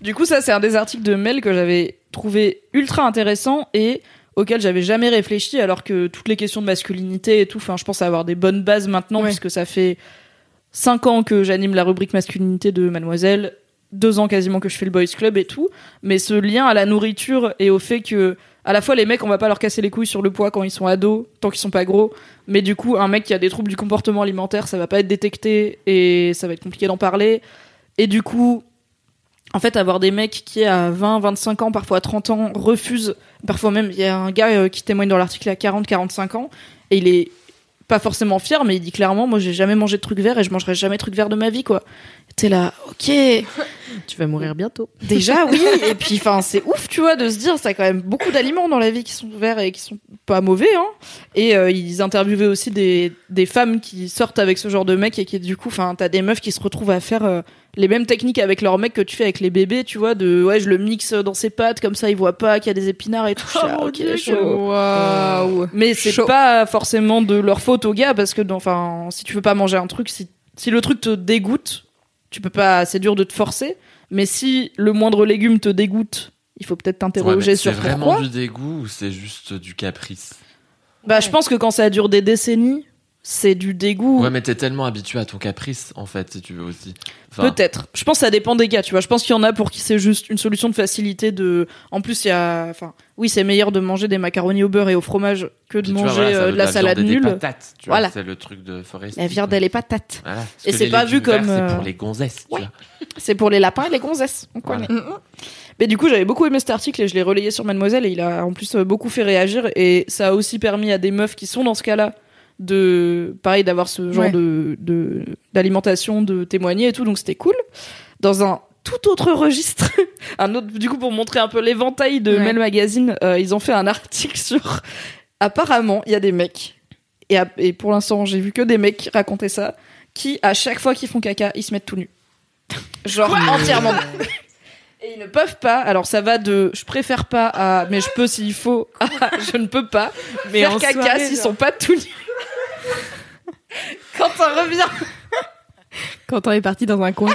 [SPEAKER 1] Du coup, ça, c'est un des articles de Mel que j'avais trouvé ultra intéressant et auquel j'avais jamais réfléchi, alors que toutes les questions de masculinité et tout, enfin, je pense avoir des bonnes bases maintenant,
[SPEAKER 2] Ouais.
[SPEAKER 1] puisque ça fait cinq ans que j'anime la rubrique masculinité de Mademoiselle, deux ans quasiment que je fais le Boys Club et tout, mais ce lien à la nourriture et au fait que, à la fois, les mecs, on va pas leur casser les couilles sur le poids quand ils sont ados, tant qu'ils sont pas gros, mais du coup, un mec qui a des troubles du comportement alimentaire, ça va pas être détecté et ça va être compliqué d'en parler. Et du coup, en fait, avoir des mecs qui, à 20, 25 ans, parfois 30 ans, refusent. Parfois même, il y a un gars euh, qui témoigne dans l'article à 40, 45 ans, et il est pas forcément fier, mais il dit clairement, moi, j'ai jamais mangé de trucs verts et je mangerai jamais de trucs verts de ma vie, quoi. T'es là, ok,
[SPEAKER 4] Tu vas mourir bientôt.
[SPEAKER 1] déjà, oui, et puis, enfin, c'est ouf, tu vois, de se dire, ça a quand même beaucoup d'aliments dans la vie qui sont verts et qui sont pas mauvais, hein. Et euh, ils interviewaient aussi des, des femmes qui sortent avec ce genre de mecs et qui, du coup, enfin, t'as des meufs qui se retrouvent à faire euh, les mêmes techniques avec leurs mecs que tu fais avec les bébés, tu vois, de, ouais, je le mixe dans ses pattes, comme ça, il voit pas qu'il y a des épinards et tout. Suis là, ok, chaud.
[SPEAKER 2] Waouh
[SPEAKER 1] Mais c'est pas forcément de leur faute aux gars parce que enfin si tu veux pas manger un truc si si le truc te dégoûte, tu peux pas c'est dur de te forcer, mais si le moindre légume te dégoûte, il faut peut-être
[SPEAKER 3] Ouais, mais
[SPEAKER 1] t'interroger
[SPEAKER 3] c'est
[SPEAKER 1] sur
[SPEAKER 3] vraiment
[SPEAKER 1] pourquoi.
[SPEAKER 3] du dégoût ou c'est juste du caprice
[SPEAKER 1] Bah je pense que quand ça dure des décennies, c'est du dégoût.
[SPEAKER 3] Ouais, mais t'es tellement habitué à ton caprice, en fait, si tu veux aussi. Enfin,
[SPEAKER 1] Peut-être. Je pense que ça dépend des gars, tu vois. Je pense qu'il y en a pour qui c'est juste une solution de facilité de. En plus, il y a. Enfin, oui, c'est meilleur de manger des macaronis au beurre et au fromage que de
[SPEAKER 3] puis tu vois,
[SPEAKER 1] manger
[SPEAKER 3] voilà,
[SPEAKER 1] euh, de la salade nulle.
[SPEAKER 3] patates, tu vois,
[SPEAKER 1] Voilà.
[SPEAKER 3] C'est le truc de Forest.
[SPEAKER 1] La viande et les patates.
[SPEAKER 3] Voilà.
[SPEAKER 1] Et c'est pas vu comme, euh,
[SPEAKER 3] C'est pour les gonzesses,
[SPEAKER 1] ouais.
[SPEAKER 3] tu vois.
[SPEAKER 1] C'est pour les lapins et les gonzesses. On
[SPEAKER 3] Voilà.
[SPEAKER 1] connaît. Mais du coup, j'avais beaucoup aimé cet article et je l'ai relayé sur Mademoiselle et il a en plus euh, beaucoup fait réagir et ça a aussi permis à des meufs qui sont dans ce cas-là de, pareil, d'avoir ce genre
[SPEAKER 2] Ouais.
[SPEAKER 1] de, de, d'alimentation, de témoigner et tout, donc c'était cool. Dans un tout autre registre, un autre, du coup, pour montrer un peu l'éventail de
[SPEAKER 2] Ouais.
[SPEAKER 1] Mel Magazine, euh, ils ont fait un article sur, apparemment, il y a des mecs, et, à- et pour l'instant, j'ai vu que des mecs raconter ça, qui, à chaque fois qu'ils font caca, ils se mettent tout nus. Genre entièrement nus. Et ils ne peuvent pas, alors ça va de je préfère pas à mais je peux s'il faut, à je ne peux pas
[SPEAKER 4] Mais
[SPEAKER 1] faire
[SPEAKER 4] en
[SPEAKER 1] caca s'ils sont pas tout nus. Quand on revient.
[SPEAKER 2] Quand on est parti dans un coin.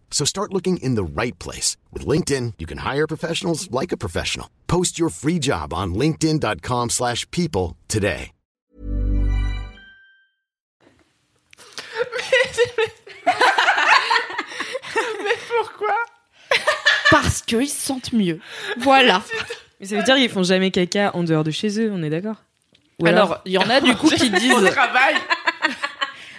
[SPEAKER 5] So start looking in the right place. With LinkedIn, you can hire professionals like a professional. Post your free job on linkedin.com/people slash people today.
[SPEAKER 1] Parce qu'ils se sentent mieux. Voilà.
[SPEAKER 4] Mais ça veut dire qu'ils font jamais caca en dehors de chez eux, on est d'accord? Ou
[SPEAKER 1] Alors, il y en a du coup qui disent
[SPEAKER 3] travail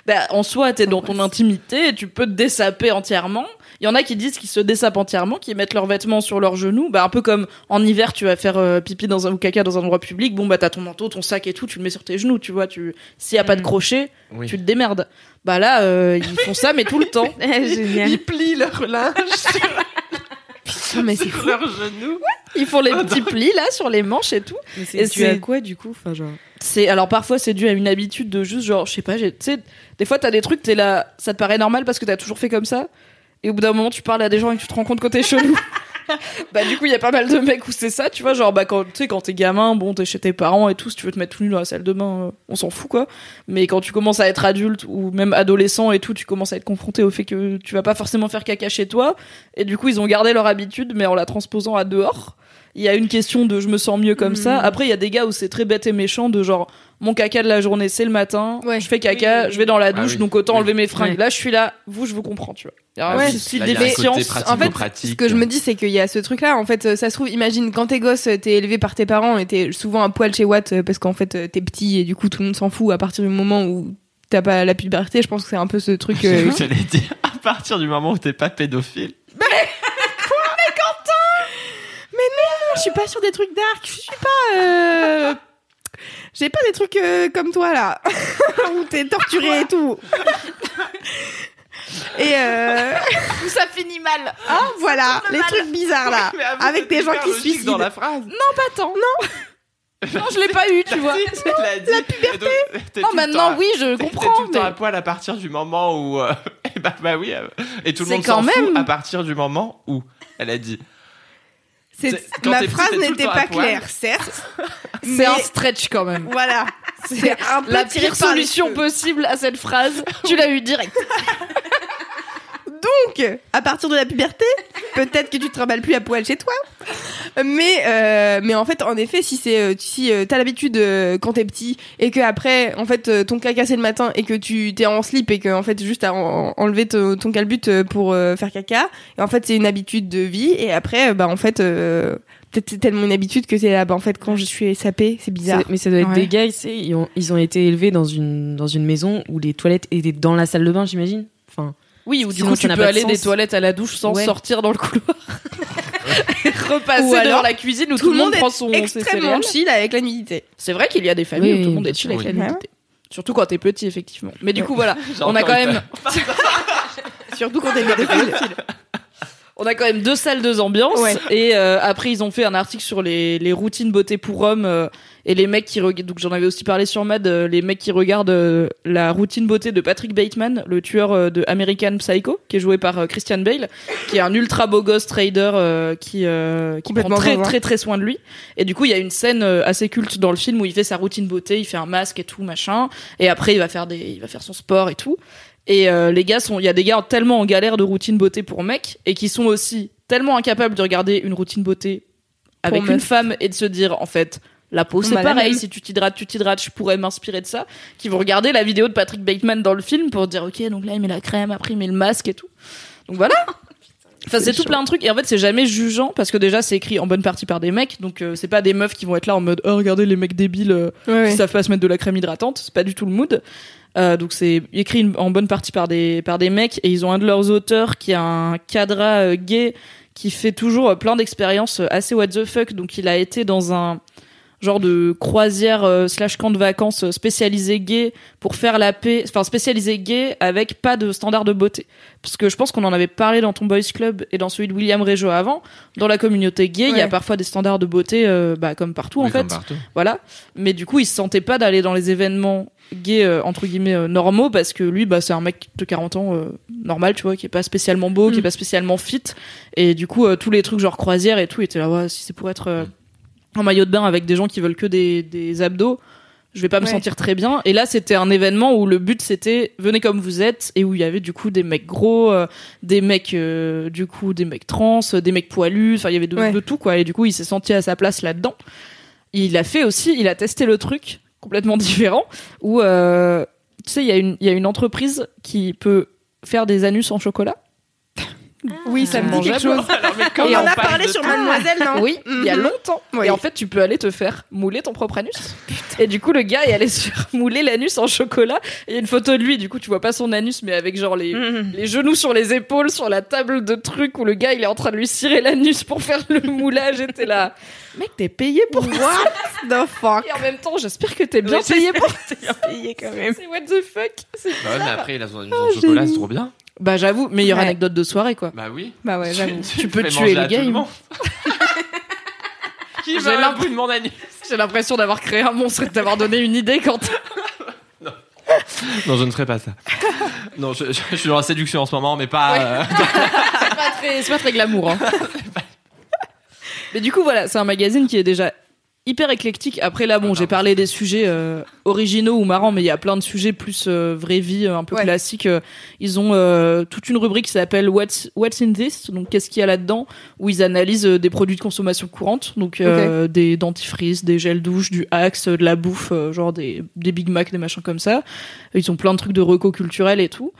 [SPEAKER 1] bah, en soi, t'es dans ton intimité et tu peux te dessaper entièrement. Il y en a qui disent qu'ils se dessapent entièrement, qui mettent leurs vêtements sur leurs genoux. Bah, un peu comme en hiver, tu vas faire euh, pipi dans un ou caca dans un endroit public. Bon, bah, t'as ton manteau, ton sac et tout, tu le mets sur tes genoux, tu vois. Tu... S'il y a pas de
[SPEAKER 4] Mm.
[SPEAKER 1] crochet,
[SPEAKER 3] Oui.
[SPEAKER 1] tu te démerdes. Bah là, euh, ils font ça, mais tout le temps.
[SPEAKER 4] Génial.
[SPEAKER 3] Ils plient leur linge
[SPEAKER 2] Non, mais c'est
[SPEAKER 3] sur leurs genoux.
[SPEAKER 1] Ils font les petits plis là sur les manches et tout.
[SPEAKER 4] Mais
[SPEAKER 1] Et
[SPEAKER 4] c'est dû à
[SPEAKER 1] c'est-
[SPEAKER 4] quoi du coup enfin, genre...
[SPEAKER 1] C'est alors parfois c'est dû à une habitude de juste genre je sais pas, tu sais, des fois t'as des trucs t'es là, ça te paraît normal parce que t'as toujours fait comme ça? Et au bout d'un moment, tu parles à des gens et que tu te rends compte que t'es chelou. bah du coup, il y a pas mal de mecs où c'est ça, tu vois, genre bah quand tu sais quand t'es gamin, bon, t'es chez tes parents et tout, si tu veux te mettre tout nu dans la salle de bain, euh, on s'en fout quoi. Mais quand tu commences à être adulte ou même adolescent et tout, tu commences à être confronté au fait que tu vas pas forcément faire caca chez toi et du coup, ils ont gardé leur habitude mais en la transposant à dehors. Il y a une question de je me sens mieux comme ça. Après, il y a des gars où c'est très bête et méchant de genre mon caca de la journée c'est le matin,
[SPEAKER 2] Ouais.
[SPEAKER 1] je fais caca,
[SPEAKER 4] Oui.
[SPEAKER 1] je vais dans la
[SPEAKER 3] Ah
[SPEAKER 1] douche,
[SPEAKER 3] oui.
[SPEAKER 1] donc autant
[SPEAKER 3] Oui.
[SPEAKER 1] enlever mes fringues. Là, je suis là, vous, je vous comprends, tu vois. Il y a un
[SPEAKER 2] Ouais.
[SPEAKER 3] Là, a un côté
[SPEAKER 1] déficience.
[SPEAKER 2] En fait, ce que je me dis, c'est qu'il y a ce truc-là. En fait, euh, ça se trouve, imagine quand t'es gosse, euh, t'es élevé par tes parents et t'es souvent un poil chez Watt euh, parce qu'en fait, euh, t'es petit et du coup, tout le monde s'en fout à partir du moment où t'as pas la puberté. Je pense que c'est un peu ce truc. euh,
[SPEAKER 3] J'allais dire, à partir du moment où t'es pas pédophile.
[SPEAKER 2] je suis pas sur des trucs dark. Je suis pas. euh, J'ai pas des trucs euh, comme toi là où t'es torturé et tout. Et euh...
[SPEAKER 1] ça finit mal.
[SPEAKER 2] ah, voilà, les trucs bizarres là, avec des gens qui se suicident.
[SPEAKER 3] dans la phrase.
[SPEAKER 1] Pas tant. Non. non, je l'ai pas eu, tu vois.
[SPEAKER 3] la puberté.
[SPEAKER 1] Non, maintenant, oui, je
[SPEAKER 3] T'es
[SPEAKER 1] comprends.
[SPEAKER 3] tout le temps à poil à partir du moment où. euh, eh bah, bah oui. euh, et tout le monde s'en fout
[SPEAKER 1] même-
[SPEAKER 3] à partir du moment où. Elle a dit.
[SPEAKER 2] Ma
[SPEAKER 3] t'es
[SPEAKER 2] phrase
[SPEAKER 3] t'es
[SPEAKER 2] n'était pas claire, certes.
[SPEAKER 1] C'est
[SPEAKER 2] mais
[SPEAKER 1] un stretch quand même.
[SPEAKER 2] voilà, c'est
[SPEAKER 1] La pire solution possible à cette phrase, tu l'as eu direct.
[SPEAKER 2] Donc, à partir de la puberté, peut-être que tu te trimbales plus à poil chez toi. Mais, euh, mais en fait, en effet, si c'est euh, si euh, t'as l'habitude euh, quand t'es petit et que après, en fait, ton caca c'est le matin et que tu t'es en slip et que en fait juste à en- enlever ton, ton calbut pour euh, faire caca. Et en fait, c'est une habitude de vie. Et après, bah en fait, euh, peut-être c'est tellement une habitude que c'est là. Bah en fait, quand je suis sapée, c'est bizarre.
[SPEAKER 4] Mais ça doit être
[SPEAKER 1] Ouais.
[SPEAKER 4] des gars, tu sais, ils ont, ils ont été élevés dans une, dans une maison où les toilettes étaient dans la salle de bain, j'imagine. Enfin,
[SPEAKER 1] Oui, ou du
[SPEAKER 4] Sinon,
[SPEAKER 1] coup, tu peux
[SPEAKER 4] de
[SPEAKER 1] aller des toilettes à la douche sans
[SPEAKER 4] Ouais.
[SPEAKER 1] sortir dans le couloir. Et repasser
[SPEAKER 2] Ou
[SPEAKER 1] devant
[SPEAKER 2] alors,
[SPEAKER 1] la cuisine où tout, le monde, prend son
[SPEAKER 2] extrêmement chill avec la nudité.
[SPEAKER 1] C'est vrai qu'il y a des familles
[SPEAKER 4] Oui,
[SPEAKER 1] où tout le monde est chill avec
[SPEAKER 3] oui.
[SPEAKER 1] la nudité. Surtout quand t'es petit, effectivement. Mais du coup, voilà. On a quand même.
[SPEAKER 2] Surtout quand t'es pédophile.
[SPEAKER 1] On a quand même deux salles, deux ambiances.
[SPEAKER 2] Ouais.
[SPEAKER 1] Et euh, après, ils ont fait un article sur les, les routines beauté pour hommes euh, et les mecs qui regardent. Donc j'en avais aussi parlé sur Mad. euh, les mecs qui regardent euh, la routine beauté de Patrick Bateman, le tueur euh, de American Psycho, qui est joué par euh, Christian Bale, qui est un ultra beau gosse trader euh, qui euh, qui prend très
[SPEAKER 2] zinzin.
[SPEAKER 1] très très soin de lui. Et du coup, il y a une scène assez culte dans le film où il fait sa routine beauté, il fait un masque et tout machin. Et après, il va faire des, il va faire son sport et tout. Et euh, les gars sont, il y a des gars tellement en galère de routine beauté pour mecs et qui sont aussi tellement incapables de regarder une routine beauté avec une femme et de se dire en fait la peau c'est pareil si tu t'hydrates tu t'hydrates je pourrais m'inspirer de ça qui vont regarder la vidéo de Patrick Bateman dans le film pour dire ok donc là il met la crème après il met le masque et tout. Donc voilà. Enfin, c'est tout plein de trucs. Et en fait c'est jamais jugeant parce que déjà c'est écrit en bonne partie par des mecs. Donc euh, c'est pas des meufs qui vont être là en mode oh regardez les mecs débiles euh,
[SPEAKER 2] Ouais,
[SPEAKER 1] qui
[SPEAKER 2] ouais.
[SPEAKER 1] savent pas se mettre de la crème hydratante. C'est pas du tout le mood Euh, donc c'est écrit une- en bonne partie par des par des mecs et ils ont un de leurs auteurs qui a un cadra euh, gay qui fait toujours euh, plein d'expériences euh, assez what the fuck. Donc il a été dans un genre de croisière euh, slash camp de vacances spécialisé gay pour faire la paix enfin spécialisé gay avec pas de standard de beauté. Parce que je pense qu'on en avait parlé dans ton boys club et dans celui de William Régeau avant. Dans la communauté gay il y a parfois des standards de beauté euh, bah, comme partout en fait.
[SPEAKER 3] comme partout.
[SPEAKER 1] voilà. Mais du coup, il se sentait pas d'aller dans les événements gays euh, entre guillemets euh, normaux parce que lui, bah, c'est un mec de 40 ans euh, normal, tu vois, qui est pas spécialement beau, qui est
[SPEAKER 2] Mm.
[SPEAKER 1] pas spécialement fit. Et du coup, tous les trucs genre croisière et tout étaient là. Ouais, si c'est pour être euh, en maillot de bain avec des gens qui veulent que des, des abdos. Je vais pas me sentir très bien. Et là, c'était un événement où le but c'était venez comme vous êtes et où il y avait du coup des mecs gros, des mecs du coup des mecs trans, des mecs poilus. Enfin, il y avait de,
[SPEAKER 2] Ouais.
[SPEAKER 1] de tout quoi. Et du coup, il s'est senti à sa place là-dedans il a fait aussi, il a testé le truc complètement différent où euh, tu sais il y a une il y a une entreprise qui peut faire des anus en chocolat.
[SPEAKER 2] Oui, ça me dit quelque chose.
[SPEAKER 1] comment
[SPEAKER 2] On en
[SPEAKER 1] on
[SPEAKER 2] a parlé sur
[SPEAKER 1] ça
[SPEAKER 2] Mademoiselle, non
[SPEAKER 1] Oui, il y a
[SPEAKER 2] Mhm.
[SPEAKER 1] longtemps.
[SPEAKER 2] Oui.
[SPEAKER 1] Et en fait, tu peux aller te faire mouler ton propre anus. Et du coup, le gars est allé se faire mouler l'anus en chocolat. Et il y a une photo de lui. Du coup, tu vois pas son anus, mais avec genre les,
[SPEAKER 2] Mhm.
[SPEAKER 1] les genoux sur les épaules, sur la table de trucs où le gars il est en train de lui cirer l'anus pour faire le moulage. Et t'es là, mec, t'es payé pour ça.
[SPEAKER 2] What the fuck?
[SPEAKER 1] Et en même temps, j'espère que t'es bien payé pour
[SPEAKER 2] Payé quand même.
[SPEAKER 1] C'est what the fuck C'est-
[SPEAKER 3] Bah ouais, mais après, il a son en chocolat, c'est trop bien.
[SPEAKER 1] Bah j'avoue, meilleure
[SPEAKER 2] Ouais.
[SPEAKER 1] anecdote de soirée quoi.
[SPEAKER 3] Bah oui.
[SPEAKER 2] Bah ouais, j'avoue.
[SPEAKER 1] Tu peux
[SPEAKER 3] fais
[SPEAKER 1] tuer
[SPEAKER 3] manger
[SPEAKER 1] le
[SPEAKER 3] à tout monde. Qui
[SPEAKER 1] J'ai l'impression-
[SPEAKER 3] bout de mon anus
[SPEAKER 1] J'ai l'impression d'avoir créé un monstre et de t'avoir donné une idée quand.
[SPEAKER 3] Non, je ne ferai pas ça. Non, je, je- je suis dans la séduction en ce moment, mais pas. euh,
[SPEAKER 1] c'est pas très, c'est pas très glamour. Hein. Mais du coup voilà, c'est un magazine qui est déjà hyper éclectique. Après là, bon, j'ai parlé des sujets euh, originaux ou marrants, mais il y a plein de sujets plus euh, vraie vie, euh, un peu
[SPEAKER 2] Ouais.
[SPEAKER 1] classiques. Euh, Ils ont euh, toute une rubrique qui s'appelle What's What's in this, donc qu'est-ce qu'il y a là-dedans, où ils analysent euh, des produits de consommation courante, donc euh, des dentifrices, des gels douche, du Axe, de la bouffe, euh, genre des des Big Mac, des machins comme ça. Ils ont plein de trucs de reco culturel et tout.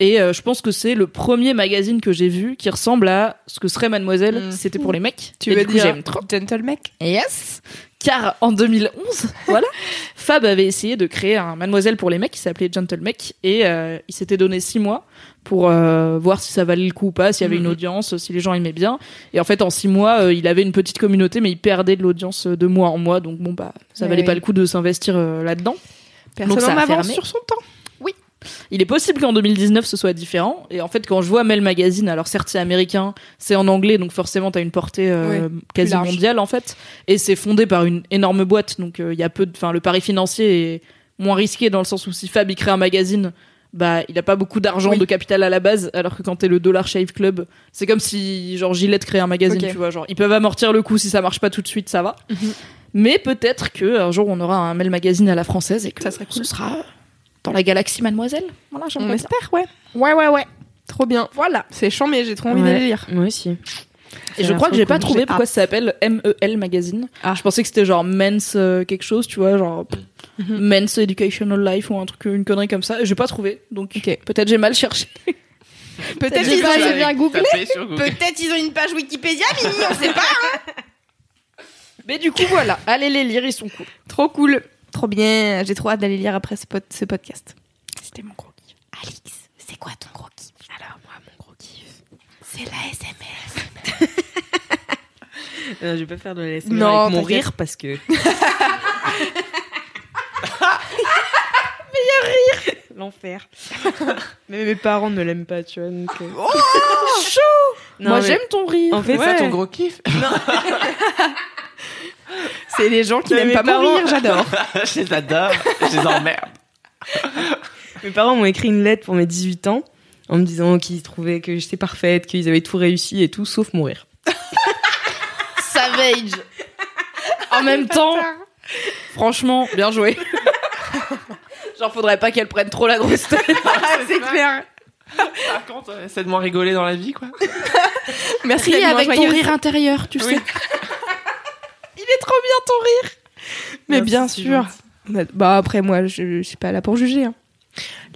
[SPEAKER 1] Et euh, je pense que c'est le premier magazine que j'ai vu qui ressemble à ce que serait Mademoiselle
[SPEAKER 2] Mm.
[SPEAKER 1] si c'était pour les mecs.
[SPEAKER 2] Tu
[SPEAKER 1] Et
[SPEAKER 2] veux
[SPEAKER 1] du coup,
[SPEAKER 2] dire
[SPEAKER 1] trop.
[SPEAKER 2] Gentle Mec?
[SPEAKER 1] Yes. Car en 2011, voilà, Fab avait essayé de créer un Mademoiselle pour les mecs qui s'appelait Gentle Mec et euh, il s'était donné six mois pour euh, voir si ça valait le coup ou pas, s'il y avait une
[SPEAKER 2] Mhm.
[SPEAKER 1] audience, si les gens aimaient bien. Et en fait, en six mois, euh, il avait une petite communauté, mais il perdait de l'audience de mois en mois. Donc bon, bah, ça valait
[SPEAKER 2] oui.
[SPEAKER 1] pas le coup de s'investir là-dedans.
[SPEAKER 2] Personne
[SPEAKER 1] ça
[SPEAKER 2] en
[SPEAKER 1] a
[SPEAKER 2] avance sur son temps.
[SPEAKER 1] Il est possible qu'en 2019 ce soit différent. Et en fait, quand je vois Mel Magazine, alors certes c'est américain, c'est en anglais, donc forcément t'as une portée euh, quasi mondiale en fait. Et c'est fondé par une énorme boîte, donc euh, il y a peu de, enfin le pari financier est moins risqué dans le sens où si Fab il crée un magazine, bah il a pas beaucoup d'argent
[SPEAKER 2] Oui.
[SPEAKER 1] de capital à la base, alors que quand t'es le Dollar Shave Club, c'est comme si genre Gillette crée un magazine, tu vois, genre ils peuvent amortir le coup si ça marche pas tout de suite, ça va.
[SPEAKER 2] Mhm.
[SPEAKER 1] Mais peut-être que un jour on aura un Mel Magazine à la française et que
[SPEAKER 2] Ça serait cool.
[SPEAKER 1] ce sera dans la galaxie Mademoiselle. Voilà,
[SPEAKER 2] On espère, ouais.
[SPEAKER 1] Ouais, ouais, ouais.
[SPEAKER 2] Trop bien.
[SPEAKER 1] Voilà.
[SPEAKER 2] C'est chiant, mais j'ai trop envie
[SPEAKER 4] Ouais.
[SPEAKER 2] d'aller lire.
[SPEAKER 4] Moi aussi.
[SPEAKER 1] Et je crois que j'ai pas trouvé pourquoi ça s'appelle MEL Magazine.
[SPEAKER 2] Ah.
[SPEAKER 1] Je pensais que c'était genre Men's euh, quelque chose, tu vois, genre
[SPEAKER 2] Mhm.
[SPEAKER 1] Men's Educational Life ou un truc, une connerie comme ça. J'ai pas trouvé. Donc
[SPEAKER 2] Ok.
[SPEAKER 1] peut-être j'ai mal cherché.
[SPEAKER 2] Peut-être
[SPEAKER 1] J'ai
[SPEAKER 2] ils, ont-
[SPEAKER 1] bien
[SPEAKER 3] Google.
[SPEAKER 2] peut-être ils ont une page Wikipédia, Mimi, on sait pas.
[SPEAKER 1] Mais du coup, voilà. Allez les lire, ils sont cool.
[SPEAKER 2] Trop cool. Trop bien. J'ai trop hâte d'aller lire après ce, pod- ce podcast.
[SPEAKER 1] C'était mon gros kiff.
[SPEAKER 2] Alix, c'est quoi ton gros kiff? Alors, moi, mon gros kiff, c'est la SMS.
[SPEAKER 4] Euh, je vais pas faire de la
[SPEAKER 2] Non,
[SPEAKER 4] avec mon rire parce que. L'enfer. mais mes parents ne l'aiment pas, tu vois. Donc, euh.
[SPEAKER 2] chaud
[SPEAKER 4] Non,
[SPEAKER 2] Moi
[SPEAKER 4] mais
[SPEAKER 2] j'aime ton rire.
[SPEAKER 4] En fait,
[SPEAKER 3] C'est ça
[SPEAKER 4] ouais.
[SPEAKER 3] ton gros kiff
[SPEAKER 2] C'est les gens qui n'aiment pas
[SPEAKER 4] parents-
[SPEAKER 2] rire, j'adore.
[SPEAKER 3] Je les adore, je les emmerde.
[SPEAKER 4] Mes parents m'ont écrit une lettre pour mes 18 ans en me disant qu'ils trouvaient que j'étais parfaite, qu'ils avaient tout réussi et tout, sauf mourir.
[SPEAKER 1] Savage. En même temps, franchement, bien joué. Genre, faudrait pas qu'elle prenne trop la grosse tête.
[SPEAKER 2] c'est clair.
[SPEAKER 3] Par contre, euh, essaie de moins rigoler dans la vie, quoi.
[SPEAKER 2] Merci
[SPEAKER 1] avec ton rire intérieur, tu sais.
[SPEAKER 2] Il est trop bien ton rire. Mais
[SPEAKER 4] Merci,
[SPEAKER 2] bien sûr. Bah après moi, je, je suis pas là pour juger. hein.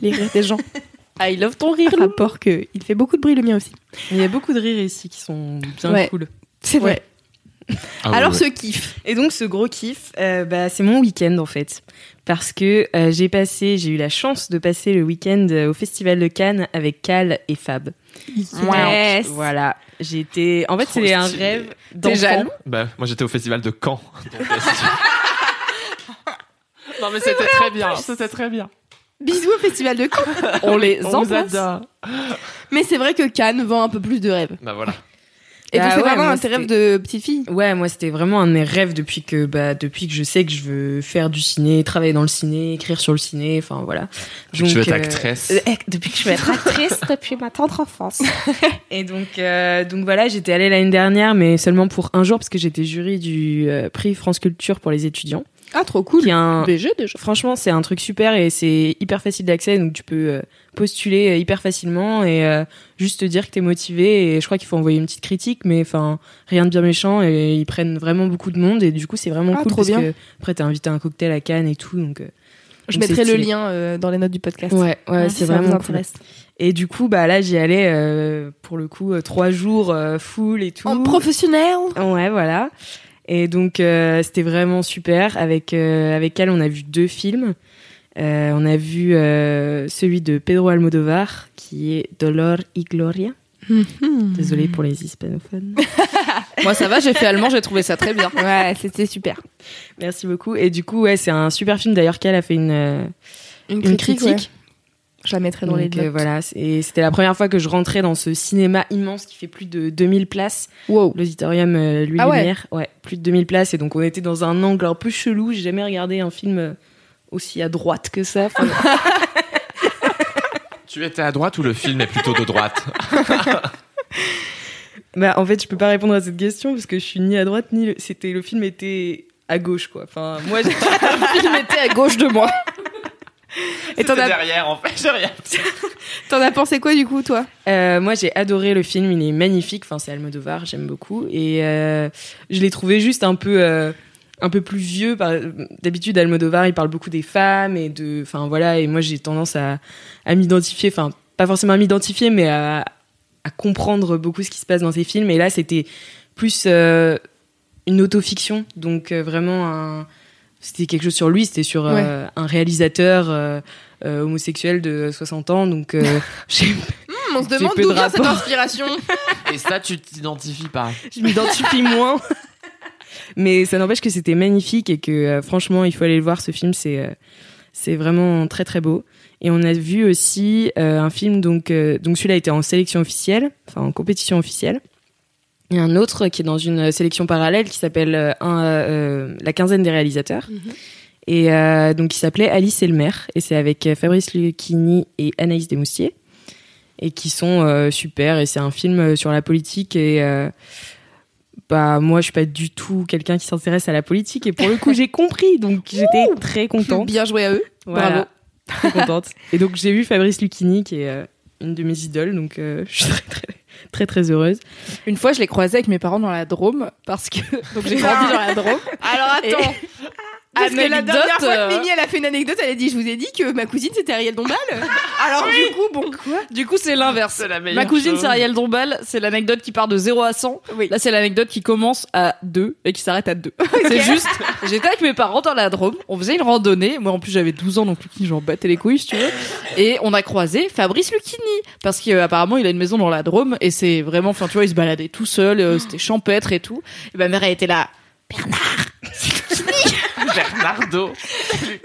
[SPEAKER 2] Les rires des gens.
[SPEAKER 1] I love ton rire.
[SPEAKER 2] Rapport que il fait beaucoup de bruit le mien aussi.
[SPEAKER 4] Il y a beaucoup de rires ici qui sont bien
[SPEAKER 2] Ouais.
[SPEAKER 4] cool.
[SPEAKER 2] C'est vrai.
[SPEAKER 3] Ah
[SPEAKER 2] Alors ce kiff.
[SPEAKER 4] Et donc ce gros kiff, euh, bah, c'est mon week-end en fait. Parce que euh, j'ai passé, j'ai eu la chance de passer le week-end euh, au Festival de Cannes avec Cal et Fab.
[SPEAKER 2] Yes.
[SPEAKER 4] Voilà. J'ai été. En fait,
[SPEAKER 3] Trop
[SPEAKER 4] c'est un rêve d'enfant.
[SPEAKER 3] Bah, moi j'étais au festival de Caen. euh, non mais c'était très bien, c'était très bien.
[SPEAKER 2] Bisous au festival de Caen.
[SPEAKER 1] On les
[SPEAKER 3] On vous
[SPEAKER 1] embrasse.
[SPEAKER 3] adore.
[SPEAKER 2] Mais c'est vrai que Cannes vend un peu plus de rêves.
[SPEAKER 3] Bah voilà.
[SPEAKER 2] Et
[SPEAKER 4] Bah
[SPEAKER 2] donc c'est
[SPEAKER 4] ouais,
[SPEAKER 2] vraiment un tes rêves de petite fille?
[SPEAKER 4] Ouais, moi c'était vraiment un de mes rêves depuis que bah depuis que je sais que je veux faire du ciné, travailler dans le ciné, écrire sur le ciné, enfin voilà.
[SPEAKER 3] Depuis que tu veux être
[SPEAKER 4] euh,
[SPEAKER 3] actrice.
[SPEAKER 4] euh, eh, depuis que je veux être actrice depuis ma tendre enfance. Et donc euh, donc voilà, j'étais allée l'année dernière mais seulement pour un jour parce que j'étais jury du euh, prix France Culture pour les étudiants.
[SPEAKER 2] Ah trop cool.
[SPEAKER 4] Un
[SPEAKER 1] BG déjà.
[SPEAKER 4] Franchement, c'est un truc super et c'est hyper facile d'accès, donc tu peux euh, postuler euh, hyper facilement et euh, juste te dire que t'es motivé. Et je crois qu'il faut envoyer une petite critique, mais enfin rien de bien méchant. Et ils prennent vraiment beaucoup de monde et du coup c'est vraiment
[SPEAKER 2] Ah,
[SPEAKER 4] cool
[SPEAKER 2] trop
[SPEAKER 4] parce
[SPEAKER 2] bien.
[SPEAKER 4] que après t'es invité à un cocktail à Cannes et tout, donc. euh,
[SPEAKER 2] Je
[SPEAKER 4] donc
[SPEAKER 2] mettrai le lien euh, dans les notes du podcast.
[SPEAKER 4] Ouais, ouais,
[SPEAKER 2] si
[SPEAKER 4] c'est
[SPEAKER 2] ça
[SPEAKER 4] vraiment
[SPEAKER 2] vous
[SPEAKER 4] cool. Et du coup, bah là j'y allais pour le coup trois jours full et tout.
[SPEAKER 2] En professionnel.
[SPEAKER 4] Ouais, voilà. Et donc euh, c'était vraiment super. Avec euh, avec elle, on a vu deux films. Euh, on a vu celui de Pedro Almodovar qui est Dolor y Gloria. Désolée pour les hispanophones.
[SPEAKER 1] Moi, ça va, j'ai fait allemand, j'ai trouvé ça très bien.
[SPEAKER 2] Ouais, c'était super.
[SPEAKER 4] Merci beaucoup. Et du coup, ouais, c'est un super film d'ailleurs qu'elle a fait une
[SPEAKER 2] Une
[SPEAKER 4] une
[SPEAKER 2] critique.
[SPEAKER 4] critique.
[SPEAKER 2] ouais. Je la mettrai dans les
[SPEAKER 4] Donc,
[SPEAKER 2] notes.
[SPEAKER 4] voilà, c'était la première fois que je rentrais dans ce cinéma immense qui fait plus de 2000 places.
[SPEAKER 2] Wow.
[SPEAKER 4] L'auditorium euh, Louis
[SPEAKER 2] Ah ouais.
[SPEAKER 4] Lumière. Ouais, plus de 2000 places. Et donc, on était dans un angle un peu chelou. J'ai jamais regardé un film euh, aussi à droite que ça. Enfin,
[SPEAKER 3] Tu étais à droite ou le film est plutôt de droite?
[SPEAKER 4] Bah, en fait, je peux pas répondre à cette question parce que je suis ni à droite ni. le- C'était le film était à gauche, quoi. Enfin, moi,
[SPEAKER 1] Le film était à gauche de moi.
[SPEAKER 2] Et t'en as,
[SPEAKER 3] derrière en fait, j'ai rien.
[SPEAKER 2] t'en as pensé quoi du coup, toi?
[SPEAKER 4] Euh, moi, j'ai adoré le film. Il est magnifique. Enfin, c'est Almodovar. J'aime beaucoup. Et euh, je l'ai trouvé juste un peu. euh, un peu plus vieux. Par- D'habitude, Almodovar, il parle beaucoup des femmes et de, enfin voilà. Et moi, j'ai tendance à, à m'identifier, enfin pas forcément à m'identifier, mais à, à comprendre beaucoup ce qui se passe dans ses films. Et là, c'était plus euh, une autofiction, donc euh, vraiment un, c'était quelque chose sur lui. C'était sur euh, un réalisateur euh, euh, homosexuel de 60 ans, donc euh, j'ai
[SPEAKER 2] Hmm, On se demande d'où
[SPEAKER 4] de
[SPEAKER 2] vient cette inspiration.
[SPEAKER 3] Et ça, tu t'identifies pas.
[SPEAKER 4] je m'identifie moins. Mais ça n'empêche que c'était magnifique et que euh, franchement, il faut aller le voir. Ce film, c'est euh, c'est vraiment très très beau. Et on a vu aussi euh, un film donc euh, donc celui-là était en sélection officielle, enfin en compétition officielle. Et un autre qui est dans une sélection parallèle qui s'appelle euh, euh, la quinzaine des réalisateurs. Et euh, donc il s'appelait Alice et le maire. Et c'est avec euh, Fabrice Lucchini et Anaïs Desmoustiers et qui sont euh, super. Et c'est un film euh, sur la politique. Et euh, bah moi je suis pas du tout quelqu'un qui s'intéresse à la politique. Et pour le coup j'ai compris. Donc j'étais très contente.
[SPEAKER 2] Bien joué à eux.
[SPEAKER 4] Voilà.
[SPEAKER 2] Bravo.
[SPEAKER 4] très contente. Et donc j'ai vu Fabrice Lucchini qui est euh, une de mes idoles. Donc euh, je suis très très très très heureuse
[SPEAKER 1] Une fois, je l'ai croisé avec mes parents dans la Drôme parce que donc j'ai grandi dans la Drôme.
[SPEAKER 2] Alors attends. Parce que la
[SPEAKER 1] Anecdote,
[SPEAKER 2] dernière fois que
[SPEAKER 1] euh,
[SPEAKER 2] Mimi elle a fait une anecdote, elle a dit Je vous ai dit que ma cousine c'était Ariel Dombal. Alors du coup, bon. Quoi?
[SPEAKER 1] Du coup, c'est l'inverse.
[SPEAKER 3] C'est
[SPEAKER 1] Ma cousine, c'est Ariel Dombal. C'est l'anecdote qui part de 0 à 100.
[SPEAKER 2] Oui.
[SPEAKER 1] Là, c'est l'anecdote qui commence à 2 et qui s'arrête à 2. C'est juste, j'étais avec mes parents dans la Drôme. On faisait une randonnée. Moi, en plus, j'avais 12 ans, donc Lucchini, j'en battais les couilles, si tu veux. Et on a croisé Fabrice Lucchini. Parce qu'apparemment, il a une maison dans la Drôme et c'est vraiment, enfin, tu vois, il se baladait tout seul. euh, C'était champêtre et tout. Et ma mère, elle était là.
[SPEAKER 3] Bernardo.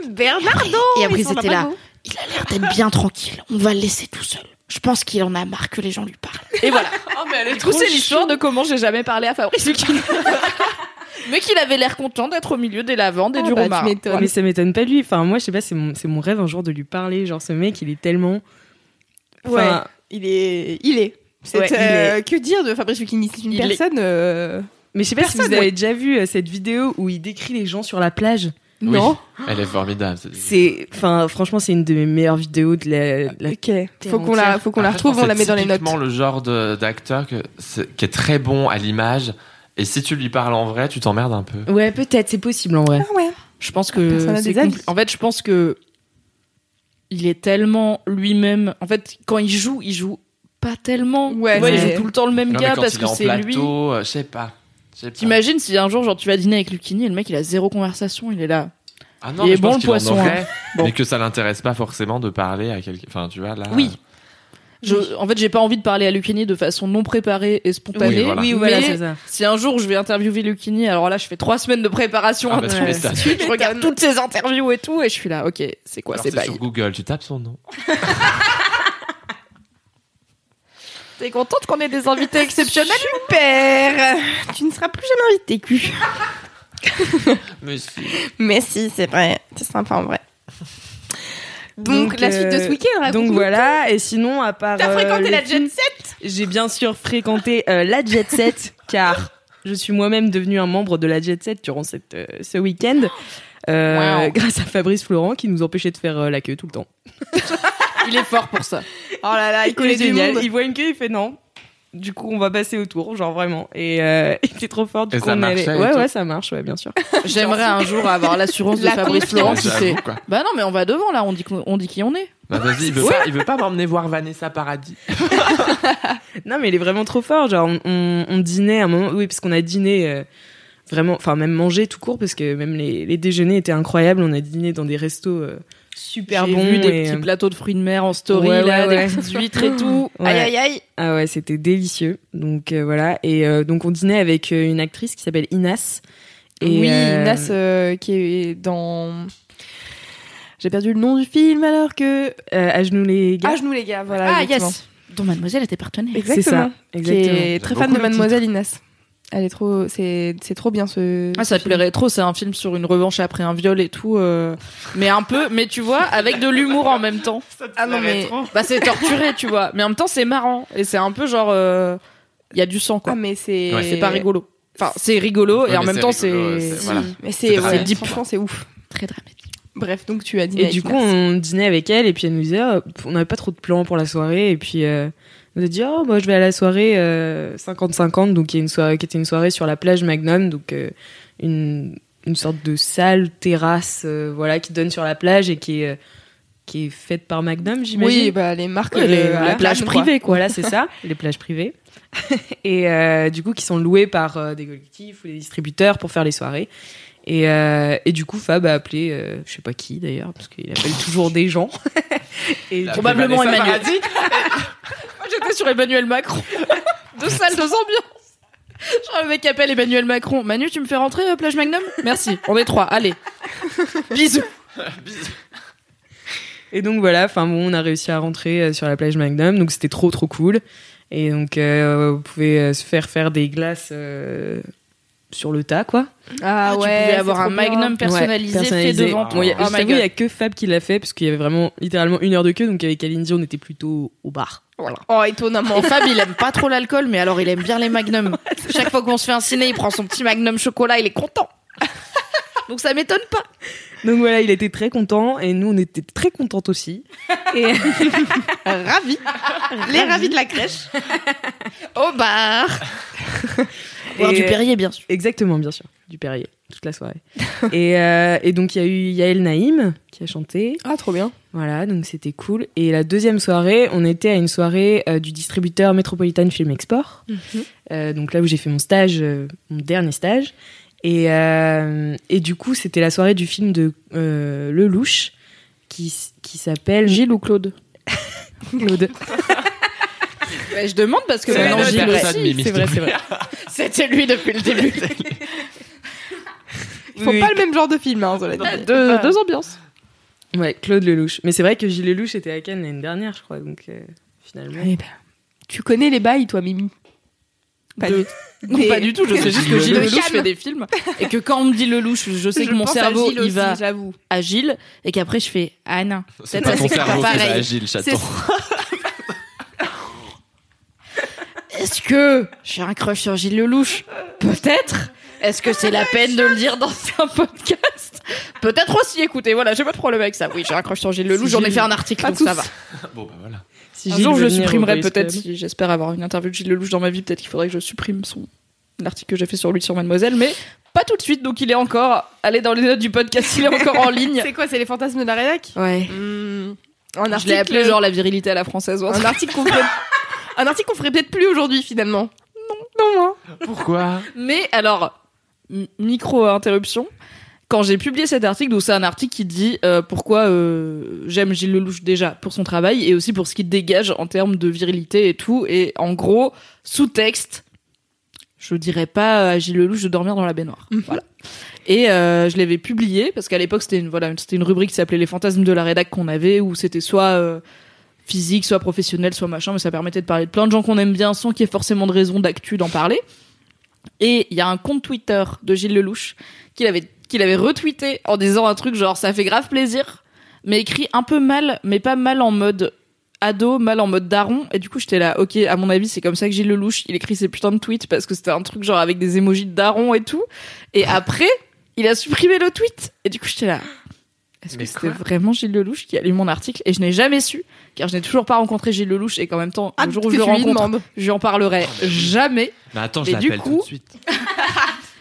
[SPEAKER 2] Bernardo
[SPEAKER 1] Et après, c'était là. il a l'air d'être bien tranquille. On va le laisser tout seul. Je pense qu'il en a marre que les gens lui parlent. Et voilà.
[SPEAKER 4] Oh, mais elle
[SPEAKER 1] coup, c'est l'histoire de comment j'ai jamais parlé à Fabrice Lucchini. Mais qu'il avait l'air content d'être au milieu des lavandes et
[SPEAKER 2] Ah
[SPEAKER 1] du
[SPEAKER 2] bah, tu
[SPEAKER 1] romarin.
[SPEAKER 4] Mais ça m'étonne pas de lui. Enfin, moi, je sais pas, c'est mon, c'est mon rêve un jour de lui parler. Genre, ce mec, il est tellement.
[SPEAKER 2] Ouais, il est. Il est. C'est,
[SPEAKER 4] Ouais, il
[SPEAKER 2] euh, Que dire de Fabrice Lucchini C'est une
[SPEAKER 1] Il est.
[SPEAKER 2] personne. euh,
[SPEAKER 4] Mais je sais pas si vous avez
[SPEAKER 2] ouais.
[SPEAKER 4] déjà vu euh, cette vidéo où il décrit les gens sur la plage.
[SPEAKER 3] Oui.
[SPEAKER 2] Non.
[SPEAKER 3] Elle est formidable. cette vidéo.
[SPEAKER 4] C'est, enfin, franchement, c'est une de mes meilleures vidéos de la. la-
[SPEAKER 2] Ok. Faut qu'on la, faut qu'on la
[SPEAKER 3] Après, je
[SPEAKER 2] retrouve.
[SPEAKER 3] pense
[SPEAKER 2] On la met dans les
[SPEAKER 3] c'est
[SPEAKER 2] notes.
[SPEAKER 3] typiquement le genre de- d'acteur que c'est- qui est très bon à l'image. Et si tu lui parles en vrai, tu t'emmerdes un peu.
[SPEAKER 4] Ouais, peut-être, c'est possible en vrai.
[SPEAKER 2] Ah ouais.
[SPEAKER 1] Je pense
[SPEAKER 2] Personne
[SPEAKER 1] que
[SPEAKER 2] n'a
[SPEAKER 1] c'est
[SPEAKER 2] des avis.
[SPEAKER 1] En fait, je pense que il est tellement lui-même. En fait, quand il joue, il joue pas tellement.
[SPEAKER 2] Ouais,
[SPEAKER 1] Tu vois, il joue tout le temps le même
[SPEAKER 3] Non, mais
[SPEAKER 1] gars
[SPEAKER 3] quand
[SPEAKER 1] parce
[SPEAKER 3] il
[SPEAKER 1] que
[SPEAKER 3] est en
[SPEAKER 1] c'est lui.
[SPEAKER 3] plateau, euh, je sais pas. Pas.
[SPEAKER 1] T'imagines si un jour, genre, tu vas dîner avec Lucchini et le mec, il a zéro conversation, il est là.
[SPEAKER 3] Ah non,
[SPEAKER 1] Il
[SPEAKER 3] mais
[SPEAKER 1] est
[SPEAKER 3] je
[SPEAKER 1] bon,
[SPEAKER 3] pense
[SPEAKER 1] le
[SPEAKER 3] en
[SPEAKER 1] poisson,
[SPEAKER 3] aurait,
[SPEAKER 1] hein. Bon.
[SPEAKER 3] Mais que ça l'intéresse pas forcément de parler à quelqu'un. Enfin, tu vois, là.
[SPEAKER 1] Oui. Je, en fait, j'ai pas envie de parler à Lucchini de façon non préparée et spontanée.
[SPEAKER 3] Oui, voilà.
[SPEAKER 4] Oui, voilà,
[SPEAKER 1] mais
[SPEAKER 4] ça.
[SPEAKER 1] si un jour je vais interviewer Lucchini, alors là, je fais trois semaines de préparation.
[SPEAKER 3] Ah bah,
[SPEAKER 1] Ouais. je regarde toutes ses interviews et tout, et je suis là, ok, c'est quoi
[SPEAKER 3] c'est
[SPEAKER 1] bails?
[SPEAKER 3] Sur Google, tu tapes son nom.
[SPEAKER 1] T'es contente qu'on ait des invités exceptionnels
[SPEAKER 2] Super. Tu ne seras plus jamais invité, cul.
[SPEAKER 3] Mais si.
[SPEAKER 2] Mais si, c'est vrai. C'est sympa en vrai. Donc,
[SPEAKER 4] Donc,
[SPEAKER 2] la suite de ce
[SPEAKER 4] euh,
[SPEAKER 2] week-end.
[SPEAKER 4] Donc voilà, et sinon, à part.
[SPEAKER 2] T'as
[SPEAKER 4] euh,
[SPEAKER 2] fréquenté
[SPEAKER 4] le
[SPEAKER 2] la
[SPEAKER 4] film,
[SPEAKER 2] jet set?
[SPEAKER 4] J'ai bien sûr fréquenté euh, la jet set, car je suis moi-même devenu un membre de la jet set durant cette, euh, ce week-end. euh,
[SPEAKER 1] Wow.
[SPEAKER 4] Grâce à Fabrice Florent qui nous empêchait de faire euh, la queue tout le temps.
[SPEAKER 1] Il est fort pour ça.
[SPEAKER 2] Oh là là, il
[SPEAKER 4] Il
[SPEAKER 2] connaît du monde.
[SPEAKER 4] Il voit une queue, il fait non. Du coup, on va passer autour, genre vraiment. Et euh, il était trop fort. Du
[SPEAKER 3] Et
[SPEAKER 4] coup,
[SPEAKER 3] ça
[SPEAKER 4] on allait- Ouais, ouais, ça marche, ouais, bien sûr.
[SPEAKER 1] J'aimerais un jour avoir l'assurance de
[SPEAKER 2] La
[SPEAKER 1] Fabrice. Florent qui
[SPEAKER 3] quoi.
[SPEAKER 1] Bah non, mais on va devant là, on dit, on dit qui on est.
[SPEAKER 3] Bah vas-y, il veut pas, il veut pas m'emmener voir Vanessa Paradis.
[SPEAKER 4] Non, mais il est vraiment trop fort. Genre, on, on- on dînait à un moment, oui, parce qu'on a dîné euh, vraiment, enfin, même mangé tout court, parce que même les, les déjeuners étaient incroyables. On a dîné dans des restos euh, super
[SPEAKER 1] J'ai
[SPEAKER 4] bons.
[SPEAKER 1] vu des
[SPEAKER 4] et,
[SPEAKER 1] petits
[SPEAKER 4] euh,
[SPEAKER 1] plateaux de fruits de mer en story,
[SPEAKER 4] Ouais,
[SPEAKER 1] là,
[SPEAKER 4] ouais,
[SPEAKER 1] des
[SPEAKER 4] ouais.
[SPEAKER 1] petites huîtres et tout.
[SPEAKER 4] Ouais.
[SPEAKER 1] Aïe aïe aïe.
[SPEAKER 4] Ah ouais, c'était délicieux. Donc euh, voilà. Et euh, donc on dînait avec euh, une actrice qui s'appelle Inas. Et,
[SPEAKER 2] oui,
[SPEAKER 4] euh,
[SPEAKER 2] Nas euh, qui est dans. J'ai perdu le nom du film alors que.
[SPEAKER 4] euh, à genoux les gars.
[SPEAKER 2] À genoux les gars, voilà.
[SPEAKER 1] Ah
[SPEAKER 2] exactement.
[SPEAKER 1] yes. Dont Mademoiselle était partenaire.
[SPEAKER 4] c'est
[SPEAKER 2] Exactement.
[SPEAKER 4] ça.
[SPEAKER 2] Qui
[SPEAKER 4] Exactement.
[SPEAKER 2] est très fan de Mademoiselle Inas. Elle est trop. C'est c'est trop bien ce.
[SPEAKER 1] Ah, ça
[SPEAKER 2] ce
[SPEAKER 1] te plairait trop, c'est un film sur une revanche après un viol et tout. euh, Mais un peu, mais tu vois, avec de l'humour en même temps.
[SPEAKER 2] Ah non, mais-
[SPEAKER 1] Bah, c'est torturé, tu vois. Mais en même temps, c'est marrant. Et c'est un peu genre. euh, Il y a du sang, quoi.
[SPEAKER 2] Ah, mais c'est.
[SPEAKER 3] Ouais,
[SPEAKER 1] C'est pas rigolo. Enfin, c'est rigolo
[SPEAKER 3] Ouais,
[SPEAKER 1] et en même temps,
[SPEAKER 3] rigolo,
[SPEAKER 1] c'est
[SPEAKER 3] c'est- voilà.
[SPEAKER 2] Mais
[SPEAKER 3] C'est
[SPEAKER 2] Ouais,
[SPEAKER 1] deep.
[SPEAKER 2] franchement, c'est ouf.
[SPEAKER 1] très dramatique.
[SPEAKER 2] Bref, donc tu as dîné
[SPEAKER 4] Et
[SPEAKER 2] avec
[SPEAKER 4] du coup, on dînait avec elle et puis elle nous disait, oh, on n'avait pas trop de plans pour la soirée et puis euh, on a dit, oh, moi je vais à la soirée euh, 50-50, donc il y a une soirée qui était une soirée sur la plage Magnum, donc euh, une, une sorte de salle terrasse, euh, voilà, qui donne sur la plage et qui est euh, qui est faite par Magnum, j'imagine.
[SPEAKER 2] Oui, bah les marques.
[SPEAKER 1] Ouais, les-
[SPEAKER 2] la
[SPEAKER 1] la plage
[SPEAKER 2] quoi.
[SPEAKER 1] privée, quoi.
[SPEAKER 4] Voilà, c'est ça, les plages privées. et euh, du coup, qui sont louées par euh, des collectifs ou des distributeurs pour faire les soirées. Et, euh, et du coup, Fab a appelé, euh, je sais pas qui d'ailleurs, parce qu'il appelle toujours des gens. et
[SPEAKER 1] Probablement Emmanuel. Sur Emmanuel Macron. Deux salles, deux ambiances. Genre, le mec appelle Emmanuel Macron. Manu, tu me fais rentrer, euh, plage Magnum? Merci. On est trois. Allez. Bisous.
[SPEAKER 3] Bisous.
[SPEAKER 4] Et donc voilà, enfin bon, on a réussi à rentrer euh, sur la plage Magnum, donc c'était trop trop cool. Et donc euh, vous pouvez euh, se faire faire des glaces euh, sur le tas, quoi.
[SPEAKER 2] Ah
[SPEAKER 1] tu
[SPEAKER 2] ouais.
[SPEAKER 1] pouvais avoir un. Magnum personnalisé, fait devant
[SPEAKER 4] Bon,
[SPEAKER 1] toi.
[SPEAKER 4] y a-
[SPEAKER 1] Oh my
[SPEAKER 4] il y
[SPEAKER 1] God.
[SPEAKER 4] a que Fab qui l'a fait parce qu'il y avait vraiment littéralement une heure de queue, donc avec Kalindi, on était plutôt au bar.
[SPEAKER 2] Oh, étonnamment.
[SPEAKER 1] Et Fab, il aime pas trop l'alcool, mais alors il aime bien les magnums. Chaque fois qu'on se fait un ciné, il prend son petit magnum chocolat, il est content. Donc ça m'étonne pas.
[SPEAKER 4] Donc voilà, il était très content et nous on était très contentes aussi. Et
[SPEAKER 2] Ravi. Les ravis de la crèche.
[SPEAKER 1] Au bar. Boire
[SPEAKER 4] Et-
[SPEAKER 1] du Perrier, bien sûr.
[SPEAKER 4] Exactement, bien sûr, du Perrier toute la soirée. et, euh, et donc il y a eu Yael Naïm qui a chanté.
[SPEAKER 2] Ah, trop bien.
[SPEAKER 4] Voilà, donc c'était cool. Et la deuxième soirée, on était à une soirée euh, du distributeur Metropolitan Film Export. Euh, donc là où j'ai fait mon stage, euh, mon dernier stage. Et, euh, et du coup, c'était la soirée du film de euh, Lelouch qui, qui s'appelle
[SPEAKER 1] Gilles ou Claude
[SPEAKER 4] Claude.
[SPEAKER 1] Je demande parce que
[SPEAKER 3] C'est
[SPEAKER 1] maintenant Gilles aussi.
[SPEAKER 4] C'est vrai, c'est vrai.
[SPEAKER 1] C'était lui depuis le début.
[SPEAKER 2] Ils font
[SPEAKER 4] Oui.
[SPEAKER 2] pas le même genre de film, hein,
[SPEAKER 1] deux, deux ambiances.
[SPEAKER 4] Ouais, Claude Lelouch. Mais c'est vrai que Gilles Lelouch était à Cannes l'année dernière, je crois. Donc euh, finalement.
[SPEAKER 2] Eh ben, tu connais les bails, toi, Mimi? Pas
[SPEAKER 1] De-
[SPEAKER 2] du
[SPEAKER 1] Non,
[SPEAKER 2] Mais-
[SPEAKER 1] pas du tout. Je sais juste que
[SPEAKER 3] Gilles
[SPEAKER 2] Lelouch.
[SPEAKER 1] Fait des films et que quand on me dit Lelouch, je sais
[SPEAKER 2] Je
[SPEAKER 1] que mon cerveau il
[SPEAKER 2] aussi,
[SPEAKER 1] va
[SPEAKER 2] j'avoue.
[SPEAKER 1] à Gilles et qu'après je fais ah non.
[SPEAKER 3] C'est pas ton
[SPEAKER 1] c'est pas
[SPEAKER 3] cerveau qui
[SPEAKER 1] pareil.
[SPEAKER 3] va chaton.
[SPEAKER 1] Est-ce que j'ai un crush sur Gilles Lelouch? Peut-être. Est-ce que c'est la peine de le dire dans un podcast Peut-être aussi. Écoutez, voilà, j'ai pas de problème avec ça. Oui, j'ai un crush sur Gilles Lelouch.
[SPEAKER 4] Si
[SPEAKER 1] J'en ai fait un article, donc ça va.
[SPEAKER 3] Bon, bah voilà.
[SPEAKER 4] Si
[SPEAKER 1] Un jour, je supprimerai peut-être, si j'espère avoir une interview de Gilles Lelouch dans ma vie, peut-être qu'il faudrait que je supprime son l'article que j'ai fait sur lui sur Mademoiselle, mais pas tout de suite, donc il est encore, allez dans les notes du podcast, il est encore en ligne.
[SPEAKER 2] C'est quoi C'est les fantasmes de la rédac?
[SPEAKER 1] Ouais.
[SPEAKER 2] Hmm. Un
[SPEAKER 1] Je
[SPEAKER 2] article,
[SPEAKER 1] l'ai appelé genre la virilité à la française. ou un
[SPEAKER 2] article qu'on ferait... un article qu'on ferait peut-être plus aujourd'hui finalement. Non, non, moi.
[SPEAKER 3] Pourquoi?
[SPEAKER 1] Mais alors, micro-interruption. Quand j'ai publié cet article, donc c'est un article qui dit euh, pourquoi euh, j'aime Gilles Lelouch déjà pour son travail et aussi pour ce qu'il dégage en termes de virilité et tout. Et en gros, sous-texte, je dirais pas à Gilles Lelouch de dormir dans la baignoire. Voilà. Et euh, je l'avais publié parce qu'à l'époque c'était une voilà c'était une rubrique qui s'appelait les fantasmes de la rédac qu'on avait où c'était soit euh, physique, soit professionnel, soit machin, mais ça permettait de parler de plein de gens qu'on aime bien sans qu'il y ait forcément de raison d'actu d'en parler. Et il y a un compte Twitter de Gilles Lelouch qu'il avait, qu'il avait retweeté en disant un truc genre ça fait grave plaisir, mais écrit un peu mal, mais pas mal en mode ado, mal en mode daron. Et du coup, j'étais là, ok, à mon avis, c'est comme ça que Gilles Lelouch, il écrit ses putains de tweets parce que c'était un truc genre avec des émojis de daron et tout. Et après, il a supprimé le tweet. Et du coup, j'étais là. Est-ce que c'était vraiment Gilles Lelouch qui a lu mon article Et je n'ai jamais su, car je n'ai toujours pas rencontré Gilles Lelouch et qu'en même temps,
[SPEAKER 2] Ah,
[SPEAKER 1] le jour où je le rencontre, je lui en parlerai jamais.
[SPEAKER 3] Mais attends, je l'appelle
[SPEAKER 1] coup-
[SPEAKER 3] tout de suite.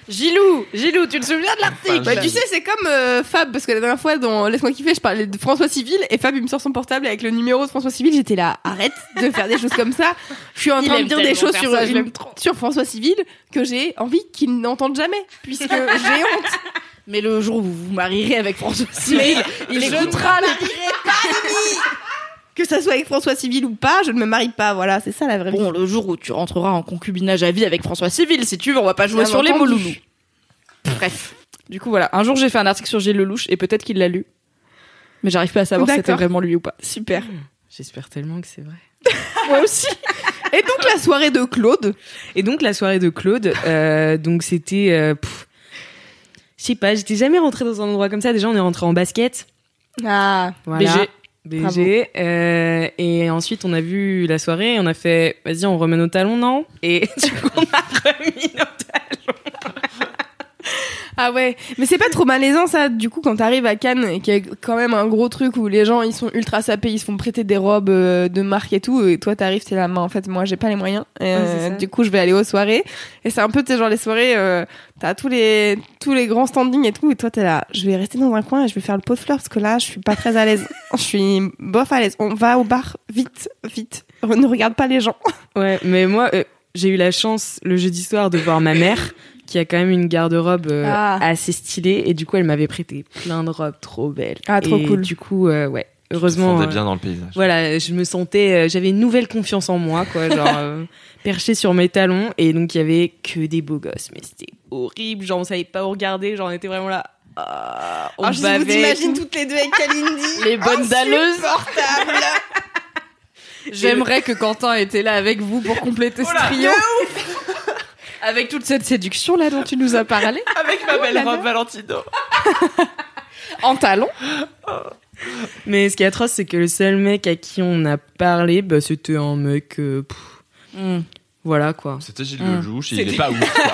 [SPEAKER 1] Gilou, Gilou, tu te souviens de l'article
[SPEAKER 2] Bah, tu sais, c'est comme euh, Fab, parce que la dernière fois, dans Laisse-moi kiffer, je parlais de François Civil, et Fab, il me sort son portable avec le numéro de François Civil. J'étais là, arrête de faire des choses comme ça. Je suis en
[SPEAKER 1] Il
[SPEAKER 2] train de dire des choses sur,
[SPEAKER 1] ça,
[SPEAKER 2] une- sur François Civil que j'ai envie qu'il n'entende jamais, puisque j'ai honte.
[SPEAKER 1] Mais le jour où vous vous marierez avec François Civil, il
[SPEAKER 2] Je
[SPEAKER 1] écoutera le
[SPEAKER 2] Que ça soit avec François Civil ou pas, je ne me marie pas. Voilà, c'est ça la vraie vie.
[SPEAKER 1] Bon, le jour où tu rentreras en concubinage à vie avec François Civil, si tu veux, on va pas jouer
[SPEAKER 2] Bien
[SPEAKER 1] sur les mots
[SPEAKER 2] entendu.
[SPEAKER 1] loulous. Bref. Du coup, voilà. Un jour, j'ai fait un article sur Gilles Lelouch et peut-être qu'il l'a lu. Mais j'arrive pas à savoir si c'était
[SPEAKER 2] D'accord.
[SPEAKER 1] vraiment lui ou pas.
[SPEAKER 2] Super.
[SPEAKER 4] J'espère tellement que c'est vrai.
[SPEAKER 2] Moi aussi. Et donc la soirée de Claude.
[SPEAKER 4] Et donc la soirée de Claude, euh, donc c'était, euh, pff, sais pas, j'étais jamais rentrée dans un endroit comme ça. Déjà on est rentré en basket,
[SPEAKER 2] Ah.
[SPEAKER 4] voilà,
[SPEAKER 1] BG.
[SPEAKER 4] BG, euh, et ensuite on a vu la soirée, et on a fait, vas-y on remet nos talons non? Et du coup on a remis nos talons.
[SPEAKER 2] Ah ouais, mais c'est pas trop malaisant ça, du coup, quand t'arrives à Cannes et qu'il y a quand même un gros truc où les gens ils sont ultra sapés, ils se font prêter des robes euh, de marque et tout, et toi t'arrives, t'es là, mais en fait, moi j'ai pas les moyens,
[SPEAKER 4] Ouais,
[SPEAKER 2] euh, du coup je vais aller aux soirées, et c'est un peu, tu genre les soirées, euh, t'as tous les, tous les grands standings et tout, et toi t'es là, je vais rester dans un coin et je vais faire le pot de fleurs parce que là je suis pas très à l'aise, je suis bof à l'aise, on va au bar, vite, vite, ne regarde pas les gens.
[SPEAKER 4] Ouais, mais moi euh, j'ai eu la chance le jeudi soir de voir ma mère qui a quand même une garde-robe euh,
[SPEAKER 2] Ah.
[SPEAKER 4] assez stylée et du coup elle m'avait prêté plein de robes trop belles.
[SPEAKER 2] Ah, trop
[SPEAKER 4] Et
[SPEAKER 2] cool.
[SPEAKER 4] Du coup euh, ouais, heureusement.
[SPEAKER 3] Heureusement.
[SPEAKER 4] euh,
[SPEAKER 3] bien dans le paysage.
[SPEAKER 4] Voilà, je me sentais, euh, j'avais une nouvelle confiance en moi, quoi, genre euh, perché sur mes talons, et donc il y avait que des beaux gosses, mais c'était horrible, genre on savait pas où regarder, genre on était vraiment là. ah, on
[SPEAKER 2] Alors, je vous imagine toutes les deux avec Kalindi.
[SPEAKER 1] Les bonnes dalleuses.
[SPEAKER 2] Insupportable.
[SPEAKER 1] J'aimerais que Quentin était là avec vous pour compléter ce trio. Avec toute cette séduction là dont tu nous as parlé.
[SPEAKER 3] Avec ma belle robe Valentino.
[SPEAKER 1] En talons.
[SPEAKER 4] Mais ce qui est atroce, c'est que le seul mec à qui on a parlé, bah, c'était un mec, euh, pff, voilà quoi.
[SPEAKER 3] C'était Gilles
[SPEAKER 1] Mm.
[SPEAKER 3] Lelouch, il est pas ouf. quoi.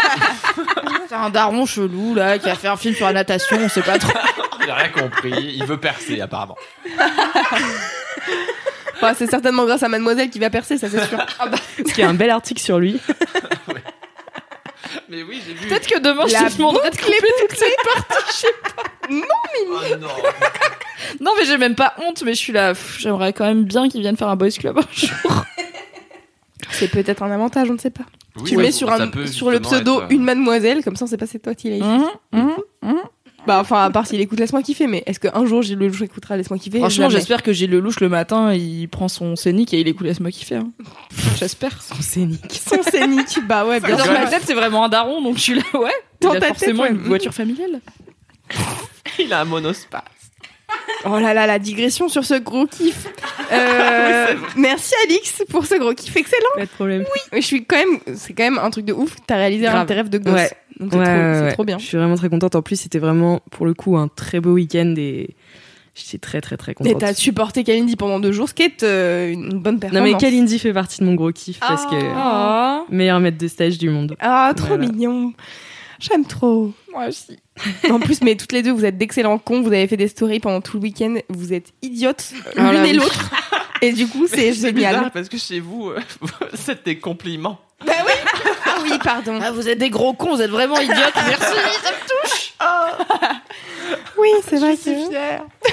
[SPEAKER 1] C'est un daron chelou là qui a fait un film sur la natation, on sait pas trop.
[SPEAKER 3] Il a rien compris, il veut percer apparemment.
[SPEAKER 2] Enfin, c'est certainement grâce à Mademoiselle qui va percer, ça c'est sûr.
[SPEAKER 4] Parce qu'il y a un bel article sur lui.
[SPEAKER 3] Mais oui, j'ai vu.
[SPEAKER 1] Peut-être que demain je te demanderai de couper toute cette partie.
[SPEAKER 3] Oh non.
[SPEAKER 1] Non mais j'ai même pas honte, mais je suis là. J'aimerais quand même bien qu'ils viennent faire un boys club un jour.
[SPEAKER 2] C'est peut-être un avantage, on ne sait pas.
[SPEAKER 3] Oui,
[SPEAKER 2] tu
[SPEAKER 3] ouais,
[SPEAKER 2] mets sur, un, le pseudo
[SPEAKER 3] être, euh,
[SPEAKER 2] une Mademoiselle, comme ça on sait pas c'est toi qui l'as écrit.
[SPEAKER 1] Mhm,
[SPEAKER 2] Bah enfin, à part s'il écoute Laisse-moi kiffer, mais est-ce qu'un jour Gilles Lelouch écoutera Laisse-moi kiffer?
[SPEAKER 1] Franchement, j'espère que Gilles Lelouch le matin, il prend son scénic et il écoute Laisse-moi kiffer. hein. J'espère.
[SPEAKER 4] Son scénique.
[SPEAKER 2] Son scénique, bah ouais, bien
[SPEAKER 1] Dans ma tête, c'est vraiment un daron, donc je suis là, ouais.
[SPEAKER 2] Dans
[SPEAKER 1] il a
[SPEAKER 2] ta tête,
[SPEAKER 1] forcément
[SPEAKER 2] ouais.
[SPEAKER 1] une voiture familiale.
[SPEAKER 3] Il a un monospace.
[SPEAKER 2] Oh là là, la digression sur ce gros kiff. Euh, merci Alix pour ce gros kiff excellent.
[SPEAKER 4] Pas de problème.
[SPEAKER 2] Je suis quand même, c'est quand même un truc de ouf. T'as réalisé un
[SPEAKER 4] Grave.
[SPEAKER 2] de tes rêves de gosse.
[SPEAKER 4] Ouais.
[SPEAKER 2] Donc c'est
[SPEAKER 4] Ouais,
[SPEAKER 2] trop,
[SPEAKER 4] ouais,
[SPEAKER 2] bien.
[SPEAKER 4] Je suis vraiment très contente. En plus, c'était vraiment, pour le coup, un très beau week-end et j'étais très, très, très
[SPEAKER 2] Et
[SPEAKER 4] contente.
[SPEAKER 2] t'as supporté Kalindi pendant deux jours, ce qui est euh, une bonne
[SPEAKER 4] Non,
[SPEAKER 2] performance.
[SPEAKER 4] mais Kalindi fait partie de mon gros kiff parce que
[SPEAKER 1] Oh.
[SPEAKER 4] meilleur maître de stage du monde.
[SPEAKER 2] Ah, trop
[SPEAKER 4] Voilà.
[SPEAKER 2] mignon. J'aime trop.
[SPEAKER 1] Moi aussi.
[SPEAKER 2] En plus, mais toutes les deux, vous êtes d'excellents cons. Vous avez fait des stories pendant tout le week-end. Vous êtes idiotes
[SPEAKER 1] Ah
[SPEAKER 2] l'une et l'autre. Et du coup, c'est génial.
[SPEAKER 3] bizarre parce que chez vous, euh, c'est des compliments.
[SPEAKER 2] Bah oui. Ah oui, pardon.
[SPEAKER 1] Ah, vous êtes des gros cons, vous êtes vraiment idiotes. Merci, ça me touche.
[SPEAKER 2] Oui, c'est vrai que
[SPEAKER 3] fière.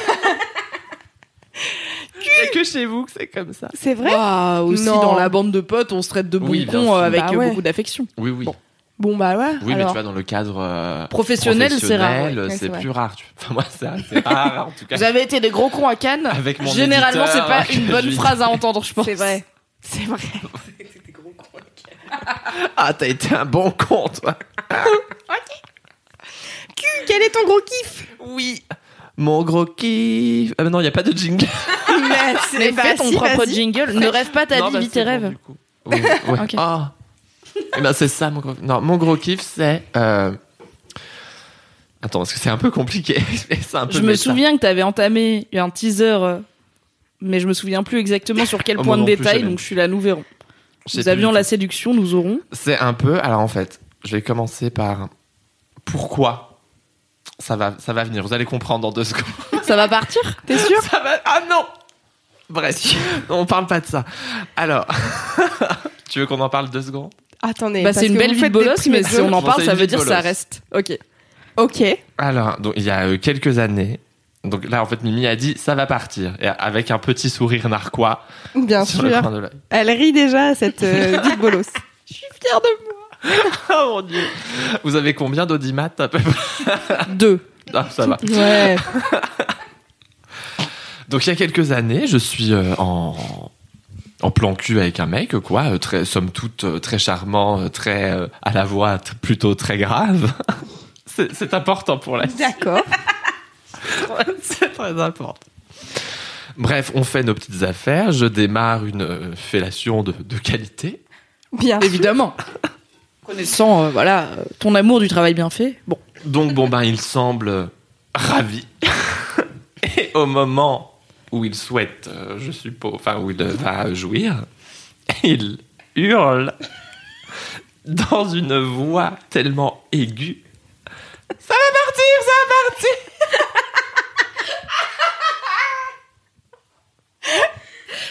[SPEAKER 3] Il a que chez vous que c'est comme ça.
[SPEAKER 2] c'est vrai.
[SPEAKER 1] Bah, aussi
[SPEAKER 2] Non.
[SPEAKER 1] dans la bande de potes, on se traite de
[SPEAKER 3] Oui,
[SPEAKER 1] avec
[SPEAKER 2] Bah
[SPEAKER 1] euh,
[SPEAKER 2] ouais.
[SPEAKER 1] beaucoup d'affection.
[SPEAKER 3] Oui, oui.
[SPEAKER 1] Bon.
[SPEAKER 2] Bon bah ouais.
[SPEAKER 3] Oui, mais tu vois, dans le cadre euh,
[SPEAKER 1] Professionnel, c'est rare.
[SPEAKER 3] professionnel,
[SPEAKER 2] ouais.
[SPEAKER 3] C'est plus rare. tu- Enfin, moi, c'est rare, en tout cas.
[SPEAKER 1] Vous avez été des gros cons à Cannes.
[SPEAKER 3] Avec mon
[SPEAKER 1] Généralement, c'est pas une bonne phrase à entendre, je pense.
[SPEAKER 2] C'est vrai. C'est vrai.
[SPEAKER 3] Ah, t'as été un bon con, toi.
[SPEAKER 2] Quel est ton gros kiff?
[SPEAKER 3] Oui. Mon gros kiff. Ah, mais non, il n'y a pas de jingle.
[SPEAKER 2] Mais
[SPEAKER 1] Mais fais ton
[SPEAKER 2] si,
[SPEAKER 1] propre jingle. Ne rêve pas ta
[SPEAKER 3] Non,
[SPEAKER 1] vie,
[SPEAKER 3] bah,
[SPEAKER 1] vis tes
[SPEAKER 3] bon,
[SPEAKER 1] rêves.
[SPEAKER 3] Oui, ouais.
[SPEAKER 1] Ok.
[SPEAKER 3] Ah. Eh ben, c'est ça, mon gros Non, mon gros kiff, c'est. euh, Attends, parce que c'est un peu compliqué. c'est un peu
[SPEAKER 1] Je me souviens que t'avais entamé un teaser, euh, mais je me souviens plus exactement sur quel
[SPEAKER 3] Oh,
[SPEAKER 1] point de détail, donc je suis là, nous verrons. Nous avions la séduction, nous aurons.
[SPEAKER 3] C'est un peu. Alors, en fait, je vais commencer par. Pourquoi ça va, ça va venir. Vous allez comprendre dans deux secondes.
[SPEAKER 1] Ça va partir T'es sûr
[SPEAKER 3] Ça va... Ah non Bref, on parle pas de ça. Alors, tu veux qu'on en parle deux secondes?
[SPEAKER 2] Attendez.
[SPEAKER 1] Bah,
[SPEAKER 2] parce
[SPEAKER 1] c'est une
[SPEAKER 2] que
[SPEAKER 1] belle vie de bolos, mais si on en parle, ça veut dire ça reste. Ok.
[SPEAKER 2] Ok.
[SPEAKER 3] Alors, donc, il y a euh, quelques années, donc là, en fait, Mimi a dit ça va partir, et avec un petit sourire narquois
[SPEAKER 2] Bien
[SPEAKER 3] sur le
[SPEAKER 2] sûr.
[SPEAKER 3] coin de l'œil.
[SPEAKER 2] Elle rit déjà cette euh, vie de bolos.
[SPEAKER 1] Fière de moi.
[SPEAKER 3] Oh mon dieu Vous avez combien d'audimat à peu près?
[SPEAKER 1] Deux.
[SPEAKER 3] Ah, ça va.
[SPEAKER 2] Ouais.
[SPEAKER 3] Donc, il y a quelques années, je suis euh, en, en plan cul avec un mec, quoi, euh, très, somme toute euh, très charmant, euh, très euh, à la voix t- plutôt très grave. C'est c'est important pour la
[SPEAKER 2] D'accord.
[SPEAKER 3] C'est très important. Bref, on fait nos petites affaires. Je démarre une euh, fellation de, de qualité.
[SPEAKER 2] Bien.
[SPEAKER 1] Évidemment. Connaissant, euh, voilà, ton amour du travail bien fait. Bon.
[SPEAKER 3] Donc, bon, ben, il semble ravi. Et au moment où il souhaite, euh, je suppose, enfin, où il va jouir, il hurle dans une voix tellement aiguë. Ça va partir, ça va partir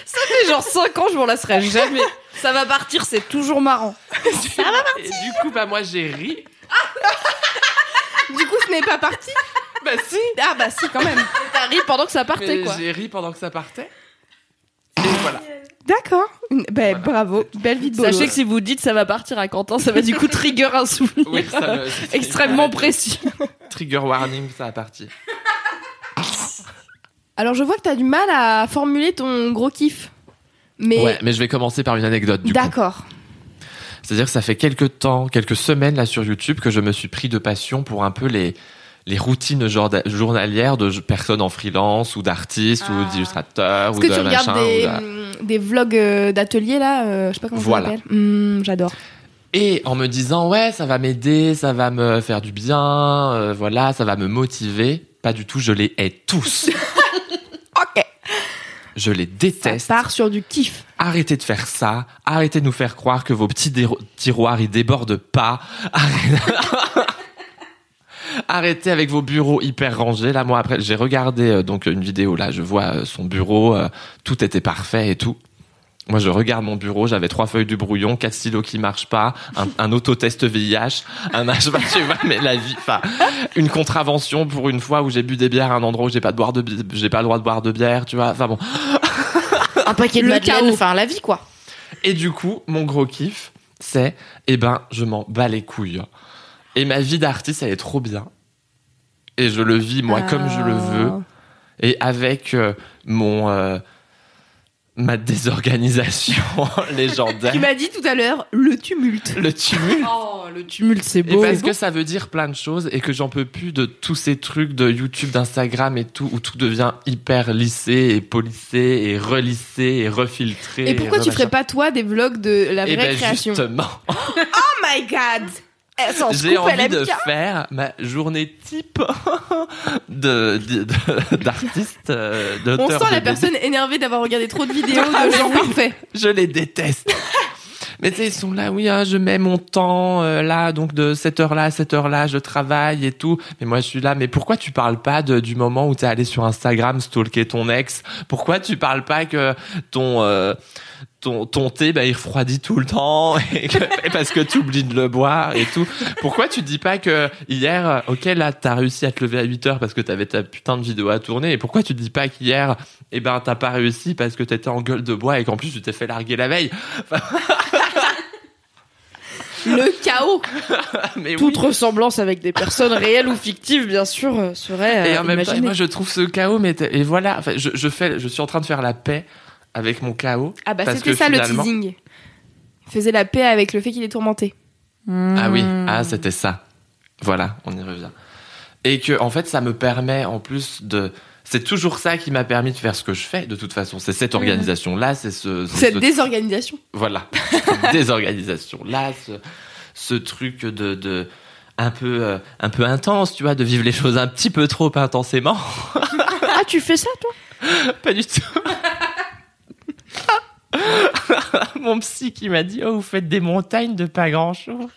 [SPEAKER 1] Ça fait genre 5 ans, je m'en lasserai jamais. Ça va partir, c'est toujours marrant.
[SPEAKER 3] Et du coup, bah, moi, j'ai ri.
[SPEAKER 2] Du coup, ce n'est pas parti.
[SPEAKER 3] Bah, si
[SPEAKER 2] Ah bah si quand même.
[SPEAKER 1] T'as ri pendant que ça partait,
[SPEAKER 3] Mais
[SPEAKER 1] quoi.
[SPEAKER 3] j'ai ri pendant que ça partait. Et voilà.
[SPEAKER 2] D'accord. Ben
[SPEAKER 3] Voilà.
[SPEAKER 2] bravo. Belle vie de bolos.
[SPEAKER 1] Sachez que si vous dites ça va partir à Quentin, ça va du coup trigger un souvenir
[SPEAKER 3] Oui, ça me-
[SPEAKER 1] extrêmement précis.
[SPEAKER 3] Trigger warning, ça a parti.
[SPEAKER 2] Alors je vois que t'as du mal à formuler ton gros kiff. Mais
[SPEAKER 3] Ouais, mais je vais commencer par une anecdote du coup.
[SPEAKER 2] d'accord.
[SPEAKER 3] C'est-à-dire que ça fait quelques temps, quelques semaines là sur YouTube que je me suis pris de passion pour un peu les les routines journalières de personnes en freelance ou d'artistes
[SPEAKER 2] Ah.
[SPEAKER 3] ou d'illustrateurs
[SPEAKER 2] Est-ce
[SPEAKER 3] ou
[SPEAKER 2] que
[SPEAKER 3] de
[SPEAKER 2] tu regardes
[SPEAKER 3] machin.
[SPEAKER 2] des,
[SPEAKER 3] ou de-
[SPEAKER 2] hum, des vlogs euh, d'atelier là euh, Je sais pas comment
[SPEAKER 3] Voilà.
[SPEAKER 2] ça s'appelle. Hum, J'adore.
[SPEAKER 3] Et en me disant ouais, ça va m'aider, ça va me faire du bien, euh, voilà, ça va me motiver. Pas du tout, je les hais tous.
[SPEAKER 2] Ok.
[SPEAKER 3] Je les
[SPEAKER 2] Ça
[SPEAKER 3] déteste.
[SPEAKER 2] part sur du kiff.
[SPEAKER 3] Arrêtez de faire ça. Arrêtez de nous faire croire que vos petits tiroirs ils débordent pas. Arrêtez... Arrêtez avec vos bureaux hyper rangés. Là, moi après, j'ai regardé euh, donc une vidéo. Là, je vois euh, son bureau, euh, tout était parfait et tout. Moi, je regarde mon bureau. J'avais trois feuilles de brouillon, quatre stylos qui marchent pas, un, un autotest VIH, un bah, tu vois, mais la vie, enfin, une contravention pour une fois où j'ai bu des bières à un endroit où j'ai pas de boire de, j'ai pas le droit de boire de bière, tu vois. Enfin bon.
[SPEAKER 1] Un paquet de
[SPEAKER 2] Le
[SPEAKER 1] madeleine, enfin la vie quoi.
[SPEAKER 3] Et du coup, mon gros kiff, c'est, eh ben, je m'en bats les couilles. Et ma vie d'artiste, elle est trop bien. Et je le vis, moi, comme je le veux.
[SPEAKER 2] Ah.
[SPEAKER 3] Et avec euh, mon, euh, ma désorganisation légendaire.
[SPEAKER 2] Tu m'as dit tout à l'heure le tumulte.
[SPEAKER 3] Le tumulte.
[SPEAKER 1] Oh, le tumulte, c'est
[SPEAKER 3] Et
[SPEAKER 1] beau.
[SPEAKER 3] parce que ça veut dire plein de choses et que j'en peux plus de tous ces trucs de YouTube, d'Instagram et tout, où tout devient hyper lissé et polissé et relissé et refiltré.
[SPEAKER 2] Et pourquoi tu
[SPEAKER 3] remachin.
[SPEAKER 2] ferais pas toi des vlogs de la vraie
[SPEAKER 3] Eh ben
[SPEAKER 2] création?
[SPEAKER 3] justement,
[SPEAKER 2] Oh my god
[SPEAKER 3] j'ai envie de faire ma journée type de d'artiste, euh,
[SPEAKER 2] On sent la personne énervée d'avoir regardé trop de vidéos de gens parfaits.
[SPEAKER 3] Je les déteste. Mais tu ils sont là, oui, hein, je mets mon temps euh, là, donc de cette heure-là à cette heure-là, je travaille et tout. Mais moi, je suis là, mais pourquoi tu parles pas de, du moment où t'es allé sur Instagram stalker ton ex? Pourquoi tu parles pas que ton euh, ton, ton thé, bah, il refroidit tout le temps et, que- parce que tu oublies de le boire et tout. Pourquoi tu dis pas que hier, euh, ok, là, t'as réussi à te lever à 8 heures parce que t'avais ta putain de vidéo à tourner et pourquoi tu dis pas qu'hier, eh ben, t'as pas réussi parce que t'étais en gueule de bois et qu'en plus tu t'es fait larguer la veille?
[SPEAKER 2] Le chaos.
[SPEAKER 3] Mais
[SPEAKER 1] Toute
[SPEAKER 3] oui.
[SPEAKER 1] ressemblance avec des personnes réelles ou fictives, bien sûr, euh, serait
[SPEAKER 3] Et
[SPEAKER 1] euh,
[SPEAKER 3] en même temps, moi, je trouve ce chaos, mais et voilà, enfin, je, je fais, je suis en train de faire la paix avec mon chaos.
[SPEAKER 2] Ah bah c'était ça le
[SPEAKER 3] finalement-
[SPEAKER 2] teasing. Il faisait la paix avec le fait qu'il est tourmenté.
[SPEAKER 3] Ah oui, ah c'était ça. Voilà, on y revient. Et que en fait, ça me permet en plus de. C'est toujours ça qui m'a permis de faire ce que je fais. De toute façon, c'est cette organisation là, c'est ce,
[SPEAKER 2] Cette
[SPEAKER 3] ce-
[SPEAKER 2] désorganisation.
[SPEAKER 3] voilà, cette désorganisation là, ce, ce truc de, de un peu euh, un peu intense, tu vois, de vivre les choses un petit peu trop intensément.
[SPEAKER 1] Ah, tu fais ça, toi?
[SPEAKER 3] Pas du tout. Mon psy qui m'a dit Oh, vous faites des montagnes de pas grand chose.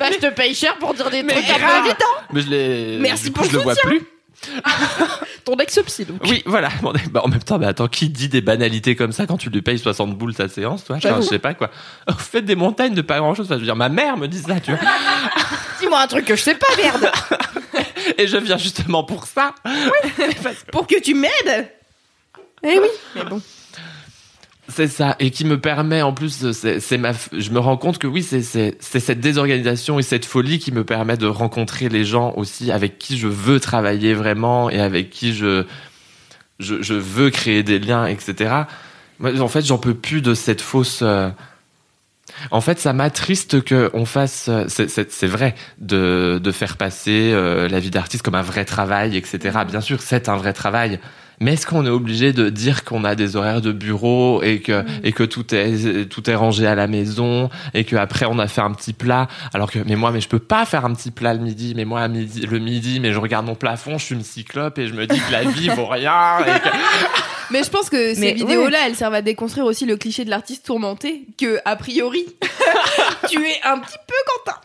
[SPEAKER 1] Bah, je te paye cher pour dire des
[SPEAKER 2] Mais
[SPEAKER 1] trucs un
[SPEAKER 2] grave.
[SPEAKER 1] peu évidents.
[SPEAKER 3] Mais je l'ai.
[SPEAKER 2] Merci
[SPEAKER 3] du coup,
[SPEAKER 2] pour
[SPEAKER 3] je le vois plus.
[SPEAKER 1] Ton ex-psy, donc.
[SPEAKER 3] Oui, voilà. Bon, bah, en même temps, bah, attends, qui dit des banalités comme ça quand tu lui payes 60 boules sa séance, toi? Enfin. Je sais pas quoi. Oh, vous faites des montagnes de pas grand chose. Enfin, je veux dire, ma mère me dit ça, tu vois.
[SPEAKER 1] Dis-moi un truc que je sais pas, merde.
[SPEAKER 3] Et je viens justement pour ça.
[SPEAKER 2] Pour que tu m'aides Eh oui. Mais bon.
[SPEAKER 3] C'est ça, et qui me permet en plus, c'est ma, je me rends compte que oui, c'est cette désorganisation et cette folie qui me permet de rencontrer les gens aussi avec qui je veux travailler vraiment et avec qui je je, je veux créer des liens, etc. Moi, en fait, j'en peux plus de cette fausse. euh, En fait, ça m'attriste que on fasse. euh, C'est vrai de de faire passer euh, la vie d'artiste comme un vrai travail, etc. Bien sûr, c'est un vrai travail. Mais est-ce qu'on est obligé de dire qu'on a des horaires de bureau et que et que tout est tout est rangé à la maison et que après on a fait un petit plat? Alors que mais moi mais je peux pas faire un petit plat le midi mais moi à midi le midi mais je regarde mon plafond je suis une cyclope et je me dis que la vie vaut rien et que-
[SPEAKER 2] Mais je pense que ces
[SPEAKER 4] Mais
[SPEAKER 2] vidéos-là, elles servent à déconstruire aussi le cliché de l'artiste tourmenté, que a priori, tu es un petit peu Quentin.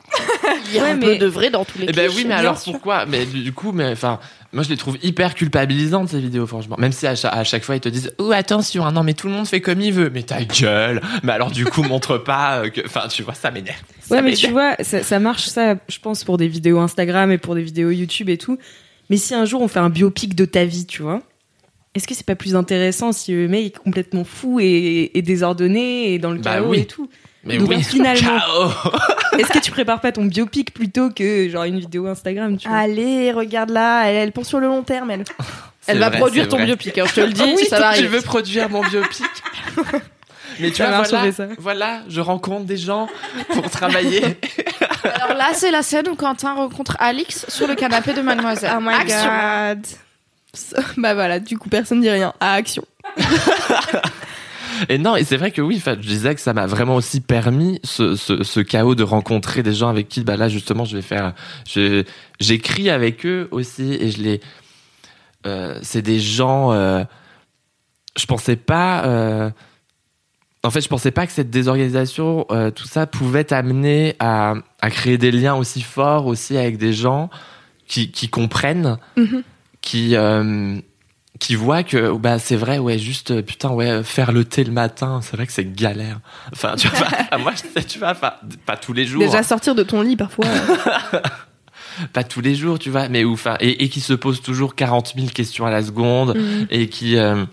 [SPEAKER 1] Il y a
[SPEAKER 4] Ouais,
[SPEAKER 1] un
[SPEAKER 4] mais-
[SPEAKER 1] peu de vrai dans tous les
[SPEAKER 3] Eh ben
[SPEAKER 1] clichés,
[SPEAKER 3] oui, mais alors
[SPEAKER 1] sûr.
[SPEAKER 3] pourquoi? Mais du du coup, mais enfin, moi je les trouve hyper culpabilisantes ces vidéos, franchement. Même si à chaque, à chaque fois ils te disent, oh attention, hein, non mais tout le monde fait comme il veut. Mais ta gueule. Mais alors du coup, montre pas euh, que, enfin, tu vois, ça m'énerve.
[SPEAKER 4] Ouais, mais tu vois, ça, ça marche, ça, je pense, pour des vidéos Instagram et pour des vidéos YouTube et tout. Mais si un jour on fait un biopic de ta vie, tu vois, est-ce que c'est pas plus intéressant si le mec est complètement fou et, et désordonné et dans le
[SPEAKER 3] Bah
[SPEAKER 4] chaos
[SPEAKER 3] oui.
[SPEAKER 4] et tout?
[SPEAKER 3] Mais
[SPEAKER 4] Donc,
[SPEAKER 3] oui,
[SPEAKER 4] finalement-
[SPEAKER 3] Ciao.
[SPEAKER 4] Est-ce que tu prépares pas ton biopic plutôt que genre une vidéo Instagram, tu vois?
[SPEAKER 2] Allez, regarde là, elle, elle pense sur le long terme, elle.
[SPEAKER 1] Elle va
[SPEAKER 3] vrai,
[SPEAKER 1] produire ton
[SPEAKER 3] vrai.
[SPEAKER 1] biopic, hein, je te le dis,
[SPEAKER 3] Oui,
[SPEAKER 1] ça va
[SPEAKER 3] tu
[SPEAKER 1] arriver.
[SPEAKER 3] veux produire mon biopic? Mais tu
[SPEAKER 4] Ça
[SPEAKER 3] vois, voilà,
[SPEAKER 4] ça.
[SPEAKER 3] voilà, je rencontre des gens pour travailler.
[SPEAKER 1] Alors là, c'est la scène où Quentin rencontre Alix sur le canapé de Mademoiselle.
[SPEAKER 2] Oh my
[SPEAKER 1] Action.
[SPEAKER 2] god. Bah voilà, du coup, personne dit rien. À action.
[SPEAKER 3] Et non, et c'est vrai que oui, je disais que ça m'a vraiment aussi permis ce, ce, ce chaos de rencontrer des gens avec qui, bah là justement, je vais faire, j'écris avec eux aussi et je les, euh, c'est des gens, euh, je pensais pas, euh, en fait, je pensais pas que cette désorganisation, euh, tout ça pouvait t'amener à, à créer des liens aussi forts aussi avec des gens qui, qui comprennent,
[SPEAKER 2] Mhm.
[SPEAKER 3] qui, euh, qui voient que bah c'est vrai ouais juste euh, putain ouais faire le thé le matin c'est vrai que c'est galère. Enfin tu vois enfin, moi je sais, tu vois pas tous les jours.
[SPEAKER 2] Déjà sortir de ton lit parfois.
[SPEAKER 3] pas tous les jours tu vois mais ou, enfin et, et qui se posent toujours 40 000 questions à la seconde
[SPEAKER 2] Mhm.
[SPEAKER 3] et qui euh,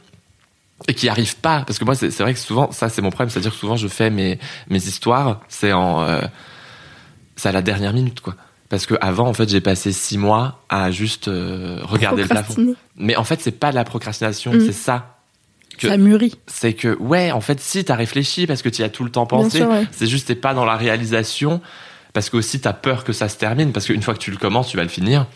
[SPEAKER 3] et qui arrivent pas. Parce que moi c'est c'est vrai que souvent ça c'est mon problème. C'est à dire que souvent je fais mes mes histoires c'est en euh, c'est à la dernière minute quoi parce que avant en fait j'ai passé six mois à juste euh, regarder le plafond mais en fait c'est pas de la procrastination
[SPEAKER 2] Mhm.
[SPEAKER 3] c'est ça que
[SPEAKER 1] Ça mûrit.
[SPEAKER 3] c'est que ouais, en fait, si t'as réfléchi parce que tu y as tout le temps pensé,
[SPEAKER 2] ouais.
[SPEAKER 3] c'est juste t'es pas dans la réalisation parce que aussi t'as peur que ça se termine parce qu'une fois que tu le commences, tu vas le finir.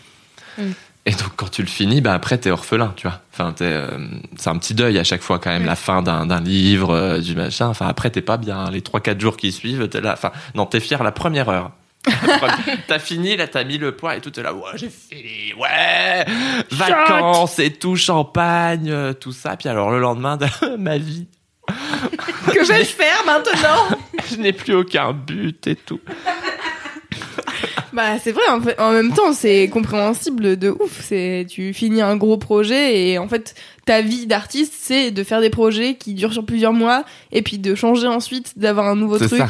[SPEAKER 4] Mm.
[SPEAKER 3] Et donc quand tu le finis, bah après t'es orphelin, tu vois. Enfin, euh, c'est un petit deuil à chaque fois quand même
[SPEAKER 2] Ouais.
[SPEAKER 3] la fin d'un, d'un livre, euh, du machin. Enfin après t'es pas bien. Les 3-4 jours qui suivent, t'es là. Enfin non, t'es fier la première heure. T'as fini, là t'as mis le poids et tout, t'es là, ouais j'ai fini, ouais, vacances et tout, champagne, euh, tout ça. Puis alors le lendemain de ma vie,
[SPEAKER 2] Que vais-je faire maintenant
[SPEAKER 3] je n'ai plus aucun but et tout.
[SPEAKER 2] Bah c'est vrai, en, fait, en même temps c'est compréhensible de ouf. C'est tu finis un gros projet et en fait ta vie d'artiste c'est de faire des projets qui durent sur plusieurs mois et puis de changer ensuite, d'avoir un nouveau
[SPEAKER 3] C'est
[SPEAKER 2] truc.
[SPEAKER 3] ça.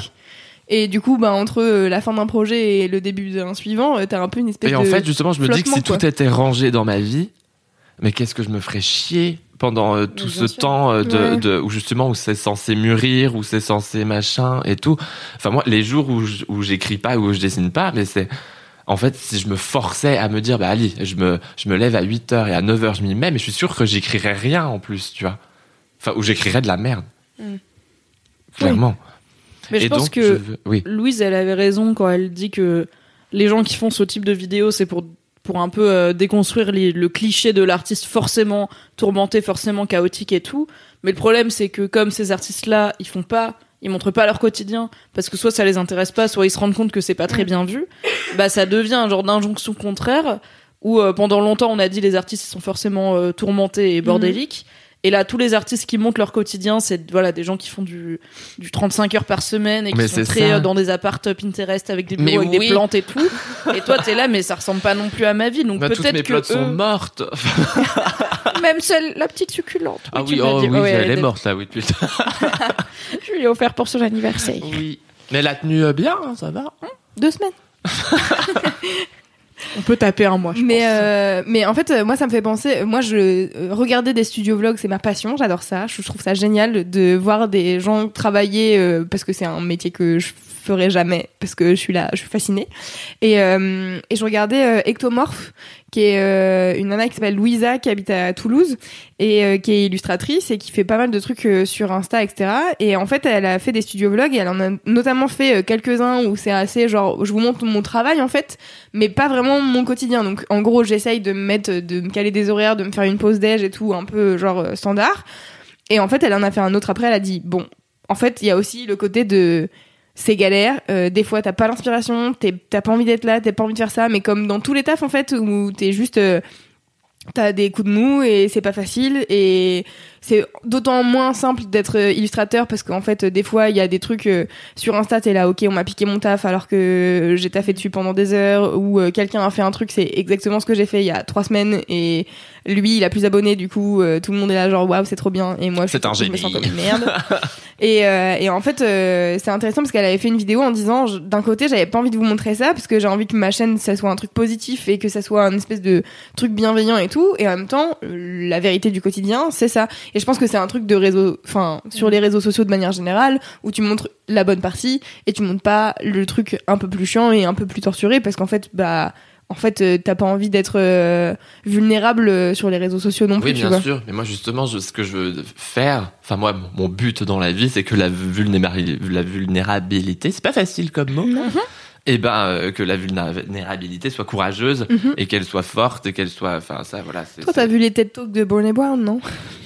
[SPEAKER 2] Et du coup bah entre euh, la fin d'un projet et le début d'un suivant, euh, t'as un peu une espèce
[SPEAKER 3] Et
[SPEAKER 2] de
[SPEAKER 3] en fait, justement, je me dis que si tout était rangé dans ma vie, mais qu'est-ce que je me ferais chier pendant euh, tout ce
[SPEAKER 1] sûr.
[SPEAKER 3] temps euh, de,
[SPEAKER 2] Ouais.
[SPEAKER 3] de où justement où c'est censé mûrir, où c'est censé machin et tout. Enfin moi, les jours où où j'écris pas, où je dessine pas, mais c'est en fait, si je me forçais à me dire, bah Ali, je me, je me lève à 8 heures et à 9 heures je m'y mets, mais je suis sûr que j'écrirais rien en plus, tu vois. Enfin, ou j'écrirais de la merde.
[SPEAKER 2] Mm.
[SPEAKER 3] Clairement.
[SPEAKER 1] Mais je
[SPEAKER 3] et
[SPEAKER 1] pense
[SPEAKER 3] donc,
[SPEAKER 1] que
[SPEAKER 3] je veux- oui.
[SPEAKER 1] Louise, elle avait raison quand elle dit que les gens qui font ce type de vidéo, c'est pour pour un peu euh, déconstruire les- le cliché de l'artiste forcément tourmenté, forcément chaotique et tout. Mais le problème, c'est que comme ces artistes-là, ils font pas, ils montrent pas leur quotidien parce que soit ça les intéresse pas, soit ils se rendent compte que c'est pas très bien vu. Bah, ça devient un genre d'injonction contraire où euh, pendant longtemps on a dit les artistes ils sont forcément euh, tourmentés et bordéliques. Et là, tous les artistes qui montrent leur quotidien, c'est voilà des gens qui font du, du 35 heures par semaine et qui
[SPEAKER 3] Mais
[SPEAKER 1] sont très
[SPEAKER 3] ça.
[SPEAKER 1] euh, dans des apparts Pinterest avec des
[SPEAKER 3] Mais
[SPEAKER 1] bureaux avec
[SPEAKER 3] oui.
[SPEAKER 1] des plantes et tout. Et toi, t'es là, mais ça ressemble pas non plus à ma vie. Donc
[SPEAKER 3] Bah,
[SPEAKER 1] peut-être
[SPEAKER 3] mes
[SPEAKER 1] que
[SPEAKER 3] plots sont
[SPEAKER 1] eux-
[SPEAKER 3] mortes.
[SPEAKER 1] même celle, la petite succulente.
[SPEAKER 3] Ah oui, oh oui,
[SPEAKER 1] Ouais,
[SPEAKER 3] elle est morte là, oui, putain.
[SPEAKER 1] Je lui ai offert pour son anniversaire.
[SPEAKER 3] Oui. Mais elle a tenu euh, bien, hein, ça va.
[SPEAKER 2] deux semaines.
[SPEAKER 1] On peut taper un mois, je
[SPEAKER 2] mais
[SPEAKER 1] pense.
[SPEAKER 2] euh, mais en fait euh, moi ça me fait penser euh, moi je regarder des studio vlogs c'est ma passion j'adore ça je trouve ça génial de voir des gens travailler euh, parce que c'est un métier que je ferai jamais parce que je suis là je suis fascinée et euh, et je regardais euh, Ectomorph qui est euh, une nana qui s'appelle Louisa qui habite à Toulouse et qui est illustratrice et qui fait pas mal de trucs sur Insta etc et en fait elle a fait des studio vlogs et elle en a notamment fait quelques-uns où c'est assez genre je vous montre mon travail en fait mais pas vraiment mon quotidien. Donc en gros, j'essaye de me mettre, de me caler des horaires, de me faire une pause déj et tout, un peu genre standard. Et en fait, elle en a fait un autre après. Elle a dit bon, en fait, il y a aussi le côté de c'est galère. euh, des fois, t'as pas l'inspiration, t'as pas envie d'être là, t'as pas envie de faire ça. Mais comme dans tous les tafs en fait, où t'es juste euh, T'as des coups de mou et c'est pas facile et c'est d'autant moins simple d'être euh, illustrateur parce qu'en fait euh, des fois il y a des trucs euh, sur Insta t'es là ok on m'a piqué mon taf alors que j'ai taffé dessus pendant des heures ou euh, quelqu'un a fait un truc c'est exactement ce que j'ai fait il y a trois semaines et lui il a plus d'abonnés du coup euh, tout le monde est là genre waouh c'est trop bien. Et moi je,
[SPEAKER 3] un
[SPEAKER 2] je me sens
[SPEAKER 3] génie.
[SPEAKER 2] comme une merde. Et, et en fait c'est intéressant parce qu'elle avait fait une vidéo en disant d'un côté j'avais pas envie de vous montrer ça parce que j'ai envie que ma chaîne ça soit un truc positif et que ça soit un espèce de truc bienveillant et tout. Et en même temps la vérité du quotidien c'est ça. Et je pense que c'est un truc de réseau enfin sur les réseaux sociaux de manière générale où tu montres la bonne partie et tu montres pas le truc un peu plus chiant et un peu plus torturé parce qu'en fait bah en fait euh, t'as pas envie d'être euh, vulnérable euh, sur les réseaux sociaux non plus
[SPEAKER 3] Oui,
[SPEAKER 2] tu
[SPEAKER 3] bien
[SPEAKER 2] vois.
[SPEAKER 3] sûr. Mais moi, justement, je- ce que je veux faire, enfin, moi, mon- but dans la vie, c'est que la, vulnéra- la vulnérabilité, c'est pas facile comme mot, et ben, euh, que la vulnérabilité soit courageuse
[SPEAKER 2] Mhm.
[SPEAKER 3] et qu'elle soit forte et qu'elle soit, enfin, ça, voilà. c'est-
[SPEAKER 2] toi t'as
[SPEAKER 3] c'est
[SPEAKER 2] vu les TED Talks de Brené Brown non?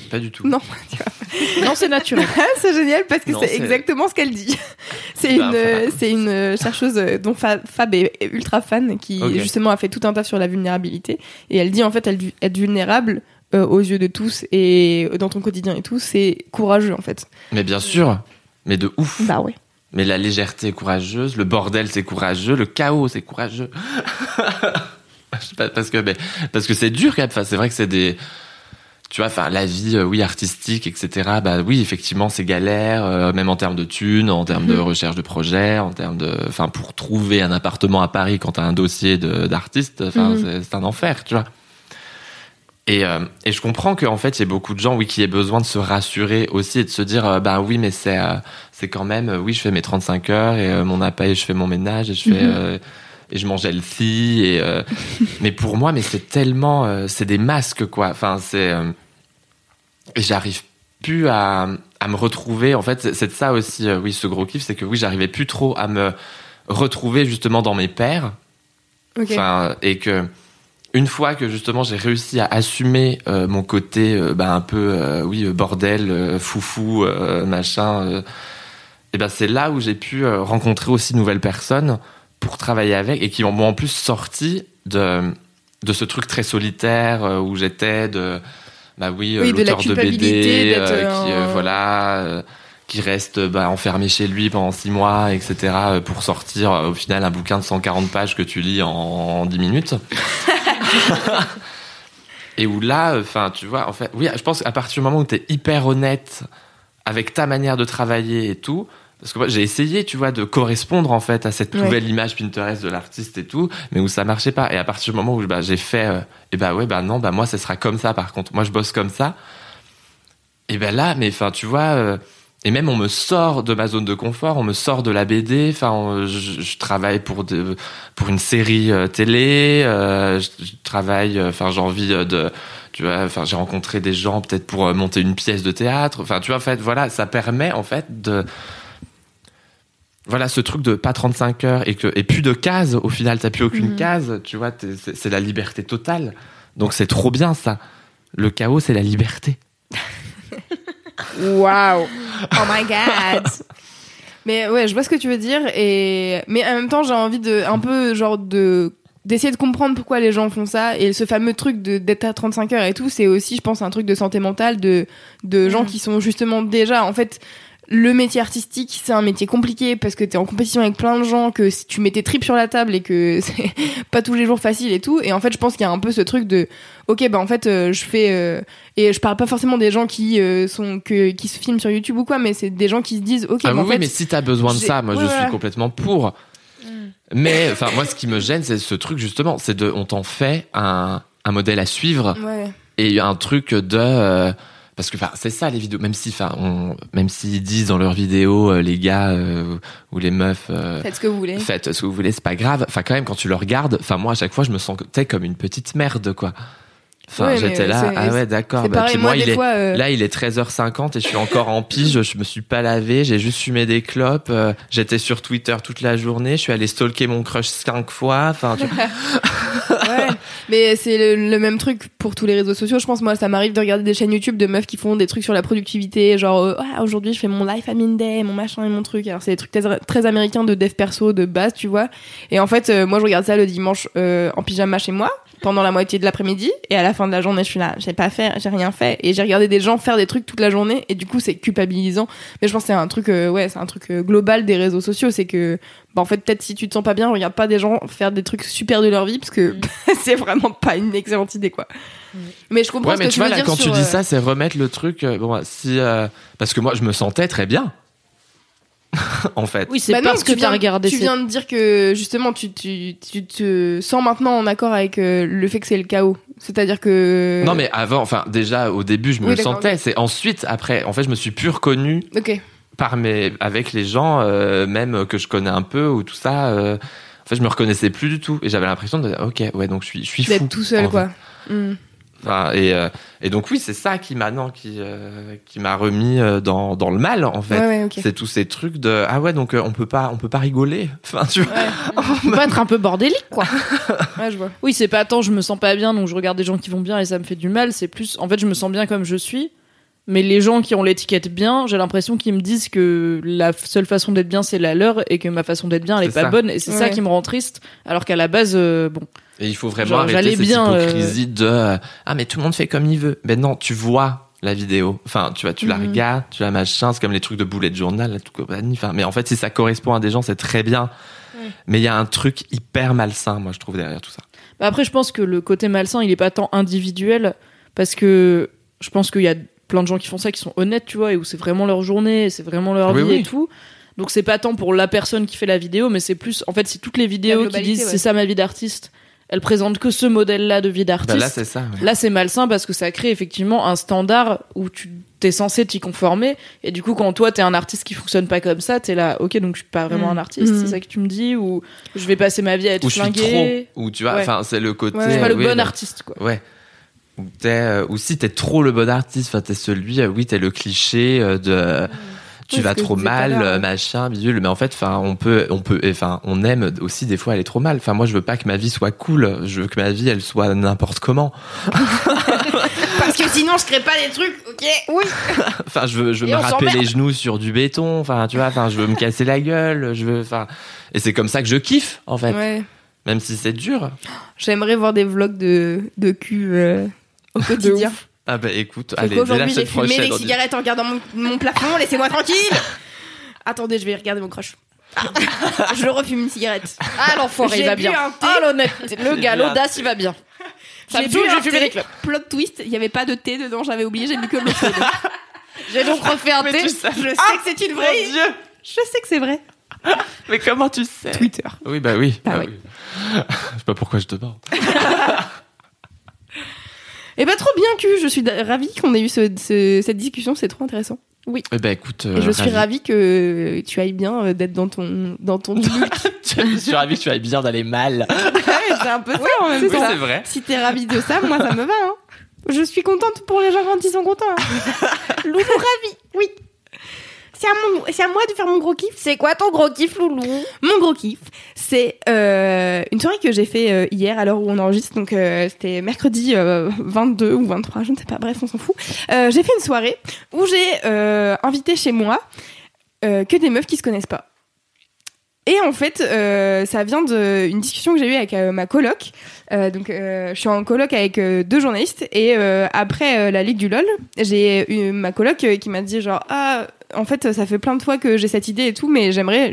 [SPEAKER 3] Pas du tout.
[SPEAKER 2] Non.
[SPEAKER 1] Non, c'est naturel.
[SPEAKER 2] C'est génial parce que c'est
[SPEAKER 3] c'est-
[SPEAKER 2] exactement ce qu'elle dit. C'est une, euh, c'est une euh, chercheuse euh, dont Fa- Fab est ultra fan qui justement a fait tout un tas sur la vulnérabilité et elle dit en fait elle, être vulnérable euh, aux yeux de tous et dans ton quotidien et tout c'est courageux en fait.
[SPEAKER 3] Mais bien sûr. Mais de ouf.
[SPEAKER 2] Bah ouais.
[SPEAKER 3] Mais la légèreté est courageuse, le bordel c'est courageux, le chaos c'est courageux. Parce que mais, parce que c'est dur quand même. Enfin, c'est vrai que c'est des tu vois, enfin la vie, euh, oui artistique, etc. Bah oui, effectivement c'est galère, euh, même en termes de thunes, en termes de recherche de projet, en termes de, enfin pour trouver un appartement à Paris quand t'as un dossier d'artiste, enfin
[SPEAKER 2] Mhm.
[SPEAKER 3] c'est- c'est un enfer, tu vois. Et, euh, et je comprends qu'en fait, il y a beaucoup de gens, oui, qui aient besoin de se rassurer aussi et de se dire, euh, ben oui, mais c'est, euh, c'est quand même, euh, oui, je fais mes 35 heures et mon appel, et je fais mon ménage et je fais,
[SPEAKER 2] Mhm.
[SPEAKER 3] et je mange healthy et, mais pour moi, mais c'est tellement, c'est des masques, quoi. Enfin, c'est, et j'arrive, plus à, à me retrouver. En fait, c'est- de ça aussi, oui, ce gros kiff, c'est que oui, j'arrivais plus trop à me retrouver justement dans mes pairs.
[SPEAKER 2] Ok.
[SPEAKER 3] Enfin, et que une fois que justement j'ai réussi à assumer euh, mon côté euh, bah, un peu euh, oui euh, bordel euh, foufou euh, machin euh, et ben c'est là où j'ai pu euh, rencontrer aussi de nouvelles personnes pour travailler avec et qui m'ont en plus sorti de de ce truc très solitaire où j'étais de bah oui,
[SPEAKER 2] Oui, de la
[SPEAKER 3] l'auteur de, BD euh, qui euh, voilà euh, qui reste bah, enfermé chez lui pendant six mois, etc., pour sortir au final un bouquin de 140 pages que tu lis en, en 10 minutes. Et où là, enfin, tu vois, en fait, oui, je pense qu'à partir du moment où tu es hyper honnête avec ta manière de travailler et tout, parce que moi, j'ai essayé, tu vois, de correspondre en fait à cette
[SPEAKER 2] Ouais.
[SPEAKER 3] nouvelle image Pinterest de l'artiste et tout, mais où ça marchait pas. Et à partir du moment où bah, j'ai fait, euh, et bah ouais, bah non, bah moi, ça sera comme ça par contre. Moi, je bosse comme ça. Et ben là, mais enfin, tu vois, euh, et même on me sort de ma zone de confort, on me sort de la BD. Enfin, on- je, je travaille pour de, pour une série euh, télé. euh, je, je travaille. euh, Enfin, j'ai envie de, tu vois. Enfin, j'ai rencontré des gens peut-être pour monter une pièce de théâtre. Enfin, tu vois, en fait, voilà, ça permet en fait de voilà ce truc de pas 35 heures et que et plus de cases au final t'as plus aucune
[SPEAKER 2] Mhm.
[SPEAKER 3] case tu vois c'est la liberté totale donc c'est trop bien ça le chaos c'est la liberté
[SPEAKER 1] Waouh.
[SPEAKER 2] Oh my god. Mais ouais, je vois ce que tu veux dire et mais en même temps, j'ai envie de un peu genre de d'essayer de comprendre pourquoi les gens font ça et ce fameux truc de d'être à 35 heures et tout, c'est aussi je pense un truc de santé mentale de de gens
[SPEAKER 1] Mm.
[SPEAKER 2] qui sont justement déjà en fait le métier artistique, c'est un métier compliqué parce que t'es en compétition avec plein de gens, que si tu mets tes tripes sur la table et que c'est pas tous les jours facile et tout. Et en fait, je pense qu'il y a un peu ce truc de, ok, bah en fait, euh, je fais euh, et je parle pas forcément des gens qui euh, sont que qui se filment sur YouTube ou quoi, mais c'est des gens qui se disent, ok,
[SPEAKER 3] ah
[SPEAKER 2] bah,
[SPEAKER 3] oui,
[SPEAKER 2] en fait,
[SPEAKER 3] mais si t'as besoin de ça moi je suis
[SPEAKER 2] ouais.
[SPEAKER 3] complètement pour mais enfin moi ce qui me gêne c'est ce truc justement c'est de on t'en fait un un modèle à suivre
[SPEAKER 2] ouais,
[SPEAKER 3] et un truc de euh, parce que enfin c'est ça les vidéos même si enfin on même s'ils disent dans leurs vidéos euh, les gars euh, ou les meufs euh,
[SPEAKER 2] faites ce que vous voulez.
[SPEAKER 3] faites ce que vous voulez c'est pas grave enfin quand même quand tu le regardes enfin moi à chaque fois je me sens tu comme une petite merde quoi enfin j'étais là ah ouais d'accord bah,
[SPEAKER 2] moi,
[SPEAKER 3] moi il est
[SPEAKER 2] fois. euh,
[SPEAKER 3] Là, il est 13h50 et je suis encore en pige. Je me suis pas lavé. J'ai juste fumé des clopes. euh, J'étais sur Twitter toute la journée. Je suis allé stalker mon crush cinq fois. Enfin, tu-
[SPEAKER 2] mais c'est le, même truc pour tous les réseaux sociaux. Je pense, moi, ça m'arrive de regarder des chaînes YouTube de meufs qui font des trucs sur la productivité, genre, euh, Ah, aujourd'hui, je fais mon life admin day, mon machin et mon truc. Alors, c'est des trucs très, très américains de dev perso, de base, tu vois. Et en fait, euh, moi, je regarde ça le dimanche euh, en pyjama chez moi, pendant la moitié de l'après-midi, et à la fin de la journée, je suis là, j'ai pas fait, j'ai rien fait. Et j'ai regardé des gens faire des trucs toute la journée, et du coup, c'est culpabilisant. Mais je pense que c'est un truc, euh, ouais, c'est un truc euh, global des réseaux sociaux, c'est que, bah, en fait, peut-être si tu te sens pas bien, regarde pas des gens faire des trucs super de leur vie, parce que c'est vraiment pas une excellente idée, quoi. Mais je comprends
[SPEAKER 3] ouais,
[SPEAKER 2] ce
[SPEAKER 3] mais
[SPEAKER 2] que
[SPEAKER 3] tu
[SPEAKER 2] tu
[SPEAKER 3] vois
[SPEAKER 2] veux
[SPEAKER 3] là
[SPEAKER 2] dire
[SPEAKER 3] quand
[SPEAKER 2] sur,
[SPEAKER 3] tu dis
[SPEAKER 2] euh,
[SPEAKER 3] ça, c'est remettre le truc. euh, bon, si euh, parce que moi, je me sentais très bien. en fait.
[SPEAKER 1] Oui, c'est
[SPEAKER 2] bah non,
[SPEAKER 1] parce que
[SPEAKER 2] tu viens-
[SPEAKER 1] regardé.
[SPEAKER 2] Tu viens de dire que justement, tu, tu, tu te sens maintenant en accord avec euh, le fait que c'est le chaos. C'est-à-dire que.
[SPEAKER 3] Non mais avant, enfin déjà au début je me
[SPEAKER 2] Oui,
[SPEAKER 3] le sentais. C'est ensuite après, en fait je me suis plus reconnu
[SPEAKER 2] Ok.
[SPEAKER 3] par mes avec les gens euh, même que je connais un peu ou tout ça. euh, en fait je me reconnaissais plus du tout et j'avais l'impression de ok ouais donc je suis je suis fou.
[SPEAKER 2] D'être tout seul, quoi.
[SPEAKER 3] Fait. Enfin, et euh, et donc oui c'est ça qui m'a non qui euh, qui m'a remis euh, dans dans le mal en fait.
[SPEAKER 2] Ouais, ouais, ok.
[SPEAKER 3] C'est tous ces trucs de ah ouais donc euh, on peut pas on peut pas rigoler. Enfin tu vois.
[SPEAKER 2] Ouais,
[SPEAKER 1] On peut être un peu bordélique, quoi.
[SPEAKER 2] ouais, je vois.
[SPEAKER 1] Oui, c'est pas tant je me sens pas bien, donc je regarde des gens qui vont bien et ça me fait du mal. C'est plus, en fait, je me sens bien comme je suis. Mais les gens qui ont l'étiquette bien, j'ai l'impression qu'ils me disent que la seule façon d'être bien, c'est la leur et que ma façon d'être bien, elle est, pas
[SPEAKER 3] ça.
[SPEAKER 1] bonne. Et c'est ça qui me rend triste. Alors qu'à la base, euh, bon.
[SPEAKER 3] Et il faut vraiment
[SPEAKER 1] Genre,
[SPEAKER 3] arrêter cette
[SPEAKER 1] bien, euh,
[SPEAKER 3] hypocrisie de euh, ah mais tout le monde fait comme il veut. Mais non, tu vois la vidéo. Enfin, tu vois, tu la
[SPEAKER 2] Mhm.
[SPEAKER 3] regardes, tu la machin, c'est comme les trucs de bullet journal, là, tout compagnie. Enfin, mais en fait, si ça correspond à des gens, c'est très bien. Mais il y a un truc hyper malsain, moi, je trouve derrière tout ça.
[SPEAKER 1] Bah après, je pense que le côté malsain, il est pas tant individuel parce que je pense qu'il y a plein de gens qui font ça, qui sont honnêtes, tu vois, et où c'est vraiment leur journée, c'est vraiment leur
[SPEAKER 3] Oui,
[SPEAKER 1] vie
[SPEAKER 3] oui.
[SPEAKER 1] et tout. Donc c'est pas tant pour la personne qui fait la vidéo, mais c'est plus, en fait, c'est toutes les vidéos qui disent
[SPEAKER 2] ouais.
[SPEAKER 1] c'est ça ma vie d'artiste. Elles présentent que ce modèle-là de vie
[SPEAKER 3] Bah,
[SPEAKER 1] d'artiste.
[SPEAKER 3] là, c'est ça. ouais.
[SPEAKER 1] Là, c'est malsain parce que ça crée effectivement un standard où tu t'es censé t'y conformer. Et du coup, quand toi, t'es un artiste qui fonctionne pas comme ça, t'es là, ok, donc je suis pas vraiment
[SPEAKER 2] Mm.
[SPEAKER 1] un artiste,
[SPEAKER 2] Mm.
[SPEAKER 1] c'est ça que tu me dis, ou je vais passer ma vie à être
[SPEAKER 3] Ou je suis
[SPEAKER 1] flingué.
[SPEAKER 3] trop. Ou tu vois,
[SPEAKER 1] Ouais.
[SPEAKER 3] enfin, c'est le côté.
[SPEAKER 2] Ouais.
[SPEAKER 1] Je suis pas le
[SPEAKER 3] oui,
[SPEAKER 1] bon artiste, quoi.
[SPEAKER 3] Ouais. Ou, t'es, euh, ou si t'es trop le bon artiste, enfin t'es celui, euh, oui t'es le cliché euh, de tu
[SPEAKER 2] Oui,
[SPEAKER 3] vas trop mal, euh, machin, bidule. Mais en fait, enfin on peut, on peut, enfin on aime aussi des fois aller trop mal. Enfin moi je veux pas que ma vie soit cool, je veux que ma vie elle soit n'importe comment.
[SPEAKER 2] Parce que sinon, je crée pas des trucs, ok Oui.
[SPEAKER 3] Enfin je veux, je veux me râper les genoux sur du béton. Enfin tu vois, enfin je veux me casser la gueule, je veux, enfin et c'est comme ça que je kiffe en fait,
[SPEAKER 2] Ouais.
[SPEAKER 3] même si c'est dur.
[SPEAKER 2] J'aimerais voir des vlogs de, de cul euh, au quotidien.
[SPEAKER 3] Ah bah écoute, allez, dès la
[SPEAKER 2] j'ai fumé
[SPEAKER 3] prochaine.
[SPEAKER 2] les cigarettes en regardant mon, mon plafond, laissez-moi tranquille Attendez, je vais regarder mon crush. Ah, je refume une cigarette.
[SPEAKER 1] Ah, l'enfoiré, il
[SPEAKER 2] J'ai
[SPEAKER 1] va bien.
[SPEAKER 2] un thé.
[SPEAKER 1] Ah. Le gars, l'audace, il va bien. Ça
[SPEAKER 2] J'ai
[SPEAKER 1] me fumé
[SPEAKER 2] thé,
[SPEAKER 1] des clopes.
[SPEAKER 2] Plot twist, il n'y avait pas de thé dedans, j'avais oublié, j'ai bu que l'eau chaude.
[SPEAKER 1] J'ai donc refait un thé.
[SPEAKER 3] tu sais-
[SPEAKER 2] Je sais que c'est une vraie.
[SPEAKER 3] Mon Dieu
[SPEAKER 2] Je sais que c'est vrai.
[SPEAKER 3] Mais comment tu sais?
[SPEAKER 2] Twitter.
[SPEAKER 3] Oui, bah oui.
[SPEAKER 2] Bah
[SPEAKER 3] bah
[SPEAKER 2] oui.
[SPEAKER 3] oui. Je sais pas pourquoi je te demande.
[SPEAKER 2] Et bah trop bien que je suis ravie qu'on ait eu ce- ce- cette discussion, c'est trop intéressant.
[SPEAKER 3] Eh ben écoute, euh,
[SPEAKER 2] Et je suis
[SPEAKER 3] ravi.
[SPEAKER 2] ravie que tu ailles bien euh, d'être dans ton dans ton tumulte.
[SPEAKER 3] je suis ravi que tu ailles bien d'aller mal.
[SPEAKER 2] c'est un peu ça en même
[SPEAKER 3] Oui,
[SPEAKER 2] temps.
[SPEAKER 3] c'est vrai.
[SPEAKER 2] Si t'es ravie de ça, moi ça me va. Hein. Je suis contente pour les gens quand ils sont contents. hein. Loulou ravi, oui. C'est à, mon- c'est à moi de faire mon gros kiff.
[SPEAKER 1] C'est quoi ton gros kiff, loulou?
[SPEAKER 2] Mon gros kiff, c'est euh, une soirée que j'ai fait euh, hier à l'heure où on enregistre. Donc euh, c'était mercredi euh, 22 ou 23, je ne sais pas. Bref, on s'en fout. J'ai fait une soirée où j'ai invité chez moi que des meufs qui se connaissent pas. Et en fait, euh, ça vient d'une discussion que j'ai eue avec euh, ma coloc. Euh, donc, je suis en coloc avec deux journalistes. Et après la Ligue du LOL, j'ai eu ma coloc qui m'a dit genre ah en fait ça fait plein de fois que j'ai cette idée et tout, mais j'aimerais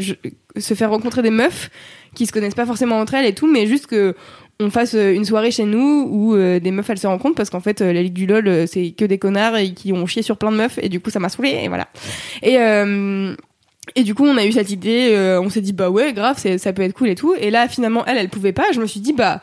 [SPEAKER 2] se faire rencontrer des meufs qui se connaissent pas forcément entre elles et tout, mais juste que on fasse une soirée chez nous où des meufs elles se rencontrent parce qu'en fait la Ligue du LOL c'est que des connards et qui ont chié sur plein de meufs et du coup ça m'a saoulé et voilà. Et et du coup, on a eu cette idée, euh, on s'est dit, bah ouais, grave, ça peut être cool et tout. Et là, finalement, elle, elle pouvait pas. Je me suis dit, bah,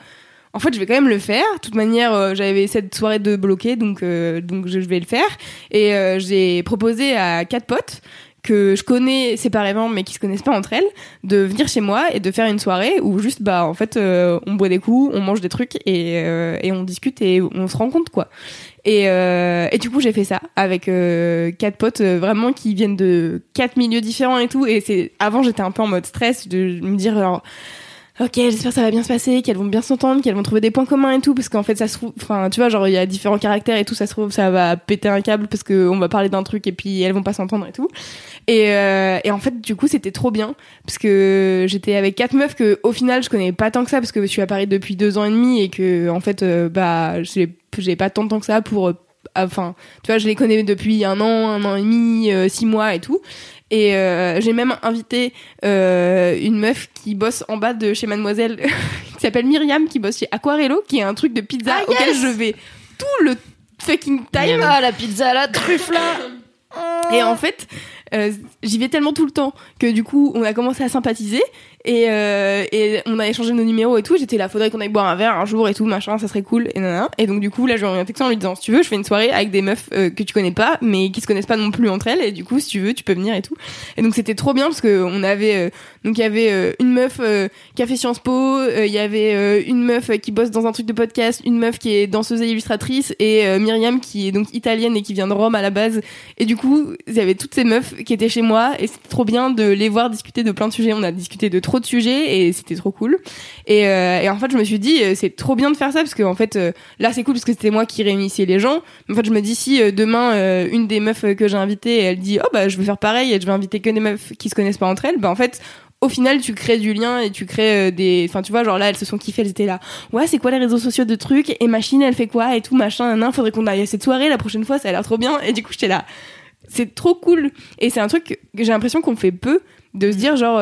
[SPEAKER 2] en fait, je vais quand même le faire. De toute manière, euh, j'avais cette soirée de bloquer, donc, euh, donc je vais le faire. Et j'ai proposé à quatre potes que je connais séparément, mais qui se connaissent pas entre elles, de venir chez moi et de faire une soirée où juste, bah, en fait, on boit des coups, on mange des trucs et, et on discute et on se rend compte, quoi. Et, euh, et du coup, j'ai fait ça avec euh, quatre potes euh, vraiment qui viennent de quatre milieux différents et tout. Et c'est avant, j'étais un peu en mode stress de me dire genre, ok, j'espère que ça va bien se passer, qu'elles vont bien s'entendre, qu'elles vont trouver des points communs et tout, parce qu'en fait, ça se trouve, enfin, tu vois, genre il y a différents caractères et tout, ça se trouve, ça va péter un câble parce que on va parler d'un truc et puis elles vont pas s'entendre et tout. Et, euh, en fait, du coup, c'était trop bien parce que j'étais avec quatre meufs que au final, je connais pas tant que ça parce que je suis à Paris depuis deux ans et demi et que en fait, bah, j'ai j'ai pas tant de temps que ça pour, euh, enfin, tu vois, je les connais depuis un an, un an et demi, euh, six mois et tout. Et euh, j'ai même invité euh, une meuf qui bosse en bas de chez Mademoiselle, qui s'appelle Myriam, qui bosse chez Aquarello, qui est un truc de pizza
[SPEAKER 1] Ah,
[SPEAKER 2] auquel
[SPEAKER 1] yes
[SPEAKER 2] je vais tout le fucking time.
[SPEAKER 1] Ah, la pizza la truffe, là
[SPEAKER 2] Et en fait, j'y vais tellement tout le temps que du coup, on a commencé à sympathiser et, euh, et on a échangé nos numéros et tout. J'étais là, faudrait qu'on aille boire un verre un jour et tout, machin, ça serait cool. Et, nanana. et donc, du coup, là, j'ai envoyé un texte en lui disant si tu veux, je fais une soirée avec des meufs euh, que tu connais pas, mais qui se connaissent pas non plus entre elles. Et du coup, si tu veux, tu peux venir et tout. Et donc, c'était trop bien parce que on avait, euh, donc, il y avait euh, une meuf qui a fait Sciences Po, il y avait une meuf qui bosse dans un truc de podcast, une meuf qui est danseuse et illustratrice, et Myriam qui est donc italienne et qui vient de Rome à la base. Et du coup, il y avait toutes ces meufs qui étaient chez moi et c'était trop bien de les voir discuter de plein de sujets. On a discuté de trop de sujets et c'était trop cool. Et, euh, en fait, je me suis dit, euh, c'est trop bien de faire ça parce que en fait, euh, là, c'est cool parce que c'était moi qui réunissais les gens. En fait, je me dis, si demain, une des meufs que j'ai invitées, elle dit, oh bah, je veux faire pareil et je vais inviter que des meufs qui se connaissent pas entre elles, bah en fait, au final, tu crées du lien et tu crées des. Enfin, tu vois, genre là, elles se sont kiffées, elles étaient là. Ouais, c'est quoi les réseaux sociaux de trucs Et machine, elle fait quoi Et tout, machin, nan, nan, faudrait qu'on aille à cette soirée la prochaine fois, ça a l'air trop bien. Et du coup, j'étais là. C'est trop cool. Et c'est un truc que j'ai l'impression qu'on fait peu, de se dire, genre.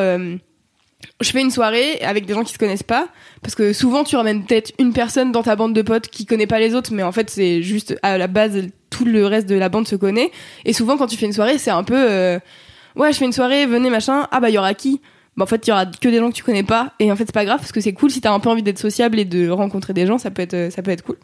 [SPEAKER 2] Je fais une soirée avec des gens qui se connaissent pas parce que souvent tu ramènes peut-être une personne dans ta bande de potes qui connaît pas les autres mais en fait c'est juste à la base tout le reste de la bande se connaît. Et souvent quand tu fais une soirée c'est un peu euh, ouais je fais une soirée venez machin ah bah y aura qui? Bah en fait il y aura que des gens que tu connais pas. Et en fait c'est pas grave parce que c'est cool. Si t'as un peu envie d'être sociable et de rencontrer des gens ça peut être ça peut être cool.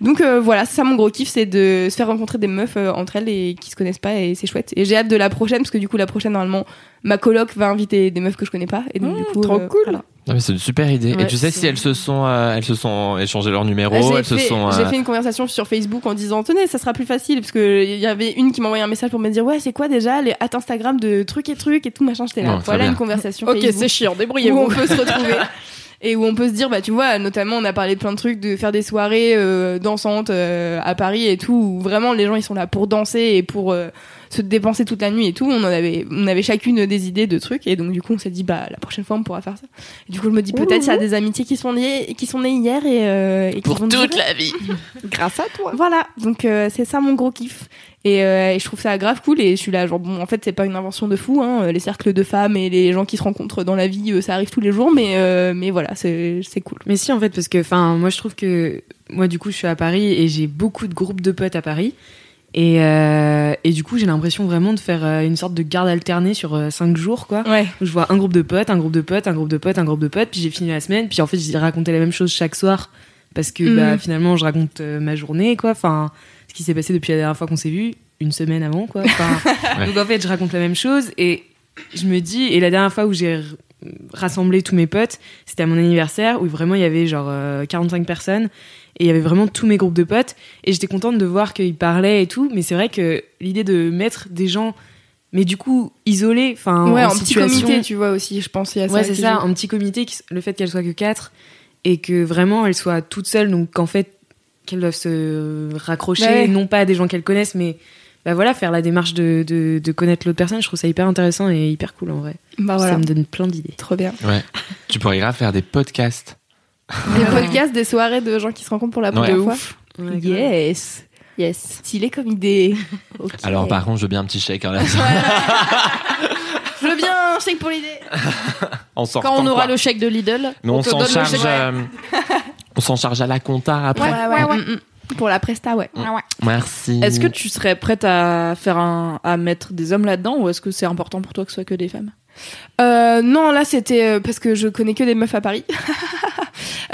[SPEAKER 2] Donc euh, voilà c'est ça mon gros kiff c'est de se faire rencontrer des meufs euh, entre elles et qui se connaissent pas et c'est chouette. Et j'ai hâte de la prochaine parce que du coup la prochaine normalement ma coloc va inviter des meufs que je connais pas. Et donc
[SPEAKER 1] Mmh,
[SPEAKER 2] du coup
[SPEAKER 1] trop
[SPEAKER 2] euh,
[SPEAKER 1] cool.
[SPEAKER 2] voilà.
[SPEAKER 3] Non, mais c'est une super idée.
[SPEAKER 1] Ouais,
[SPEAKER 3] et tu sais si elles se sont, euh, elles se sont échangé leur numéro,
[SPEAKER 2] Bah,
[SPEAKER 3] elles
[SPEAKER 2] j'ai
[SPEAKER 3] se
[SPEAKER 2] fait,
[SPEAKER 3] sont.
[SPEAKER 2] j'ai
[SPEAKER 3] euh,
[SPEAKER 2] fait une conversation sur Facebook en disant tenez ça sera plus facile parce que il y avait une qui m'a envoyé un message pour me dire ouais c'est quoi déjà les hâte Instagram de trucs et trucs et tout machin j'étais là
[SPEAKER 3] Non,
[SPEAKER 2] voilà une conversation
[SPEAKER 1] Ok, c'est chiant,
[SPEAKER 2] où on
[SPEAKER 1] débrouillez-vous.
[SPEAKER 2] peut se retrouver et où on peut se dire bah tu vois notamment on a parlé de plein de trucs de faire des soirées euh, dansantes euh, à Paris et tout où vraiment les gens ils sont là pour danser et pour euh, se dépenser toute la nuit et tout on en avait on avait chacune des idées de trucs et donc du coup on s'est dit bah la prochaine fois on pourra faire ça et du coup je me dis peut-être il y a des amitiés qui sont liées qui sont nées hier et, euh, et qui
[SPEAKER 3] Pour
[SPEAKER 2] vont
[SPEAKER 3] toute
[SPEAKER 2] durer.
[SPEAKER 3] la vie.
[SPEAKER 1] Grâce à toi.
[SPEAKER 2] Voilà, donc euh, c'est ça mon gros kiff. Et, euh, et je trouve ça grave cool. Et je suis là, genre, bon, en fait, c'est pas une invention de fou. Hein. Les cercles de femmes et les gens qui se rencontrent dans la vie, euh, ça arrive tous les jours. Mais, euh, mais voilà, c'est c'est cool.
[SPEAKER 4] Mais si, en fait, parce que, enfin, moi, je trouve que, moi, du coup, je suis à Paris et j'ai beaucoup de groupes de potes à Paris. Et, euh, et du coup, j'ai l'impression vraiment de faire euh, une sorte de garde alternée sur euh, cinq jours, quoi.
[SPEAKER 2] Ouais.
[SPEAKER 4] Où je vois un groupe de potes, un groupe de potes, un groupe de potes, un groupe de potes, puis j'ai fini la semaine, puis en fait, j'ai raconté la même chose chaque soir. Parce que, bah,
[SPEAKER 2] Mhm.
[SPEAKER 4] finalement, je raconte ma journée, quoi. Enfin, ce qui s'est passé depuis la dernière fois qu'on s'est vu, une semaine avant, quoi. Enfin,
[SPEAKER 3] Ouais.
[SPEAKER 4] Donc, en fait, je raconte la même chose et je me dis, et la dernière fois où j'ai rassemblé tous mes potes, c'était à mon anniversaire où vraiment il y avait genre euh, 45 personnes et il y avait vraiment tous mes groupes de potes et j'étais contente de voir qu'ils parlaient et tout mais c'est vrai que l'idée de mettre des gens mais du coup isolés enfin
[SPEAKER 2] ouais,
[SPEAKER 4] en,
[SPEAKER 2] en petit comité, tu vois aussi, je pense. il y a
[SPEAKER 4] ouais c'est ça un petit comité qui- le fait qu'elles soient que quatre et que vraiment elles soient toutes seules donc qu'en fait qu'elles doivent se raccrocher
[SPEAKER 2] ouais.
[SPEAKER 4] non pas à des gens qu'elles connaissent mais bah voilà faire la démarche de, de, de connaître l'autre personne je trouve ça hyper intéressant et hyper cool en vrai
[SPEAKER 2] Bah
[SPEAKER 4] ça me donne plein d'idées
[SPEAKER 2] trop bien.
[SPEAKER 3] Ouais. tu pourrais grave faire des podcasts.
[SPEAKER 2] Des podcasts, des soirées de gens qui se rencontrent pour la première fois.
[SPEAKER 4] Ouais.
[SPEAKER 2] Yes.
[SPEAKER 1] Yes.
[SPEAKER 2] Stylé comme idée.
[SPEAKER 3] Alors par contre, je veux bien un petit chèque. hein, là.
[SPEAKER 2] je veux bien un chèque pour l'idée.
[SPEAKER 3] en sortant,
[SPEAKER 1] Quand on aura
[SPEAKER 3] quoi.
[SPEAKER 1] le chèque de Lidl,
[SPEAKER 3] Mais on s'en charge. euh, on s'en charge à la compta après.
[SPEAKER 2] Ouais, ouais, mm, mm. Pour la presta, ouais.
[SPEAKER 3] Merci.
[SPEAKER 1] Est-ce que tu serais prête à faire un, à mettre des hommes là-dedans ou est-ce que c'est important pour toi que ce soit que des femmes?
[SPEAKER 2] Euh, non, là c'était euh, parce que je connais que des meufs à Paris.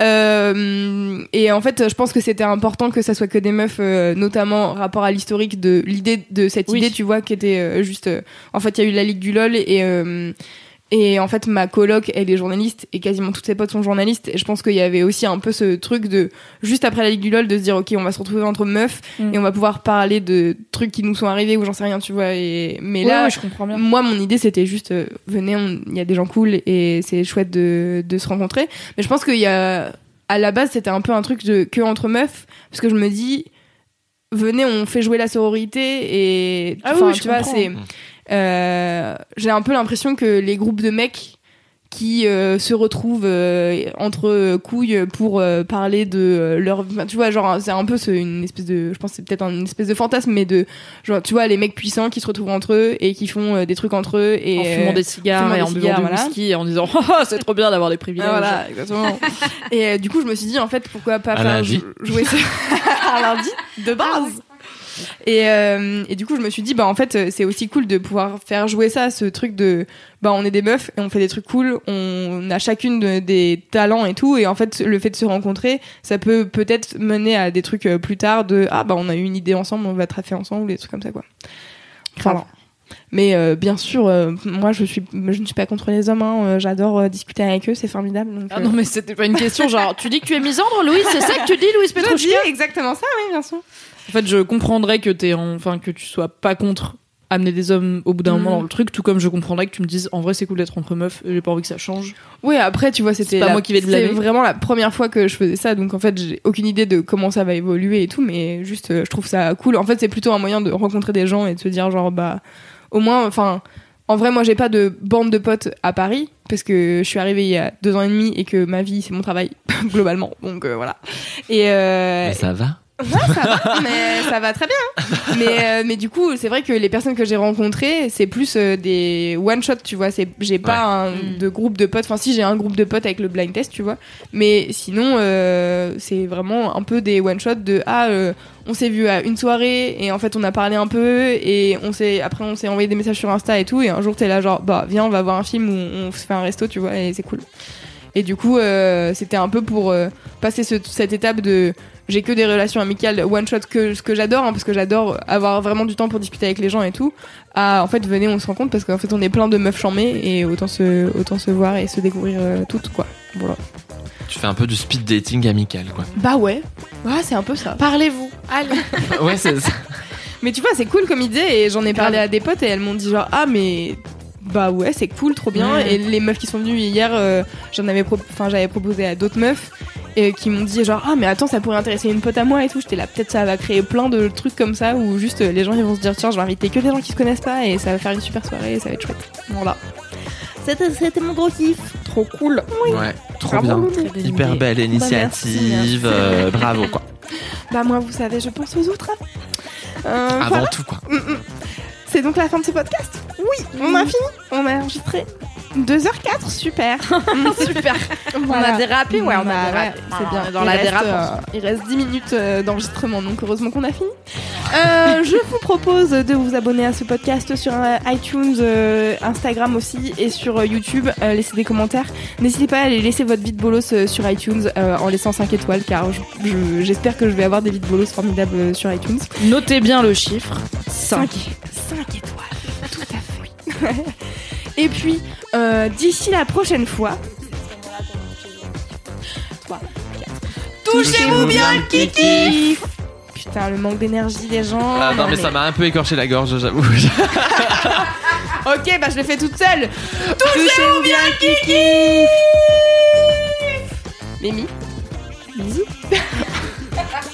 [SPEAKER 2] Euh, et en fait, je pense que c'était important que ça soit que des meufs, euh, notamment rapport à l'historique de l'idée de cette
[SPEAKER 1] Oui.
[SPEAKER 2] idée, tu vois, qui était euh, juste. euh, en fait, il y a eu la Ligue du LOL et. Et en fait, ma coloc, elle est journaliste et quasiment toutes ses potes sont journalistes. Et je pense qu'il y avait aussi un peu ce truc de, juste après la Ligue du LOL, de se dire, OK, on va se retrouver entre meufs
[SPEAKER 1] Mm.
[SPEAKER 2] et on va pouvoir parler de trucs qui nous sont arrivés ou j'en sais rien, tu vois. Et, mais
[SPEAKER 1] Ouais,
[SPEAKER 2] là,
[SPEAKER 1] ouais, je comprends bien.
[SPEAKER 2] moi, mon idée, c'était juste, euh, venez, on- il y a des gens cool et c'est chouette de, de se rencontrer. Mais je pense qu'il y a, à la base, c'était un peu un truc de que entre meufs, parce que je me dis, venez, on fait jouer la sororité et,
[SPEAKER 1] Ah oui,
[SPEAKER 2] enfin,
[SPEAKER 1] oui, je
[SPEAKER 2] tu vois, c'est, euh, j'ai un peu l'impression que les groupes de mecs qui euh, se retrouvent euh, entre couilles pour euh, parler de euh, leur tu vois genre c'est un peu ce- une espèce de je pense que c'est peut-être une espèce de fantasme mais de genre tu vois les mecs puissants qui se retrouvent entre eux et qui font euh, des trucs entre eux et
[SPEAKER 1] en fumant
[SPEAKER 2] euh,
[SPEAKER 1] des cigares
[SPEAKER 2] fumant
[SPEAKER 1] et
[SPEAKER 2] des
[SPEAKER 1] en buvant du
[SPEAKER 2] voilà.
[SPEAKER 1] whisky et en disant Ah, c'est trop bien d'avoir des privilèges.
[SPEAKER 2] ah, voilà exactement et euh, du coup je me suis dit en fait pourquoi pas faire jouer ça un lundi de base et, euh, et du coup, je me suis dit, bah en fait, c'est aussi cool de pouvoir faire jouer ça, ce truc de, bah on est des meufs et on fait des trucs cool, on a chacune de- des talents et tout, et en fait, le fait de se rencontrer, ça peut peut-être mener à des trucs euh, plus tard de, ah bah on a eu une idée ensemble, on va traffer ensemble, des trucs comme ça quoi. Voilà. Mais euh, bien sûr, euh, moi je suis, je ne suis pas contre les hommes, hein, euh, j'adore discuter avec eux, c'est formidable. Donc,
[SPEAKER 1] Ah non, mais c'était pas une question. Genre, tu dis que tu es misandre, Louis C'est ça que tu dis, Louis
[SPEAKER 2] je
[SPEAKER 1] Petrouchka?
[SPEAKER 2] dis exactement ça, oui, bien sûr.
[SPEAKER 1] En fait, je comprendrais que t'es, en- enfin, que tu sois pas contre amener des hommes au bout d'un
[SPEAKER 2] Mhm.
[SPEAKER 1] moment dans le truc, tout comme je comprendrais que tu me dises, en vrai, c'est cool d'être entre meufs. et J'ai pas envie que ça change.
[SPEAKER 2] Oui, après, tu vois, c'était
[SPEAKER 1] pas
[SPEAKER 2] la-
[SPEAKER 1] moi qui vais te
[SPEAKER 2] c'était
[SPEAKER 1] blâmer.
[SPEAKER 2] vraiment la première fois que je faisais ça, donc en fait, j'ai aucune idée de comment ça va évoluer et tout, mais juste, euh, je trouve ça cool. En fait, c'est plutôt un moyen de rencontrer des gens et de se dire, genre, bah, au moins, enfin, en vrai, moi, j'ai pas de bande de potes à Paris, parce que je suis arrivée il y a deux ans et demi et que ma vie, c'est mon travail, globalement, donc euh, voilà. Et, euh,
[SPEAKER 3] Mais ça va.
[SPEAKER 2] Ça va, mais ça va très bien. Mais, euh, mais du coup, c'est vrai que les personnes que j'ai rencontrées, c'est plus euh, des one shot, tu vois. C'est, j'ai pas un,
[SPEAKER 1] Mm.
[SPEAKER 2] de groupe de potes. Enfin, si j'ai un groupe de potes avec le blind test, tu vois. Mais sinon, euh, c'est vraiment un peu des one shot de ah, euh, on s'est vu à une soirée et en fait on a parlé un peu et on s'est après on s'est envoyé des messages sur Insta et tout et un jour t'es là genre bah viens on va voir un film ou on se fait un resto, tu vois et c'est cool. Et du coup, euh, c'était un peu pour euh, passer ce- cette étape de j'ai que des relations amicales one shot que ce que j'adore hein, parce que j'adore avoir vraiment du temps pour discuter avec les gens et tout à en fait venez on se rencontre parce qu'en fait on est plein de meufs chamées et autant se autant se voir et se découvrir euh, toutes quoi Voilà.
[SPEAKER 3] Tu fais un peu du speed dating amical, quoi.
[SPEAKER 2] Bah ouais. Ouais, c'est un peu ça.
[SPEAKER 1] Parlez-vous. Allez.
[SPEAKER 3] ouais, c'est ça.
[SPEAKER 2] Mais tu vois, c'est cool comme idée et j'en ai parlé à des potes et elles m'ont dit genre ah mais bah ouais c'est cool trop bien
[SPEAKER 1] Ouais.
[SPEAKER 2] et les meufs qui sont venues hier euh, j'en avais pro- enfin j'avais proposé à d'autres meufs et qui m'ont dit genre ah mais attends ça pourrait intéresser une pote à moi et tout j'étais là peut-être ça va créer plein de trucs comme ça où juste euh, les gens ils vont se dire tiens je vais inviter que des gens qui se connaissent pas et ça va faire une super soirée et ça va être chouette voilà c'était c'était mon gros kiff
[SPEAKER 1] Trop cool.
[SPEAKER 3] Ouais, trop
[SPEAKER 2] Bravo,
[SPEAKER 3] bien.
[SPEAKER 1] Très belle
[SPEAKER 3] Hyper
[SPEAKER 1] idée.
[SPEAKER 3] belle initiative.
[SPEAKER 2] merci.
[SPEAKER 3] euh, bravo, quoi.
[SPEAKER 2] bah moi vous savez je pense aux autres hein. Euh,
[SPEAKER 3] Avant
[SPEAKER 2] voilà.
[SPEAKER 3] tout, quoi.
[SPEAKER 2] C'est donc la fin de ce podcast. Oui, on a fini. On a enregistré 2h04, super. super.
[SPEAKER 1] On a dérapé, ouais, on a
[SPEAKER 2] Bah
[SPEAKER 1] dérapé.
[SPEAKER 2] c'est bien.
[SPEAKER 1] Dans
[SPEAKER 2] il
[SPEAKER 1] la
[SPEAKER 2] reste, euh, il reste 10 minutes euh, d'enregistrement, donc heureusement qu'on a fini. Euh, je vous propose de vous abonner à ce podcast sur iTunes, Instagram aussi et sur YouTube. Laissez des commentaires. N'hésitez pas à aller laisser votre vide bolos sur iTunes en laissant 5 étoiles car je- je- j'espère que je vais avoir des vides bolos formidables sur iTunes.
[SPEAKER 1] Notez bien le chiffre.
[SPEAKER 2] 5. 5 étoiles, tout à fait. Et puis, euh, d'ici la prochaine fois. Touchez-vous bien le kiki Putain, le manque d'énergie des gens.
[SPEAKER 3] Ah, non, mais ça m'a un peu écorché la gorge, j'avoue.
[SPEAKER 2] Ok, bah je le fais toute seule. Touchez-vous bien le kiki Mimi Bisous.